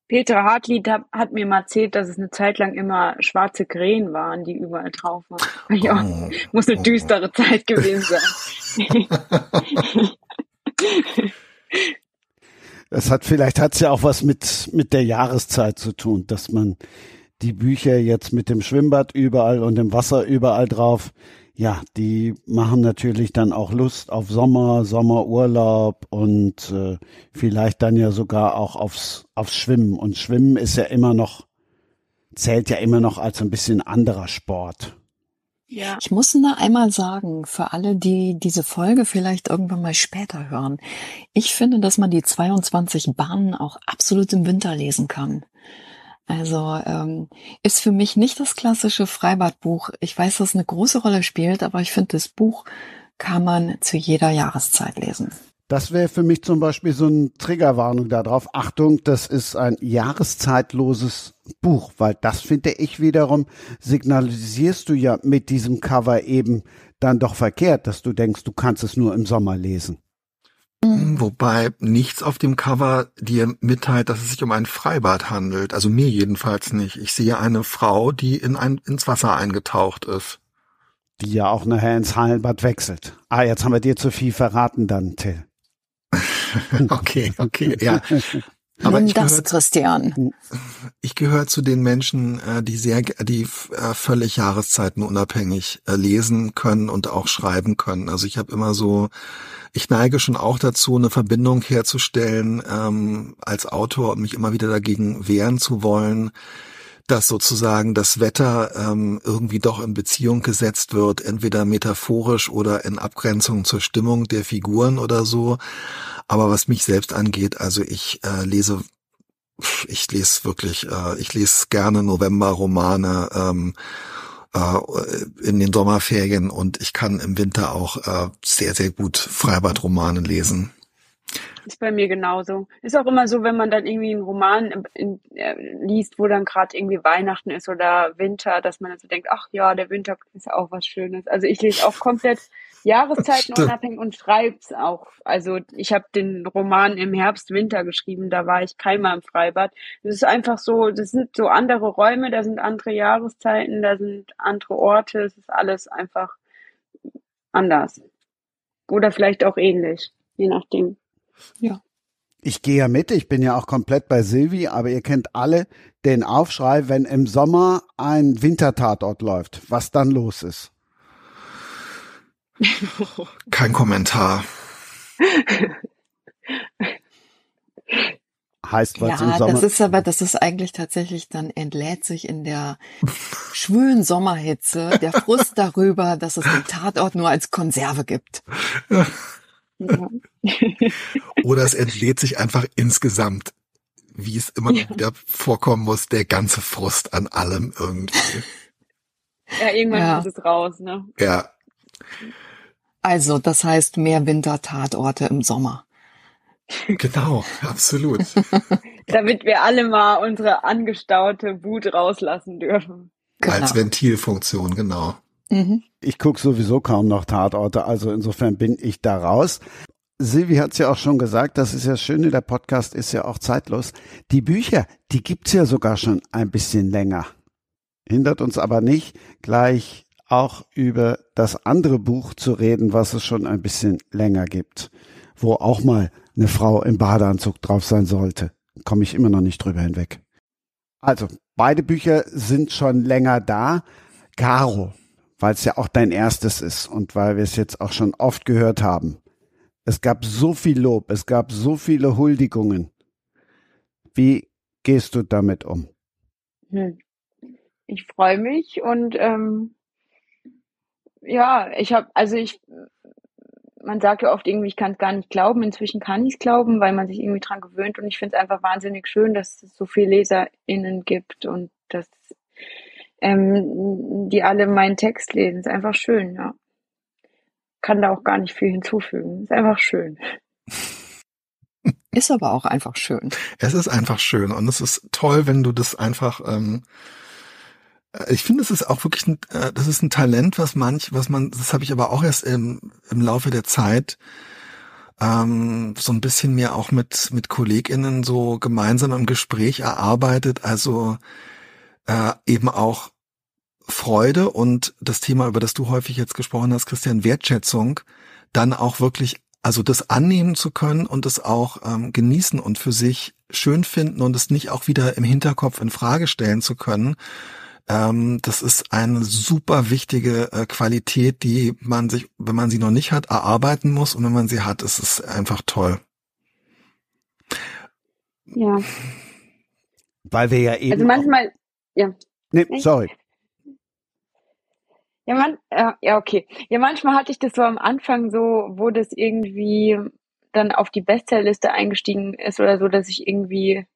Petra Hartlied hat mir mal erzählt, dass es eine Zeit lang immer schwarze Krähen waren, die überall drauf waren. (laughs) Ja, oh, muss eine oh, düstere oh. Zeit gewesen sein. (laughs) Es hat vielleicht hat's ja auch was mit mit der Jahreszeit zu tun, dass man die Bücher jetzt mit dem Schwimmbad überall und dem Wasser überall drauf, ja, die machen natürlich dann auch Lust auf Sommer, Sommerurlaub und äh, vielleicht dann ja sogar auch aufs, aufs Schwimmen. Und Schwimmen ist ja immer noch, zählt ja immer noch als ein bisschen anderer Sport. Ja. Ich muss nur einmal sagen, für alle, die diese Folge vielleicht irgendwann mal später hören, ich finde, dass man die 22 Bahnen auch absolut im Winter lesen kann. Also ähm, ist für mich nicht das klassische Freibadbuch. Ich weiß, dass es eine große Rolle spielt, aber ich finde, das Buch kann man zu jeder Jahreszeit lesen. Das wäre für mich zum Beispiel so eine Triggerwarnung darauf. Achtung, das ist ein jahreszeitloses Buch, weil das finde ich wiederum signalisierst du ja mit diesem Cover eben dann doch verkehrt, dass du denkst, du kannst es nur im Sommer lesen. Mhm. Wobei nichts auf dem Cover dir mitteilt, dass es sich um ein Freibad handelt. Also mir jedenfalls nicht. Ich sehe eine Frau, die in ein, ins Wasser eingetaucht ist. Die ja auch nachher ins Hallenbad wechselt. Ah, jetzt haben wir dir zu viel verraten dann, Till. (laughs) okay, okay, ja. (laughs) Aber Nimm ich das, gehör, Christian. Ich gehöre zu den Menschen, äh, die sehr, die äh, völlig jahreszeitenunabhängig äh, lesen können und auch schreiben können. Also ich habe immer so ich neige schon auch dazu, eine Verbindung herzustellen ähm, als Autor und mich immer wieder dagegen wehren zu wollen, dass sozusagen das Wetter ähm, irgendwie doch in Beziehung gesetzt wird, entweder metaphorisch oder in Abgrenzung zur Stimmung der Figuren oder so. Aber was mich selbst angeht, also ich äh, lese ich lese wirklich, äh, ich lese gerne November-Romane ähm, äh, in den Sommerferien und ich kann im Winter auch äh, sehr, sehr gut Freibadromane lesen. Ist bei mir genauso. Ist auch immer so, wenn man dann irgendwie einen Roman in, in, äh, liest, wo dann gerade irgendwie Weihnachten ist oder Winter, dass man dann so denkt, ach ja, der Winter ist auch was Schönes. Also ich lese auch komplett Jahreszeiten unabhängig und schreib's auch. Also ich habe den Roman im Herbst, Winter geschrieben, da war ich keinmal im Freibad. Das ist einfach so, das sind so andere Räume, da sind andere Jahreszeiten, da sind andere Orte, es ist alles einfach anders. Oder vielleicht auch ähnlich. je nachdem. Ja. Ich gehe ja mit, ich bin ja auch komplett bei Silvi, aber ihr kennt alle den Aufschrei, wenn im Sommer ein Wintertatort läuft, was dann los ist. (laughs) Kein Kommentar. Heißt was im Ja, Sommer. das ist aber, das ist eigentlich tatsächlich dann entlädt sich in der schwülen Sommerhitze der Frust darüber, dass es den Tatort nur als Konserve gibt. (laughs) Ja. (laughs) Oder es entlädt sich einfach insgesamt, wie es immer Ja. wieder vorkommen muss, der ganze Frust an allem irgendwie. ja, irgendwann Ja. muss es raus, ne? Ja, Also, das heißt mehr Wintertatorte im Sommer. genau, absolut. (laughs) Damit wir alle mal unsere angestaute Wut rauslassen dürfen. Als Genau. Ventilfunktion, genau. Mhm. Ich gucke sowieso kaum noch Tatorte, also insofern bin ich da raus. Silvi hat es ja auch schon gesagt, das ist ja das Schöne, der Podcast ist ja auch zeitlos. Die Bücher, die gibt's ja sogar schon ein bisschen länger. Hindert uns aber nicht, gleich auch über das andere Buch zu reden, was es schon ein bisschen länger gibt, wo auch mal eine Frau im Badeanzug drauf sein sollte. Komme ich immer noch nicht drüber hinweg. Also, beide Bücher sind schon länger da. Caro, weil es ja auch dein erstes ist und weil wir es jetzt auch schon oft gehört haben. Es gab so viel Lob, es gab so viele Huldigungen. Wie gehst du damit um? Hm. Ich freue mich und ähm, ja, ich habe, also ich, man sagt ja oft irgendwie, ich kann es gar nicht glauben. Inzwischen kann ich es glauben, weil man sich irgendwie dran gewöhnt und ich finde es einfach wahnsinnig schön, dass es so viele LeserInnen gibt und dass ähm, die alle meinen Text lesen. Ist einfach schön, ja. Kann da auch gar nicht viel hinzufügen. Ist einfach schön. Ist aber auch einfach schön. Es ist einfach schön und es ist toll, wenn du das einfach. Ähm, äh, ich finde, es ist auch wirklich, ein, äh, das ist ein Talent, was manch, was man, das habe ich aber auch erst im, im Laufe der Zeit ähm, so ein bisschen mehr auch mit mit KollegInnen so gemeinsam im Gespräch erarbeitet. Also äh, eben auch Freude und das Thema, über das du häufig jetzt gesprochen hast, Christian, Wertschätzung, dann auch wirklich, also das annehmen zu können und es auch ähm, genießen und für sich schön finden und es nicht auch wieder im Hinterkopf in Frage stellen zu können. Ähm, das ist eine super wichtige äh, Qualität, die man sich, wenn man sie noch nicht hat, erarbeiten muss und wenn man sie hat, ist es einfach toll. Ja. Weil wir ja eben. Also manchmal, ja. nee, sorry. Ja, man, äh, ja, okay. Ja, manchmal hatte ich das so am Anfang so, wo das irgendwie dann auf die Bestsellerliste eingestiegen ist oder so, dass ich irgendwie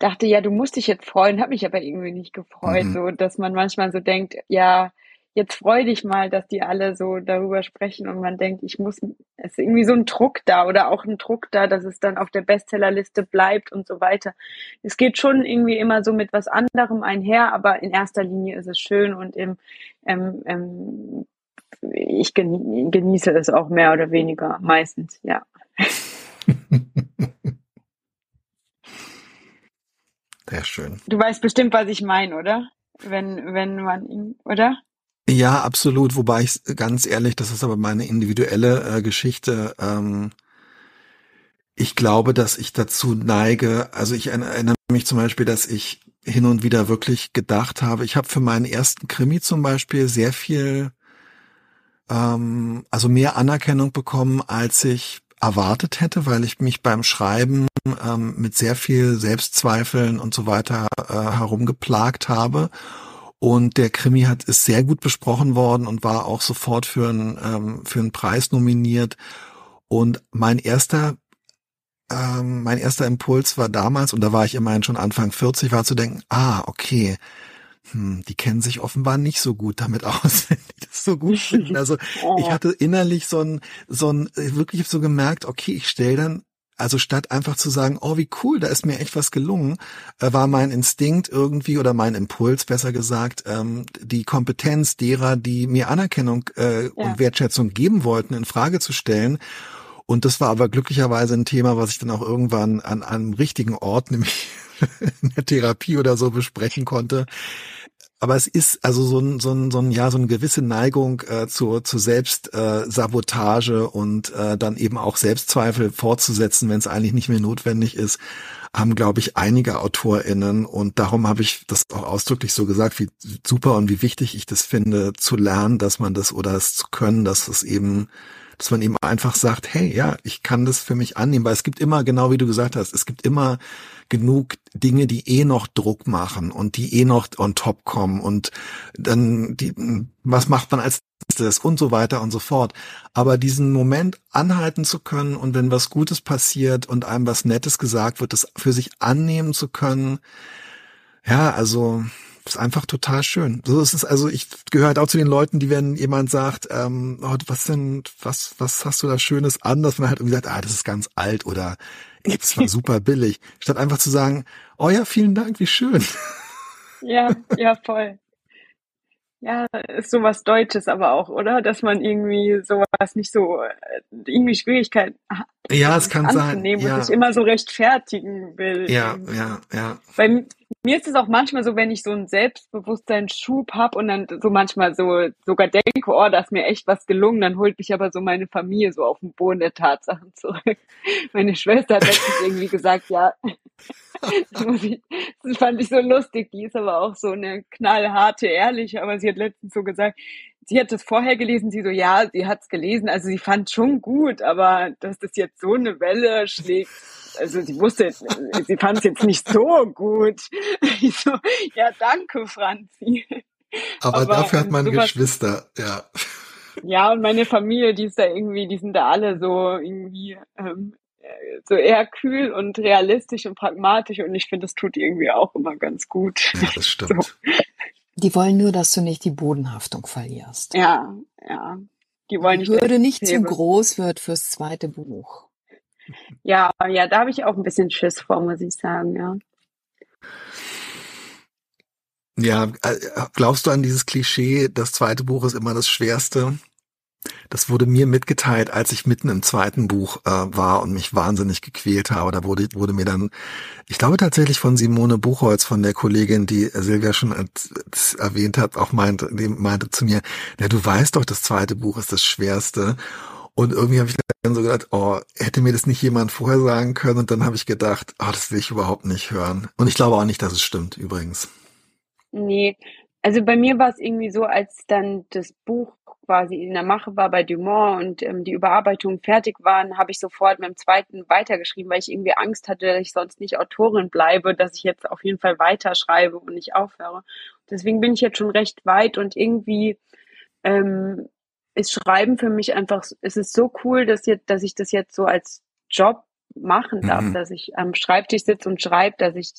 dachte, ja, du musst dich jetzt freuen, habe mich aber irgendwie nicht gefreut, Mhm. so, dass man manchmal so denkt, ja, jetzt freu dich mal, dass die alle so darüber sprechen und man denkt, ich muss, es ist irgendwie so ein Druck da oder auch ein Druck da, dass es dann auf der Bestsellerliste bleibt und so weiter. Es geht schon irgendwie immer so mit was anderem einher, aber in erster Linie ist es schön und im, ähm, ähm, ich genie genieße es auch mehr oder weniger meistens, ja. (laughs) Sehr schön. Du weißt bestimmt, was ich meine, oder? Wenn, wenn man ihn, oder? Ja, absolut. Wobei ich ganz ehrlich, das ist aber meine individuelle äh, Geschichte. Ähm, ich glaube, dass ich dazu neige. Also ich erinnere mich zum Beispiel, dass ich hin und wieder wirklich gedacht habe. Ich habe für meinen ersten Krimi zum Beispiel sehr viel, ähm, also mehr Anerkennung bekommen, als ich erwartet hätte, weil ich mich beim Schreiben ähm, mit sehr viel Selbstzweifeln und so weiter äh, herumgeplagt habe. Und der Krimi hat ist sehr gut besprochen worden und war auch sofort für einen ähm, für einen Preis nominiert. Und mein erster ähm, mein erster Impuls war damals und da war ich immerhin schon Anfang 40, war zu denken, ah okay, hm, die kennen sich offenbar nicht so gut damit (laughs) aus, wenn die das so gut finden. Also (laughs) ich hatte innerlich so ein so ein wirklich so gemerkt, okay, ich stelle dann also statt einfach zu sagen, oh wie cool, da ist mir echt was gelungen, äh, war mein Instinkt irgendwie oder mein Impuls besser gesagt, ähm, die Kompetenz derer, die mir Anerkennung äh, Ja. und Wertschätzung geben wollten, in Frage zu stellen. Und das war aber glücklicherweise ein Thema, was ich dann auch irgendwann an einem richtigen Ort, (laughs) nämlich in der Therapie oder so besprechen konnte. Aber es ist also so ein, so ein, so ein ja, so eine gewisse Neigung äh, zur, zur Selbstsabotage äh, und äh, dann eben auch Selbstzweifel fortzusetzen, wenn es eigentlich nicht mehr notwendig ist, haben, glaube ich, einige AutorInnen. Und darum habe ich das auch ausdrücklich so gesagt, wie super und wie wichtig ich das finde, zu lernen, dass man das oder es zu können, dass es eben dass man eben einfach sagt, hey, ja, ich kann das für mich annehmen, weil es gibt immer, genau wie du gesagt hast, es gibt immer genug Dinge, die eh noch Druck machen und die eh noch on top kommen und dann die, was macht man als das und so weiter und so fort. Aber diesen Moment anhalten zu können und wenn was Gutes passiert und einem was Nettes gesagt wird, das für sich annehmen zu können, ja, also ist einfach total schön. So ist es also, ich gehöre halt auch zu den Leuten, die wenn jemand sagt, ähm, oh, was denn, was, was hast du da Schönes an, dass man halt irgendwie sagt, ah, das ist ganz alt oder es war (laughs) super billig, statt einfach zu sagen, oh ja, vielen Dank, wie schön. Ja, ja, voll. Ja, ist sowas Deutsches aber auch, oder? Dass man irgendwie sowas nicht so, äh, irgendwie Schwierigkeiten hat. Ja, es kann sein. Ja. Und sich immer so rechtfertigen will. Ja, ja, ja. Bei mir ist es auch manchmal so, wenn ich so einen Selbstbewusstseinsschub habe und dann so manchmal so sogar denke, oh, da ist mir echt was gelungen, dann holt mich aber so meine Familie so auf den Boden der Tatsachen zurück. (laughs) Meine Schwester hat letztens irgendwie gesagt, ja, (laughs) das fand ich so lustig. Die ist aber auch so eine knallharte, ehrliche, aber sie hat letztens so gesagt, sie hat das vorher gelesen, sie so, ja, sie hat es gelesen, also sie fand schon gut, aber dass das jetzt so eine Welle schlägt, also sie wusste, sie fand es jetzt nicht so gut. (laughs) Ich so, ja, danke, Franzi. Aber, aber dafür hat man Geschwister, ja. Ja, und meine Familie, die ist da irgendwie, die sind da alle so irgendwie ähm, so eher kühl und realistisch und pragmatisch und ich finde, das tut irgendwie auch immer ganz gut. Ja, das (laughs) stimmt. So. Die wollen nur, dass du nicht die Bodenhaftung verlierst. Ja, ja. Die wollen die Hürde nicht zu groß wird fürs zweite Buch. Ja, ja, da habe ich auch ein bisschen Schiss vor, muss ich sagen, ja. Ja, äh, glaubst du an dieses Klischee, das zweite Buch ist immer das Schwerste? Das wurde mir mitgeteilt, als ich mitten im zweiten Buch äh, war und mich wahnsinnig gequält habe. Da wurde, wurde mir dann, ich glaube tatsächlich von Simone Buchholz, von der Kollegin, die Silvia schon erwähnt hat, auch meinte, meinte zu mir, ja, du weißt doch, das zweite Buch ist das schwerste. Und irgendwie habe ich dann so gedacht, oh, hätte mir das nicht jemand vorher sagen können? Und dann habe ich gedacht, oh, das will ich überhaupt nicht hören. Und ich glaube auch nicht, dass es stimmt, übrigens. Nee, also bei mir war es irgendwie so, als dann das Buch quasi in der Mache war bei Dumont und ähm, die Überarbeitungen fertig waren, habe ich sofort mit dem zweiten weitergeschrieben, weil ich irgendwie Angst hatte, dass ich sonst nicht Autorin bleibe, dass ich jetzt auf jeden Fall weiterschreibe und nicht aufhöre. Deswegen bin ich jetzt schon recht weit und irgendwie ähm, ist Schreiben für mich einfach, es ist so cool, dass, jetzt, dass ich das jetzt so als Job machen darf, mhm. dass ich am Schreibtisch sitze und schreibe, dass ich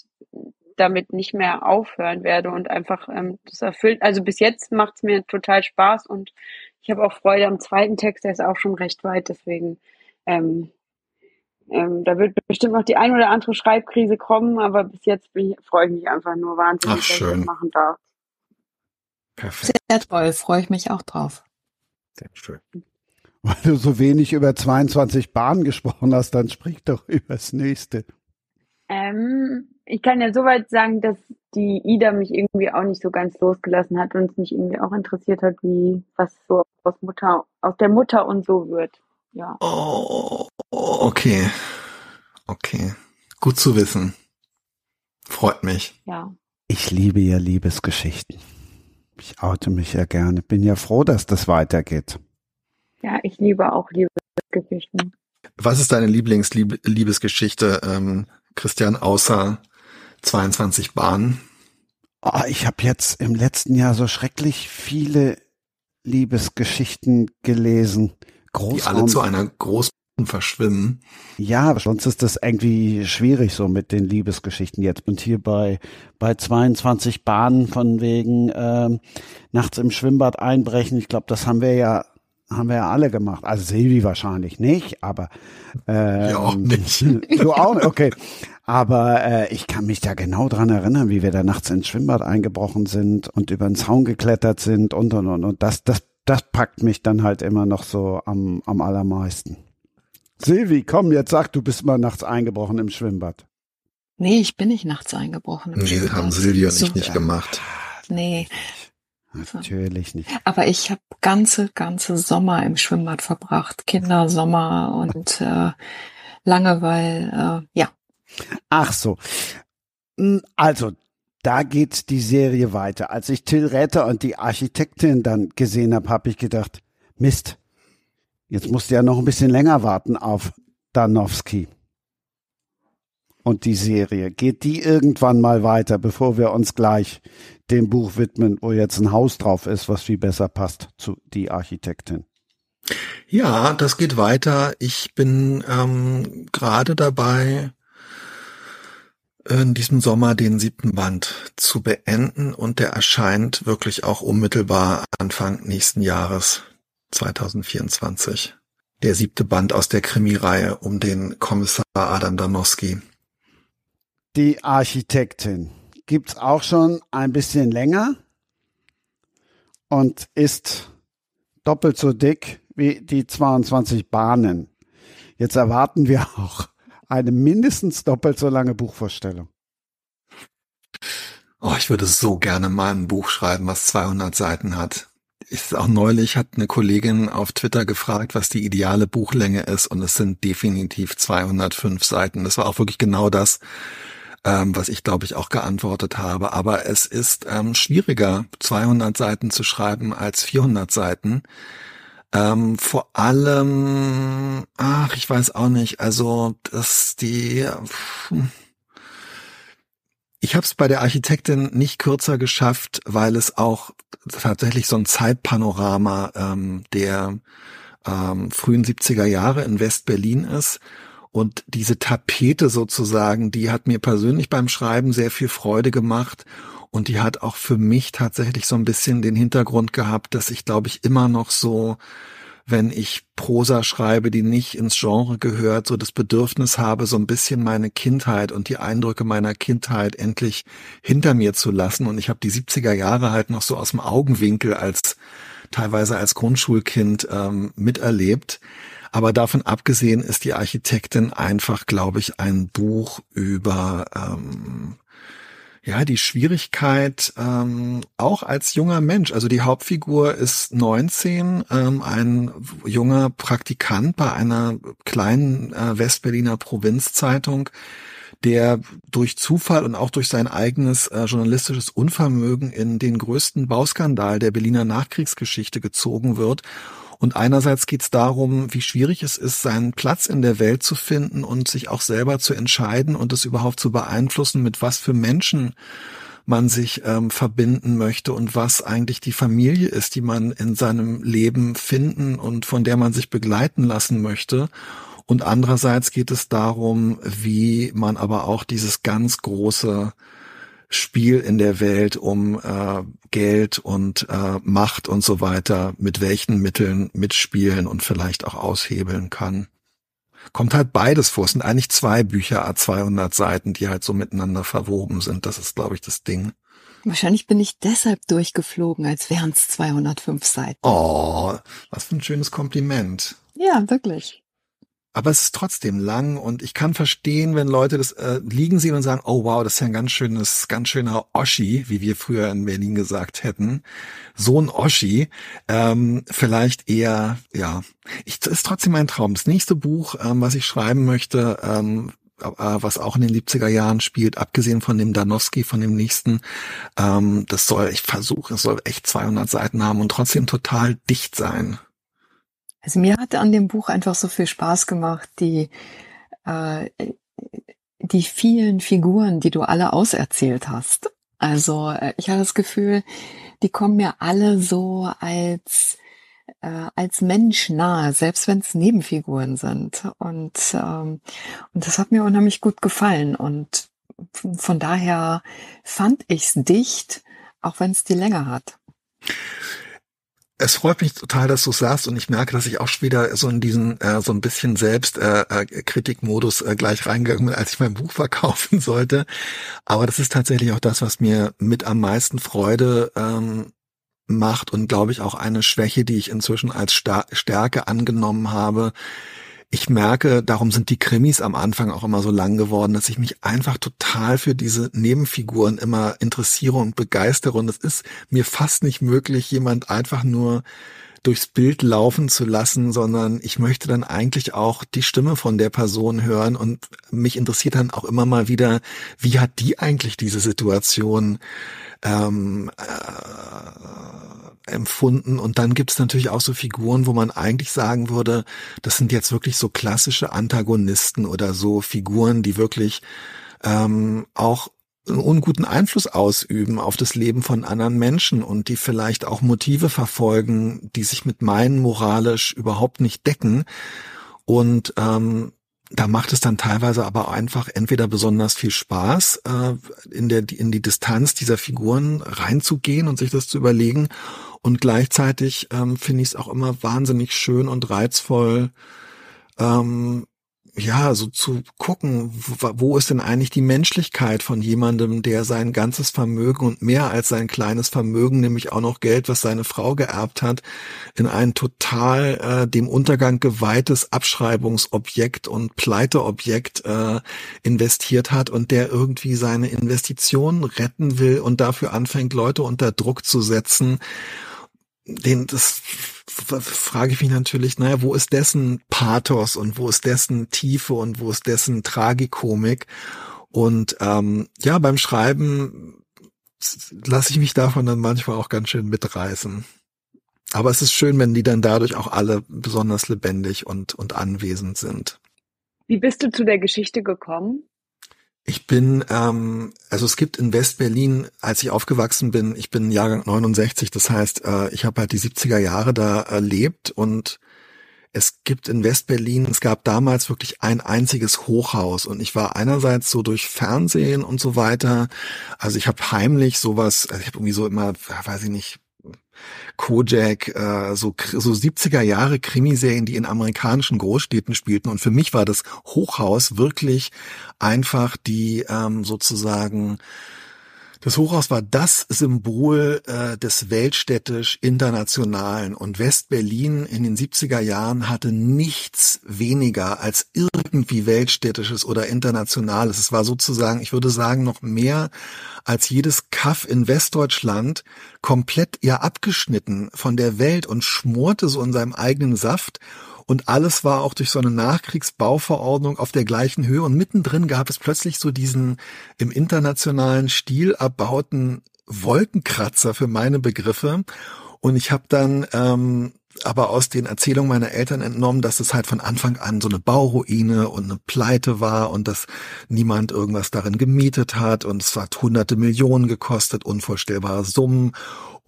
damit nicht mehr aufhören werde und einfach ähm, das erfüllt. Also bis jetzt macht es mir total Spaß und ich habe auch Freude am zweiten Text, der ist auch schon recht weit, deswegen ähm, ähm, da wird bestimmt noch die ein oder andere Schreibkrise kommen, aber bis jetzt ich, freue ich mich einfach nur wahnsinnig, Ach, dass ich das machen darf. Perfekt. Sehr toll, freue ich mich auch drauf. Sehr schön. Weil du so wenig über 22 Bahnen gesprochen hast, dann sprich doch (laughs) über das nächste. Ähm, ich kann ja soweit sagen, dass die Ida mich irgendwie auch nicht so ganz losgelassen hat und es mich irgendwie auch interessiert hat, wie was so aus Mutter, aus der Mutter und so wird. Ja. Oh, okay. Okay. Gut zu wissen. Freut mich. Ja. Ich liebe ja Liebesgeschichten. Ich oute mich ja gerne. Bin ja froh, dass das weitergeht. Ja, ich liebe auch Liebesgeschichten. Was ist deine Lieblingsliebesgeschichte, ähm, Christian, außer 22 Bahnen? Oh, ich habe jetzt im letzten Jahr so schrecklich viele Liebesgeschichten gelesen. Großraum. Die alle zu einer großen verschwimmen. Ja, sonst ist das irgendwie schwierig so mit den Liebesgeschichten jetzt. Und hier bei, bei 22 Bahnen von wegen ähm, nachts im Schwimmbad einbrechen. Ich glaube, das haben wir ja haben wir ja alle gemacht. Also Silvi wahrscheinlich nicht, aber ähm, ja auch nicht. (laughs) Du auch nicht, okay. Aber äh, ich kann mich da genau dran erinnern, wie wir da nachts ins Schwimmbad eingebrochen sind und über den Zaun geklettert sind und und und und das das das packt mich dann halt immer noch so am am allermeisten. Silvi, komm, jetzt sag, du bist mal nachts eingebrochen im Schwimmbad. Nee, ich bin nicht nachts eingebrochen. Im nee, Schwimmbad. haben Silvi und ich so, nicht gemacht. Nee. Natürlich nicht. Aber ich habe ganze, ganze Sommer im Schwimmbad verbracht. Kindersommer und äh, Langeweile, äh, ja. Ach so. Hm, also, da geht die Serie weiter. Als ich Till Räther und die Architektin dann gesehen habe, habe ich gedacht, Mist, jetzt musst du ja noch ein bisschen länger warten auf Danowski. Und die Serie, geht die irgendwann mal weiter, bevor wir uns gleich dem Buch widmen, wo jetzt ein Haus drauf ist, was viel besser passt zu die Architektin? Ja, das geht weiter. Ich bin ähm, gerade dabei, in diesem Sommer den siebten Band zu beenden und der erscheint wirklich auch unmittelbar Anfang nächsten Jahres 2024. Der siebte Band aus der Krimireihe um den Kommissar Adam Danowski. Die Architektin gibt's auch schon ein bisschen länger und ist doppelt so dick wie die 22 Bahnen. Jetzt erwarten wir auch eine mindestens doppelt so lange Buchvorstellung. Oh, ich würde so gerne mal ein Buch schreiben, was 200 Seiten hat. Ist auch neulich hat eine Kollegin auf Twitter gefragt, was die ideale Buchlänge ist und es sind definitiv 205 Seiten. Das war auch wirklich genau das, ähm, was ich glaube ich auch geantwortet habe. Aber es ist ähm, schwieriger, 200 Seiten zu schreiben als 400 Seiten. Ähm, vor allem, ach, ich weiß auch nicht, also dass die, ich habe es bei der Architektin nicht kürzer geschafft, weil es auch tatsächlich so ein Zeitpanorama ähm, der ähm, frühen 70er Jahre in West-Berlin ist. Und diese Tapete sozusagen, die hat mir persönlich beim Schreiben sehr viel Freude gemacht. Und die hat auch für mich tatsächlich so ein bisschen den Hintergrund gehabt, dass ich, glaube ich, immer noch so, wenn ich Prosa schreibe, die nicht ins Genre gehört, so das Bedürfnis habe, so ein bisschen meine Kindheit und die Eindrücke meiner Kindheit endlich hinter mir zu lassen. Und ich habe die 70er Jahre halt noch so aus dem Augenwinkel als teilweise als Grundschulkind ähm, miterlebt. Aber davon abgesehen ist die Architektin einfach, glaube ich, ein Buch über ähm, ja, die Schwierigkeit ähm, auch als junger Mensch. Also die Hauptfigur ist 19, ähm, ein junger Praktikant bei einer kleinen äh, Westberliner Provinzzeitung, der durch Zufall und auch durch sein eigenes äh, journalistisches Unvermögen in den größten Bauskandal der Berliner Nachkriegsgeschichte gezogen wird und einerseits geht es darum, wie schwierig es ist, seinen Platz in der Welt zu finden und sich auch selber zu entscheiden und es überhaupt zu beeinflussen, mit was für Menschen man sich ähm, verbinden möchte und was eigentlich die Familie ist, die man in seinem Leben finden und von der man sich begleiten lassen möchte. Und andererseits geht es darum, wie man aber auch dieses ganz große Spiel in der Welt um äh, Geld und äh, Macht und so weiter, mit welchen Mitteln mitspielen und vielleicht auch aushebeln kann. Kommt halt beides vor. Es sind eigentlich zwei Bücher, a 200 Seiten, die halt so miteinander verwoben sind. Das ist, glaube ich, das Ding. Wahrscheinlich bin ich deshalb durchgeflogen, als wären es 205 Seiten. Oh, was für ein schönes Kompliment. Ja, wirklich aber es ist trotzdem lang und ich kann verstehen, wenn Leute das äh, liegen sehen und sagen, oh wow, das ist ja ein ganz schönes, ganz schöner Oschi, wie wir früher in Berlin gesagt hätten. So ein Oschi. Ähm, vielleicht eher, ja, ich, ist trotzdem mein Traum. Das nächste Buch, ähm, was ich schreiben möchte, ähm, äh, was auch in den 70er Jahren spielt, abgesehen von dem Danowski, von dem nächsten, ähm, das soll, ich versuche, es soll echt 200 Seiten haben und trotzdem total dicht sein. Also mir hat an dem Buch einfach so viel Spaß gemacht, die, äh, die vielen Figuren, die du alle auserzählt hast. Also äh, ich habe das Gefühl, die kommen mir alle so als äh, als Mensch nahe, selbst wenn es Nebenfiguren sind. Und ähm, und das hat mir unheimlich gut gefallen. Und von daher fand ich's dicht, auch wenn es die Länge hat es freut mich total, dass du sagst und ich merke, dass ich auch schon wieder so in diesen äh, so ein bisschen selbst äh, äh, Kritikmodus äh, gleich reingegangen bin, als ich mein Buch verkaufen (laughs) sollte. Aber das ist tatsächlich auch das, was mir mit am meisten Freude ähm, macht und glaube ich auch eine Schwäche, die ich inzwischen als Stärke angenommen habe, ich merke, darum sind die Krimis am Anfang auch immer so lang geworden, dass ich mich einfach total für diese Nebenfiguren immer interessiere und begeistere. Und es ist mir fast nicht möglich, jemand einfach nur durchs Bild laufen zu lassen, sondern ich möchte dann eigentlich auch die Stimme von der Person hören und mich interessiert dann auch immer mal wieder, wie hat die eigentlich diese Situation ähm, äh, empfunden. Und dann gibt es natürlich auch so Figuren, wo man eigentlich sagen würde, das sind jetzt wirklich so klassische Antagonisten oder so Figuren, die wirklich ähm, auch einen unguten Einfluss ausüben auf das Leben von anderen Menschen und die vielleicht auch Motive verfolgen, die sich mit meinen moralisch überhaupt nicht decken. Und ähm, da macht es dann teilweise aber einfach entweder besonders viel Spaß, äh, in, der, in die Distanz dieser Figuren reinzugehen und sich das zu überlegen. Und gleichzeitig ähm, finde ich es auch immer wahnsinnig schön und reizvoll, ähm, ja, so zu gucken, wo ist denn eigentlich die Menschlichkeit von jemandem, der sein ganzes Vermögen und mehr als sein kleines Vermögen, nämlich auch noch Geld, was seine Frau geerbt hat, in ein total äh, dem Untergang geweihtes Abschreibungsobjekt und Pleiteobjekt äh, investiert hat und der irgendwie seine Investitionen retten will und dafür anfängt, Leute unter Druck zu setzen den, das frage ich mich natürlich, naja, wo ist dessen Pathos und wo ist dessen Tiefe und wo ist dessen Tragikomik? Und ähm, ja, beim Schreiben lasse ich mich davon dann manchmal auch ganz schön mitreißen. Aber es ist schön, wenn die dann dadurch auch alle besonders lebendig und, und anwesend sind. Wie bist du zu der Geschichte gekommen? Ich bin, ähm, also es gibt in West-Berlin, als ich aufgewachsen bin, ich bin Jahrgang 69, das heißt, äh, ich habe halt die 70er Jahre da erlebt und es gibt in West-Berlin, es gab damals wirklich ein einziges Hochhaus und ich war einerseits so durch Fernsehen und so weiter, also ich habe heimlich sowas, also ich habe irgendwie so immer, weiß ich nicht, Kojak, äh, so, so 70er Jahre Krimiserien, die in amerikanischen Großstädten spielten. Und für mich war das Hochhaus wirklich einfach die ähm, sozusagen das Hochhaus war das Symbol äh, des weltstädtisch-internationalen und West-Berlin in den 70er Jahren hatte nichts weniger als irgendwie weltstädtisches oder internationales. Es war sozusagen, ich würde sagen, noch mehr als jedes Kaff in Westdeutschland komplett ja abgeschnitten von der Welt und schmorte so in seinem eigenen Saft und alles war auch durch so eine Nachkriegsbauverordnung auf der gleichen Höhe. Und mittendrin gab es plötzlich so diesen im internationalen Stil erbauten Wolkenkratzer für meine Begriffe. Und ich habe dann ähm, aber aus den Erzählungen meiner Eltern entnommen, dass es halt von Anfang an so eine Bauruine und eine Pleite war und dass niemand irgendwas darin gemietet hat und es hat hunderte Millionen gekostet, unvorstellbare Summen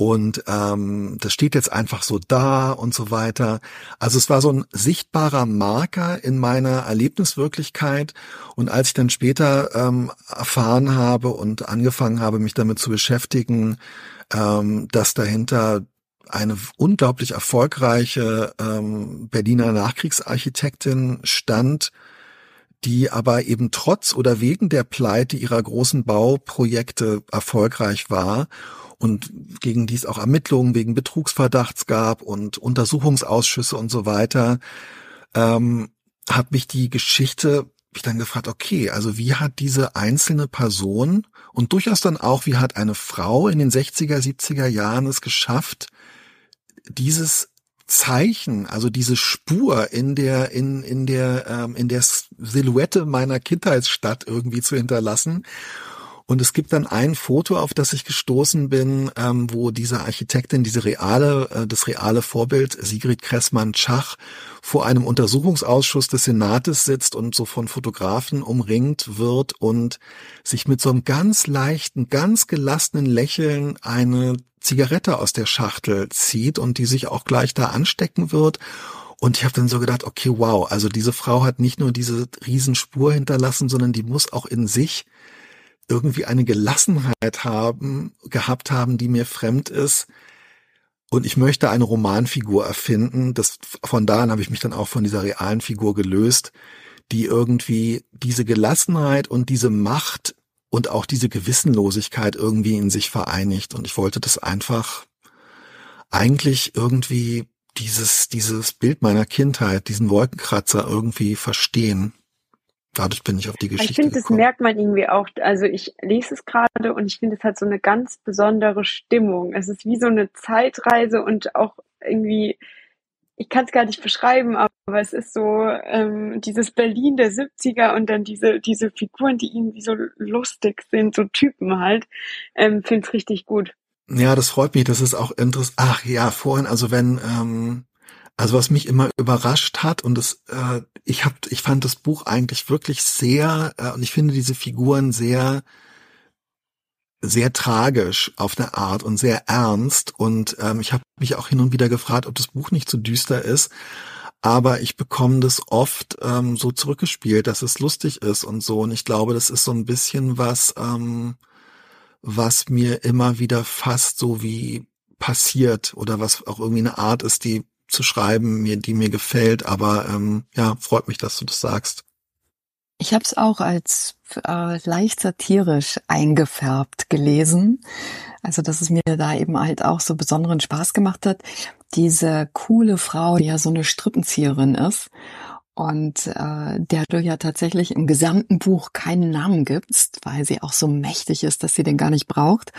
und ähm, das steht jetzt einfach so da und so weiter. Also es war so ein sichtbarer Marker in meiner Erlebniswirklichkeit. Und als ich dann später ähm, erfahren habe und angefangen habe, mich damit zu beschäftigen, ähm, dass dahinter eine unglaublich erfolgreiche ähm, Berliner Nachkriegsarchitektin stand, die aber eben trotz oder wegen der Pleite ihrer großen Bauprojekte erfolgreich war und gegen die es auch Ermittlungen wegen Betrugsverdachts gab und Untersuchungsausschüsse und so weiter, ähm, hat mich die Geschichte ich dann gefragt, okay, also wie hat diese einzelne Person und durchaus dann auch, wie hat eine Frau in den 60er, 70er Jahren es geschafft, dieses Zeichen, also diese Spur in der in in der ähm, in der Silhouette meiner Kindheitsstadt irgendwie zu hinterlassen und es gibt dann ein Foto, auf das ich gestoßen bin, ähm, wo diese Architektin, diese reale, äh, das reale Vorbild Sigrid Kressmann-Schach vor einem Untersuchungsausschuss des Senates sitzt und so von Fotografen umringt wird und sich mit so einem ganz leichten, ganz gelassenen Lächeln eine Zigarette aus der Schachtel zieht und die sich auch gleich da anstecken wird. Und ich habe dann so gedacht, okay, wow, also diese Frau hat nicht nur diese Riesenspur hinterlassen, sondern die muss auch in sich irgendwie eine Gelassenheit haben, gehabt haben, die mir fremd ist. Und ich möchte eine Romanfigur erfinden. Das, von da an habe ich mich dann auch von dieser realen Figur gelöst, die irgendwie diese Gelassenheit und diese Macht und auch diese Gewissenlosigkeit irgendwie in sich vereinigt. Und ich wollte das einfach eigentlich irgendwie dieses, dieses Bild meiner Kindheit, diesen Wolkenkratzer irgendwie verstehen. Dadurch bin ich auf die Geschichte Ich finde, das merkt man irgendwie auch. Also ich lese es gerade und ich finde, es hat so eine ganz besondere Stimmung. Es ist wie so eine Zeitreise und auch irgendwie, ich kann es gar nicht beschreiben, aber es ist so ähm, dieses Berlin der 70er und dann diese, diese Figuren, die irgendwie so lustig sind, so Typen halt. Ähm, finde es richtig gut. Ja, das freut mich. Das ist auch interessant. Ach ja, vorhin, also wenn, ähm, also was mich immer überrascht hat und das, äh, ich hab, ich fand das Buch eigentlich wirklich sehr äh, und ich finde diese Figuren sehr, sehr tragisch auf eine Art und sehr ernst und ähm, ich habe mich auch hin und wieder gefragt, ob das Buch nicht zu so düster ist. Aber ich bekomme das oft ähm, so zurückgespielt, dass es lustig ist und so. Und ich glaube, das ist so ein bisschen was, ähm, was mir immer wieder fast so wie passiert oder was auch irgendwie eine Art ist, die zu schreiben, mir, die mir gefällt. Aber ähm, ja, freut mich, dass du das sagst. Ich habe es auch als äh, leicht satirisch eingefärbt gelesen. Also, dass es mir da eben halt auch so besonderen Spaß gemacht hat. Diese coole Frau, die ja so eine Strippenzieherin ist und äh, der du ja tatsächlich im gesamten Buch keinen Namen gibst, weil sie auch so mächtig ist, dass sie den gar nicht braucht,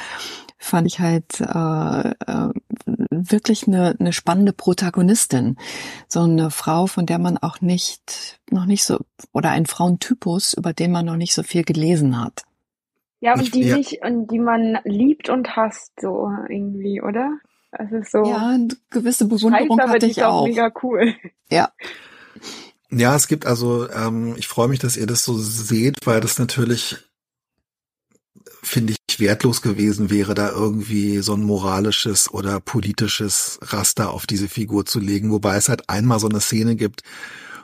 fand ich halt äh, äh, wirklich eine, eine spannende Protagonistin. So eine Frau, von der man auch nicht, noch nicht so, oder ein Frauentypus, über den man noch nicht so viel gelesen hat. Ja, und Ich- die ja. nicht, und die man liebt und hasst, so irgendwie, oder? Es ist so. Ja, eine gewisse scheiße, Bewunderung aber hatte ich auch. mega cool. Ja. Ja, es gibt also, ähm, ich freue mich, dass ihr das so seht, weil das natürlich, finde ich, wertlos gewesen wäre, da irgendwie so ein moralisches oder politisches Raster auf diese Figur zu legen, wobei es halt einmal so eine Szene gibt,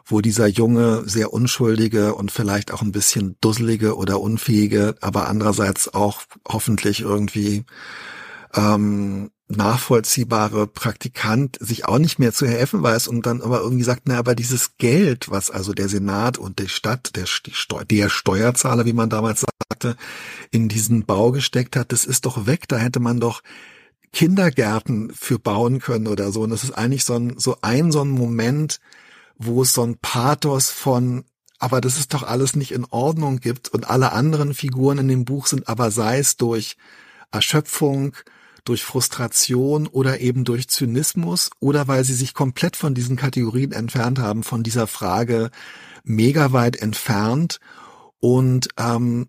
wo dieser junge, sehr unschuldige und vielleicht auch ein bisschen dusselige oder unfähige, aber andererseits auch hoffentlich irgendwie ähm, nachvollziehbare Praktikant sich auch nicht mehr zu helfen weiß und dann aber irgendwie sagt, na, aber dieses Geld, was also der Senat und die Stadt, der, Steu der Steuerzahler, wie man damals sagte, in diesen Bau gesteckt hat, das ist doch weg, da hätte man doch Kindergärten für bauen können oder so. Und das ist eigentlich so ein, so ein, so ein Moment, wo es so ein Pathos von, aber das ist doch alles nicht in Ordnung gibt und alle anderen Figuren in dem Buch sind aber sei es durch Erschöpfung, durch Frustration oder eben durch Zynismus oder weil sie sich komplett von diesen Kategorien entfernt haben, von dieser Frage mega weit entfernt. Und ähm,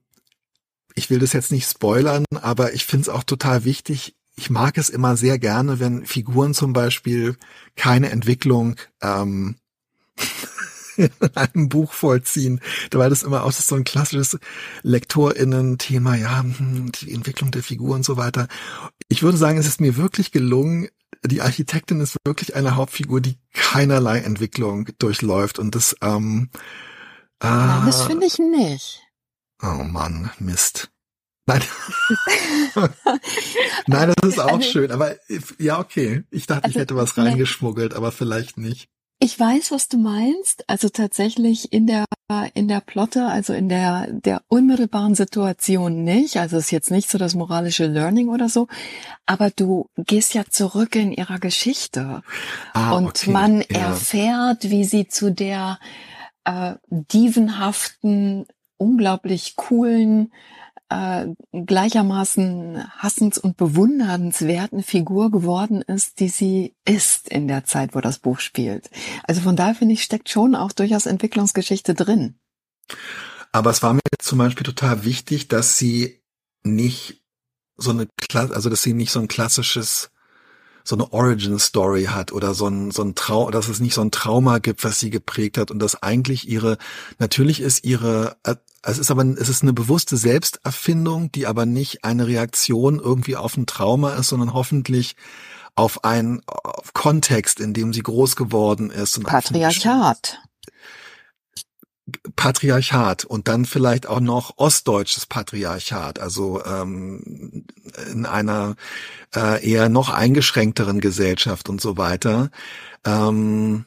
ich will das jetzt nicht spoilern, aber ich finde es auch total wichtig. Ich mag es immer sehr gerne, wenn Figuren zum Beispiel keine Entwicklung ähm, (laughs) (laughs) in einem Buch vollziehen, weil das immer auch so ein klassisches LektorInnen-Thema, ja, hm, die Entwicklung der Figur und so weiter. Ich würde sagen, es ist mir wirklich gelungen, die Architektin ist wirklich eine Hauptfigur, die keinerlei Entwicklung durchläuft und das, ähm, Nein, das ah, finde ich nicht. Oh Mann, Mist. Nein. (laughs) Nein, das ist auch Also- schön, aber ja, okay. Ich dachte, ich Also, hätte was reingeschmuggelt, aber vielleicht nicht. Ich weiß, was du meinst. Also tatsächlich in der in der Plotte, also in der der unmittelbaren Situation nicht. Also es ist jetzt nicht so das moralische Learning oder so, aber du gehst ja zurück in ihrer Geschichte Ah, und okay. man ja. erfährt, wie sie zu der äh, dievenhaften, unglaublich coolen, äh, gleichermaßen hassens- und bewundernswerten Figur geworden ist, die sie ist in der Zeit, wo das Buch spielt. Also von daher finde ich, steckt schon auch durchaus Entwicklungsgeschichte drin. Aber es war mir zum Beispiel total wichtig, dass sie nicht so eine, also dass sie nicht so ein klassisches, so eine Origin Story hat oder so ein, so ein Trau, dass es nicht so ein Trauma gibt, was sie geprägt hat und dass eigentlich ihre, natürlich ist ihre, äh, es ist aber, es ist eine bewusste Selbsterfindung, die aber nicht eine Reaktion irgendwie auf ein Trauma ist, sondern hoffentlich auf einen auf Kontext, in dem sie groß geworden ist. Patriarchat. Patriarchat und dann vielleicht auch noch ostdeutsches Patriarchat, also ähm, in einer äh, eher noch eingeschränkteren Gesellschaft und so weiter. Ähm,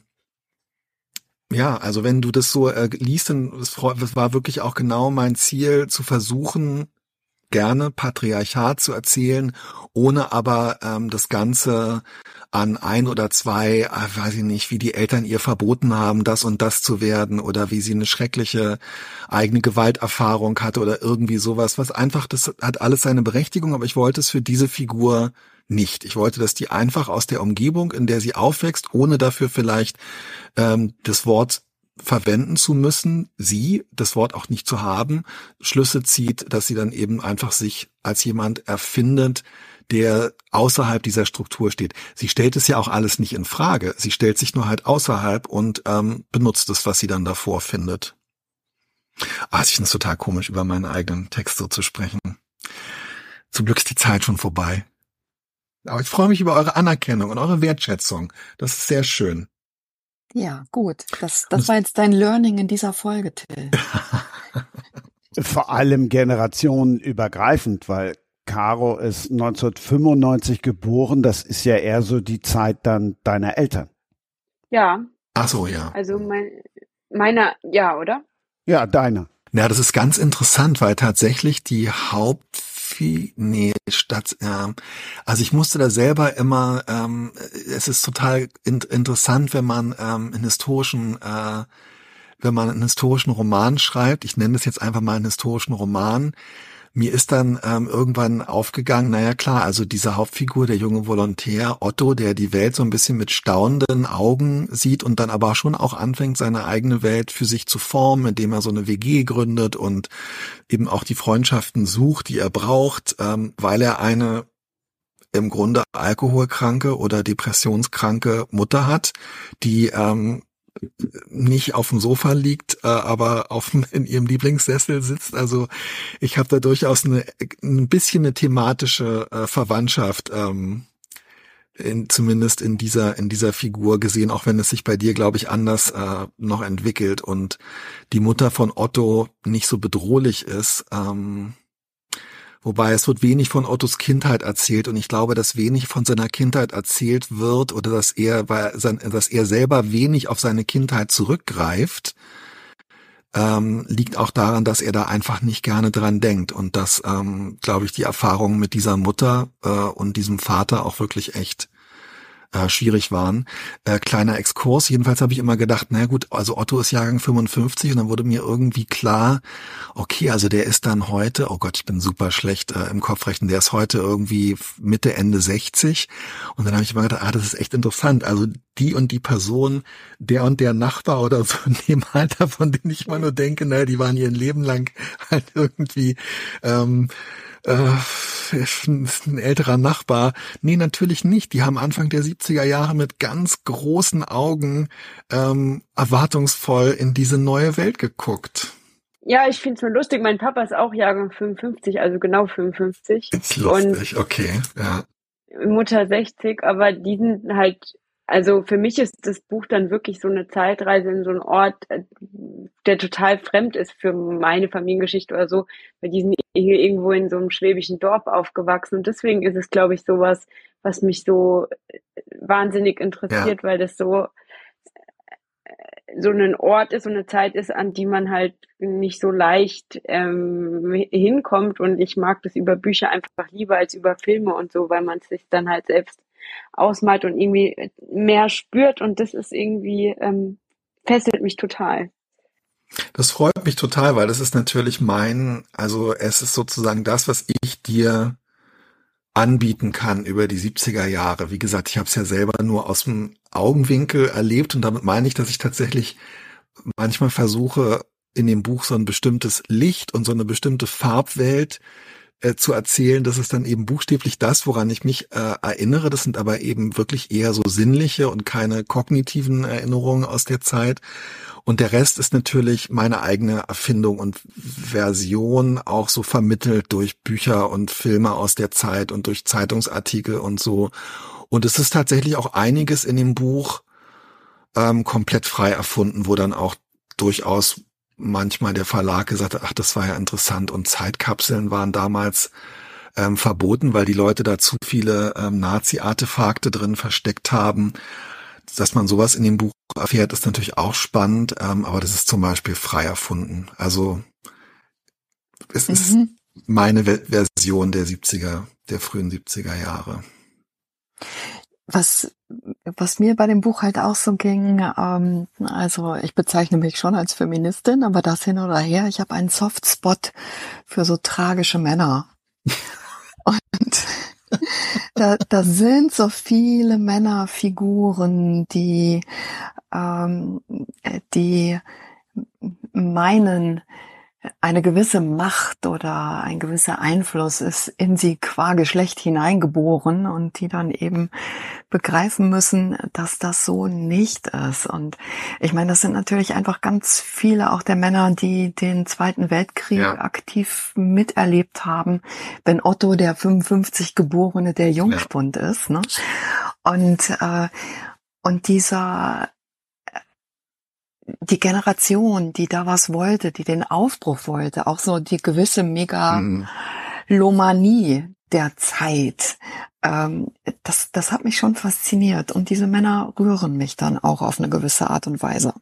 ja, also wenn du das so äh, liest, dann das war wirklich auch genau mein Ziel, zu versuchen, gerne Patriarchat zu erzählen, ohne aber ähm, das Ganze an ein oder zwei, äh, weiß ich nicht, wie die Eltern ihr verboten haben, das und das zu werden oder wie sie eine schreckliche eigene Gewalterfahrung hatte oder irgendwie sowas, was einfach, das hat alles seine Berechtigung, aber ich wollte es für diese Figur nicht. Ich wollte, dass die einfach aus der Umgebung, in der sie aufwächst, ohne dafür vielleicht ähm, das Wort verwenden zu müssen, sie, das Wort auch nicht zu haben, Schlüsse zieht, dass sie dann eben einfach sich als jemand erfindet, der außerhalb dieser Struktur steht. Sie stellt es ja auch alles nicht in Frage. Sie stellt sich nur halt außerhalb und ähm, benutzt es, was sie dann davor findet. Ah, ich finde es total komisch, über meinen eigenen Text so zu sprechen. Zum Glück ist die Zeit schon vorbei. Aber ich freue mich über eure Anerkennung und eure Wertschätzung. Das ist sehr schön. Ja, gut. Das, das war jetzt dein Learning in dieser Folge, Till. (laughs) Vor allem generationenübergreifend, weil Caro ist 1995 geboren. Das ist ja eher so die Zeit dann deiner Eltern. Ja. Ach so, ja. Also mein, meiner, ja, oder? Ja, deiner. Ja, das ist ganz interessant, weil tatsächlich die Haupt nee, statt, ja. Also ich musste da selber immer, ähm, es ist total in, interessant, wenn man ähm, einen historischen, äh, wenn man einen historischen Roman schreibt, ich nenne das jetzt einfach mal einen historischen Roman, mir ist dann ähm, irgendwann aufgegangen, naja klar, also diese Hauptfigur, der junge Volontär Otto, der die Welt so ein bisschen mit staunenden Augen sieht und dann aber schon auch anfängt, seine eigene Welt für sich zu formen, indem er so eine WG gründet und eben auch die Freundschaften sucht, die er braucht, ähm, weil er eine im Grunde alkoholkranke oder depressionskranke Mutter hat, die ähm, nicht auf dem Sofa liegt, äh, aber auf in ihrem Lieblingssessel sitzt. Also ich habe da durchaus eine, ein bisschen eine thematische äh, Verwandtschaft, ähm, in, zumindest in dieser in dieser Figur gesehen, auch wenn es sich bei dir, glaube ich, anders äh, noch entwickelt und die Mutter von Otto nicht so bedrohlich ist. Ähm, Wobei es wird wenig von Ottos Kindheit erzählt und ich glaube, dass wenig von seiner Kindheit erzählt wird oder dass er, dass er selber wenig auf seine Kindheit zurückgreift, ähm, liegt auch daran, dass er da einfach nicht gerne dran denkt und dass, ähm, glaube ich, die Erfahrungen mit dieser Mutter äh, und diesem Vater auch wirklich echt äh, schwierig waren. Äh, kleiner Exkurs. Jedenfalls habe ich immer gedacht, na gut, also Otto ist Jahrgang 55 und dann wurde mir irgendwie klar, okay, also der ist dann heute, oh Gott, ich bin super schlecht äh, im Kopfrechnen, der ist heute irgendwie Mitte, Ende 60. Und dann habe ich immer gedacht, ah, das ist echt interessant. Also die und die Person, der und der Nachbar oder so (laughs) in dem Alter, von denen ich immer nur denke, naja, die waren ihr Leben lang (laughs) halt irgendwie ähm, äh, ein älterer Nachbar. Nee, natürlich nicht. Die haben Anfang der 70er Jahre mit ganz großen Augen ähm, erwartungsvoll in diese neue Welt geguckt. Ja, ich finde es nur lustig. Mein Papa ist auch Jahrgang 55, also genau 55. Ist lustig, und okay, ja. Mutter 60, aber die sind halt also für mich ist das Buch dann wirklich so eine Zeitreise in so einen Ort, äh, der total fremd ist für meine Familiengeschichte oder so, weil die sind irgendwo in so einem schwäbischen Dorf aufgewachsen und deswegen ist es, glaube ich, sowas, was mich so äh, wahnsinnig interessiert, ja. weil das so so ein Ort ist, so eine Zeit ist, an die man halt nicht so leicht ähm, hinkommt und ich mag das über Bücher einfach lieber als über Filme und so, weil man es sich dann halt selbst ausmalt und irgendwie mehr spürt und das ist irgendwie, ähm, fesselt mich total. Das freut mich total, weil das ist natürlich mein, also es ist sozusagen das, was ich dir anbieten kann über die 70er Jahre. Wie gesagt, ich habe es ja selber nur aus dem Augenwinkel erlebt und damit meine ich, dass ich tatsächlich manchmal versuche, in dem Buch so ein bestimmtes Licht und so eine bestimmte Farbwelt äh, zu erzählen. Das ist dann eben buchstäblich das, woran ich mich äh, erinnere. Das sind aber eben wirklich eher so sinnliche und keine kognitiven Erinnerungen aus der Zeit. Und der Rest ist natürlich meine eigene Erfindung und Version, auch so vermittelt durch Bücher und Filme aus der Zeit und durch Zeitungsartikel und so. Und es ist tatsächlich auch einiges in dem Buch ähm, komplett frei erfunden, wo dann auch durchaus manchmal der Verlag gesagt hat, ach, das war ja interessant und Zeitkapseln waren damals ähm, verboten, weil die Leute da zu viele ähm, Nazi-Artefakte drin versteckt haben. Dass man sowas in dem Buch erfährt, ist natürlich auch spannend, ähm, aber das ist zum Beispiel frei erfunden. Also es mhm. ist meine Version der 70er, der frühen 70er Jahre. Was, was mir bei dem Buch halt auch so ging, ähm, also ich bezeichne mich schon als Feministin, aber das hin oder her, ich habe einen Softspot für so tragische Männer. (laughs) Und da, da sind so viele Männerfiguren, die, ähm, die meinen, eine gewisse Macht oder ein gewisser Einfluss ist in sie qua Geschlecht hineingeboren und die dann eben begreifen müssen, dass das so nicht ist. Und ich meine, das sind natürlich einfach ganz viele auch der Männer, die den Zweiten Weltkrieg ja. aktiv miterlebt haben, wenn Otto der 55 geborene der Jungspund ja. ist. Ne? Und äh, und dieser die Generation, die da was wollte, die den Aufbruch wollte, auch so die gewisse Megalomanie der Zeit, ähm, das, das hat mich schon fasziniert. Und diese Männer rühren mich dann auch auf eine gewisse Art und Weise.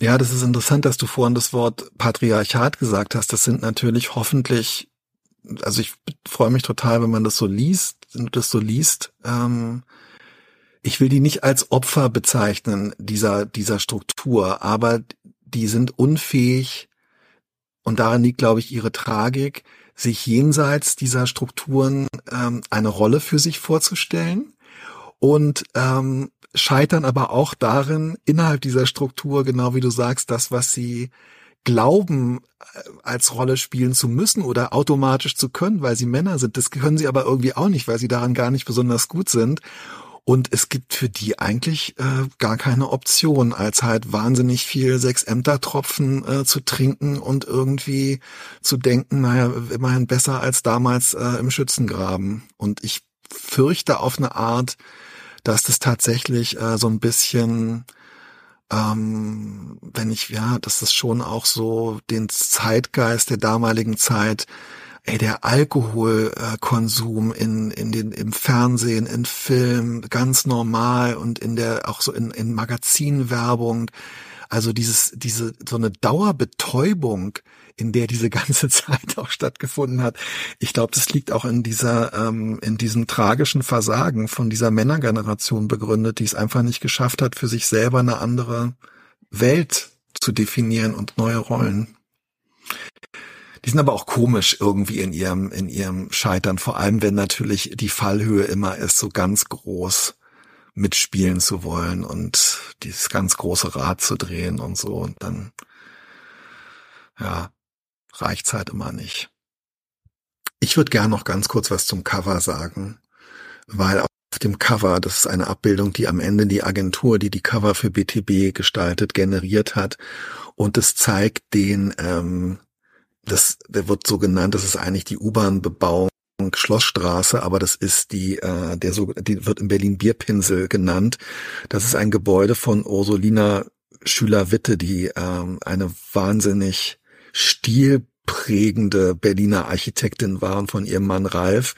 Ja, das ist interessant, dass du vorhin das Wort Patriarchat gesagt hast. Das sind natürlich hoffentlich, also ich freue mich total, wenn man das so liest, wenn du das so liest, ähm, ich will die nicht als Opfer bezeichnen, dieser, dieser Struktur, aber die sind unfähig, und darin liegt, glaube ich, ihre Tragik, sich jenseits dieser Strukturen ähm, eine Rolle für sich vorzustellen und ähm, scheitern aber auch darin, innerhalb dieser Struktur, genau wie du sagst, das, was sie glauben, äh, als Rolle spielen zu müssen oder automatisch zu können, weil sie Männer sind. Das können sie aber irgendwie auch nicht, weil sie daran gar nicht besonders gut sind. Und es gibt für die eigentlich äh, gar keine Option, als halt wahnsinnig viel sechs Ämtertropfen äh, zu trinken und irgendwie zu denken, naja, immerhin besser als damals äh, im Schützengraben. Und ich fürchte auf eine Art, dass das tatsächlich äh, so ein bisschen ähm, wenn ich, ja, dass das schon auch so den Zeitgeist der damaligen Zeit ey, der Alkoholkonsum in, in den, im Fernsehen, in Film, ganz normal und in der, auch so in, in Magazinwerbung. Also dieses, diese, so eine Dauerbetäubung, in der diese ganze (laughs) Zeit auch stattgefunden hat. Ich glaube, das liegt auch in dieser, ähm, in diesem tragischen Versagen von dieser Männergeneration begründet, die es einfach nicht geschafft hat, für sich selber eine andere Welt zu definieren und neue Rollen. Die sind aber auch komisch irgendwie in ihrem, in ihrem Scheitern, vor allem wenn natürlich die Fallhöhe immer ist, so ganz groß mitspielen zu wollen und dieses ganz große Rad zu drehen und so und dann, ja, reicht's halt immer nicht. Ich würde gern noch ganz kurz was zum Cover sagen, weil auf dem Cover, das ist eine Abbildung, die am Ende die Agentur, die die Cover für BTB gestaltet, generiert hat und es zeigt den ähm, das, der wird so genannt, das ist eigentlich die U-Bahn-Bebauung Schlossstraße, aber das ist die, äh, der so, die wird in Berlin Bierpinsel genannt. Das ist ein Gebäude von Ursulina Schüler-Witte, die ähm, eine wahnsinnig stilprägende Berliner Architektin war und von ihrem Mann Ralf.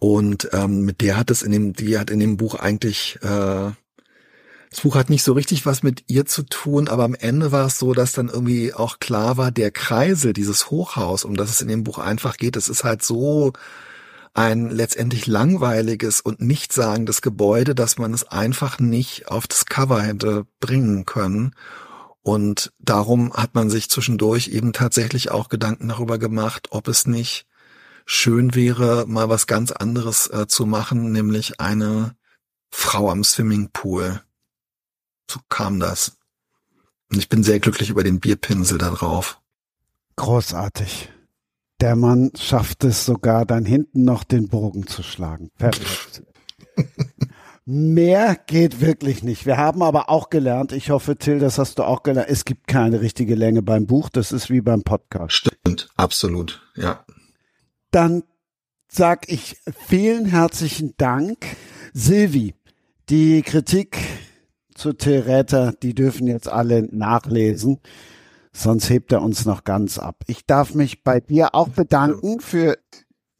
Und ähm, mit der hat es in dem, die hat in dem Buch eigentlich äh, das Buch hat nicht so richtig was mit ihr zu tun, aber am Ende war es so, dass dann irgendwie auch klar war, der Kreisel, dieses Hochhaus, um das es in dem Buch einfach geht, das ist halt so ein letztendlich langweiliges und nichtssagendes Gebäude, dass man es einfach nicht auf das Cover hätte bringen können. Und darum hat man sich zwischendurch eben tatsächlich auch Gedanken darüber gemacht, ob es nicht schön wäre, mal was ganz anderes äh, zu machen, nämlich eine Frau am Swimmingpool so kam das. Und ich bin sehr glücklich über den Bierpinsel da drauf. Großartig. Der Mann schafft es sogar, dann hinten noch den Bogen zu schlagen. Perfekt. (laughs) Mehr geht wirklich nicht. Wir haben aber auch gelernt, ich hoffe, Till, das hast du auch gelernt, es gibt keine richtige Länge beim Buch, das ist wie beim Podcast. Stimmt, absolut, ja. Dann sag ich vielen herzlichen Dank. Silvi, die Kritik zu Till die dürfen jetzt alle nachlesen, sonst hebt er uns noch ganz ab. Ich darf mich bei dir auch bedanken für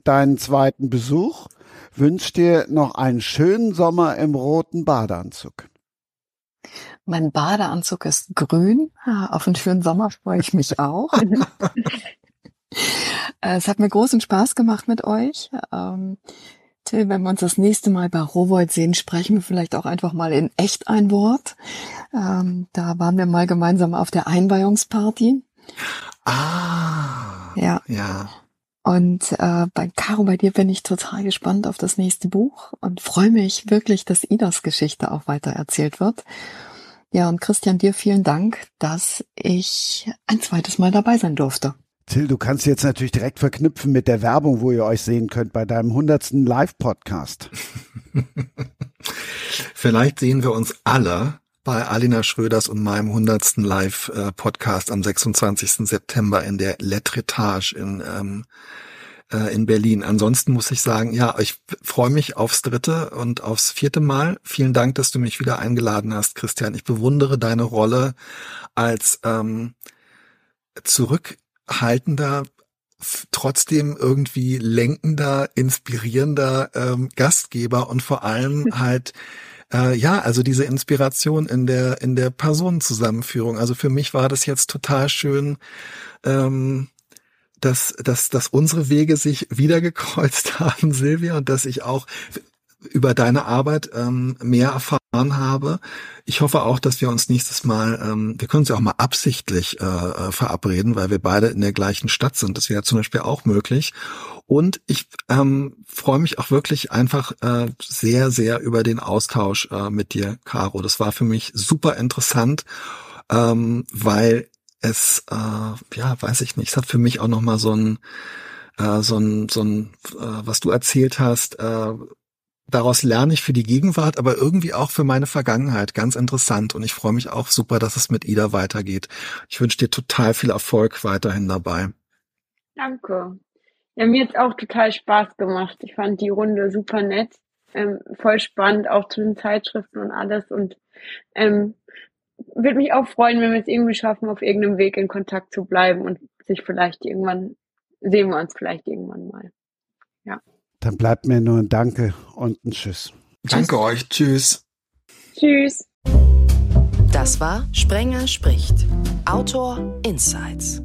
deinen zweiten Besuch. Wünsche dir noch einen schönen Sommer im roten Badeanzug. Mein Badeanzug ist grün. Auf einen schönen Sommer freue ich mich auch. (laughs) Es hat mir großen Spaß gemacht mit euch. Till, wenn wir uns das nächste Mal bei Rowold sehen, sprechen wir vielleicht auch einfach mal in echt ein Wort. Ähm, da waren wir mal gemeinsam auf der Einweihungsparty. Ah. Ja. Ja. Und äh, bei Caro, bei dir bin ich total gespannt auf das nächste Buch und freue mich wirklich, dass Idas Geschichte auch weiter erzählt wird. Ja, und Christian, dir vielen Dank, dass ich ein zweites Mal dabei sein durfte. Till, du kannst jetzt natürlich direkt verknüpfen mit der Werbung, wo ihr euch sehen könnt bei deinem hundertsten Live-Podcast. (laughs) Vielleicht sehen wir uns alle bei Alina Schröders und meinem hundertsten Live-Podcast am 26. September in der Letretage in, ähm, äh, in Berlin. Ansonsten muss ich sagen, ja, ich freue mich aufs dritte und aufs vierte Mal. Vielen Dank, dass du mich wieder eingeladen hast, Christian. Ich bewundere deine Rolle als ähm, zurückhaltender, trotzdem irgendwie lenkender, inspirierender ähm, Gastgeber und vor allem (laughs) halt äh, ja, also diese Inspiration in der in der Personenzusammenführung. Also für mich war das jetzt total schön, ähm, dass, dass, dass unsere Wege sich wieder gekreuzt (laughs) haben, Silvia, und dass ich auch über deine Arbeit ähm, mehr erfahren habe. Ich hoffe auch, dass wir uns nächstes Mal, ähm, wir können uns ja auch mal absichtlich äh, äh verabreden, weil wir beide in der gleichen Stadt sind. Das wäre zum Beispiel auch möglich. Und ich ähm, freue mich auch wirklich einfach äh, sehr, sehr über den Austausch äh, mit dir, Caro. Das war für mich super interessant, ähm, weil es, äh, ja, weiß ich nicht, es hat für mich auch nochmal so ein, äh, so ein, so ein, äh, was du erzählt hast, äh, daraus lerne ich für die Gegenwart, aber irgendwie auch für meine Vergangenheit. Ganz interessant. Und ich freue mich auch super, dass es mit Ida weitergeht. Ich wünsche dir total viel Erfolg weiterhin dabei. Danke. Ja, mir hat's auch total Spaß gemacht. Ich fand die Runde super nett, ähm, voll spannend, auch zu den Zeitschriften und alles. Und ähm, würde mich auch freuen, wenn wir es irgendwie schaffen, auf irgendeinem Weg in Kontakt zu bleiben und sich vielleicht irgendwann, sehen wir uns vielleicht irgendwann mal. Dann bleibt mir nur ein Danke und ein Tschüss. Danke euch. Tschüss. Tschüss. Das war Sprenger spricht. Autor Insights.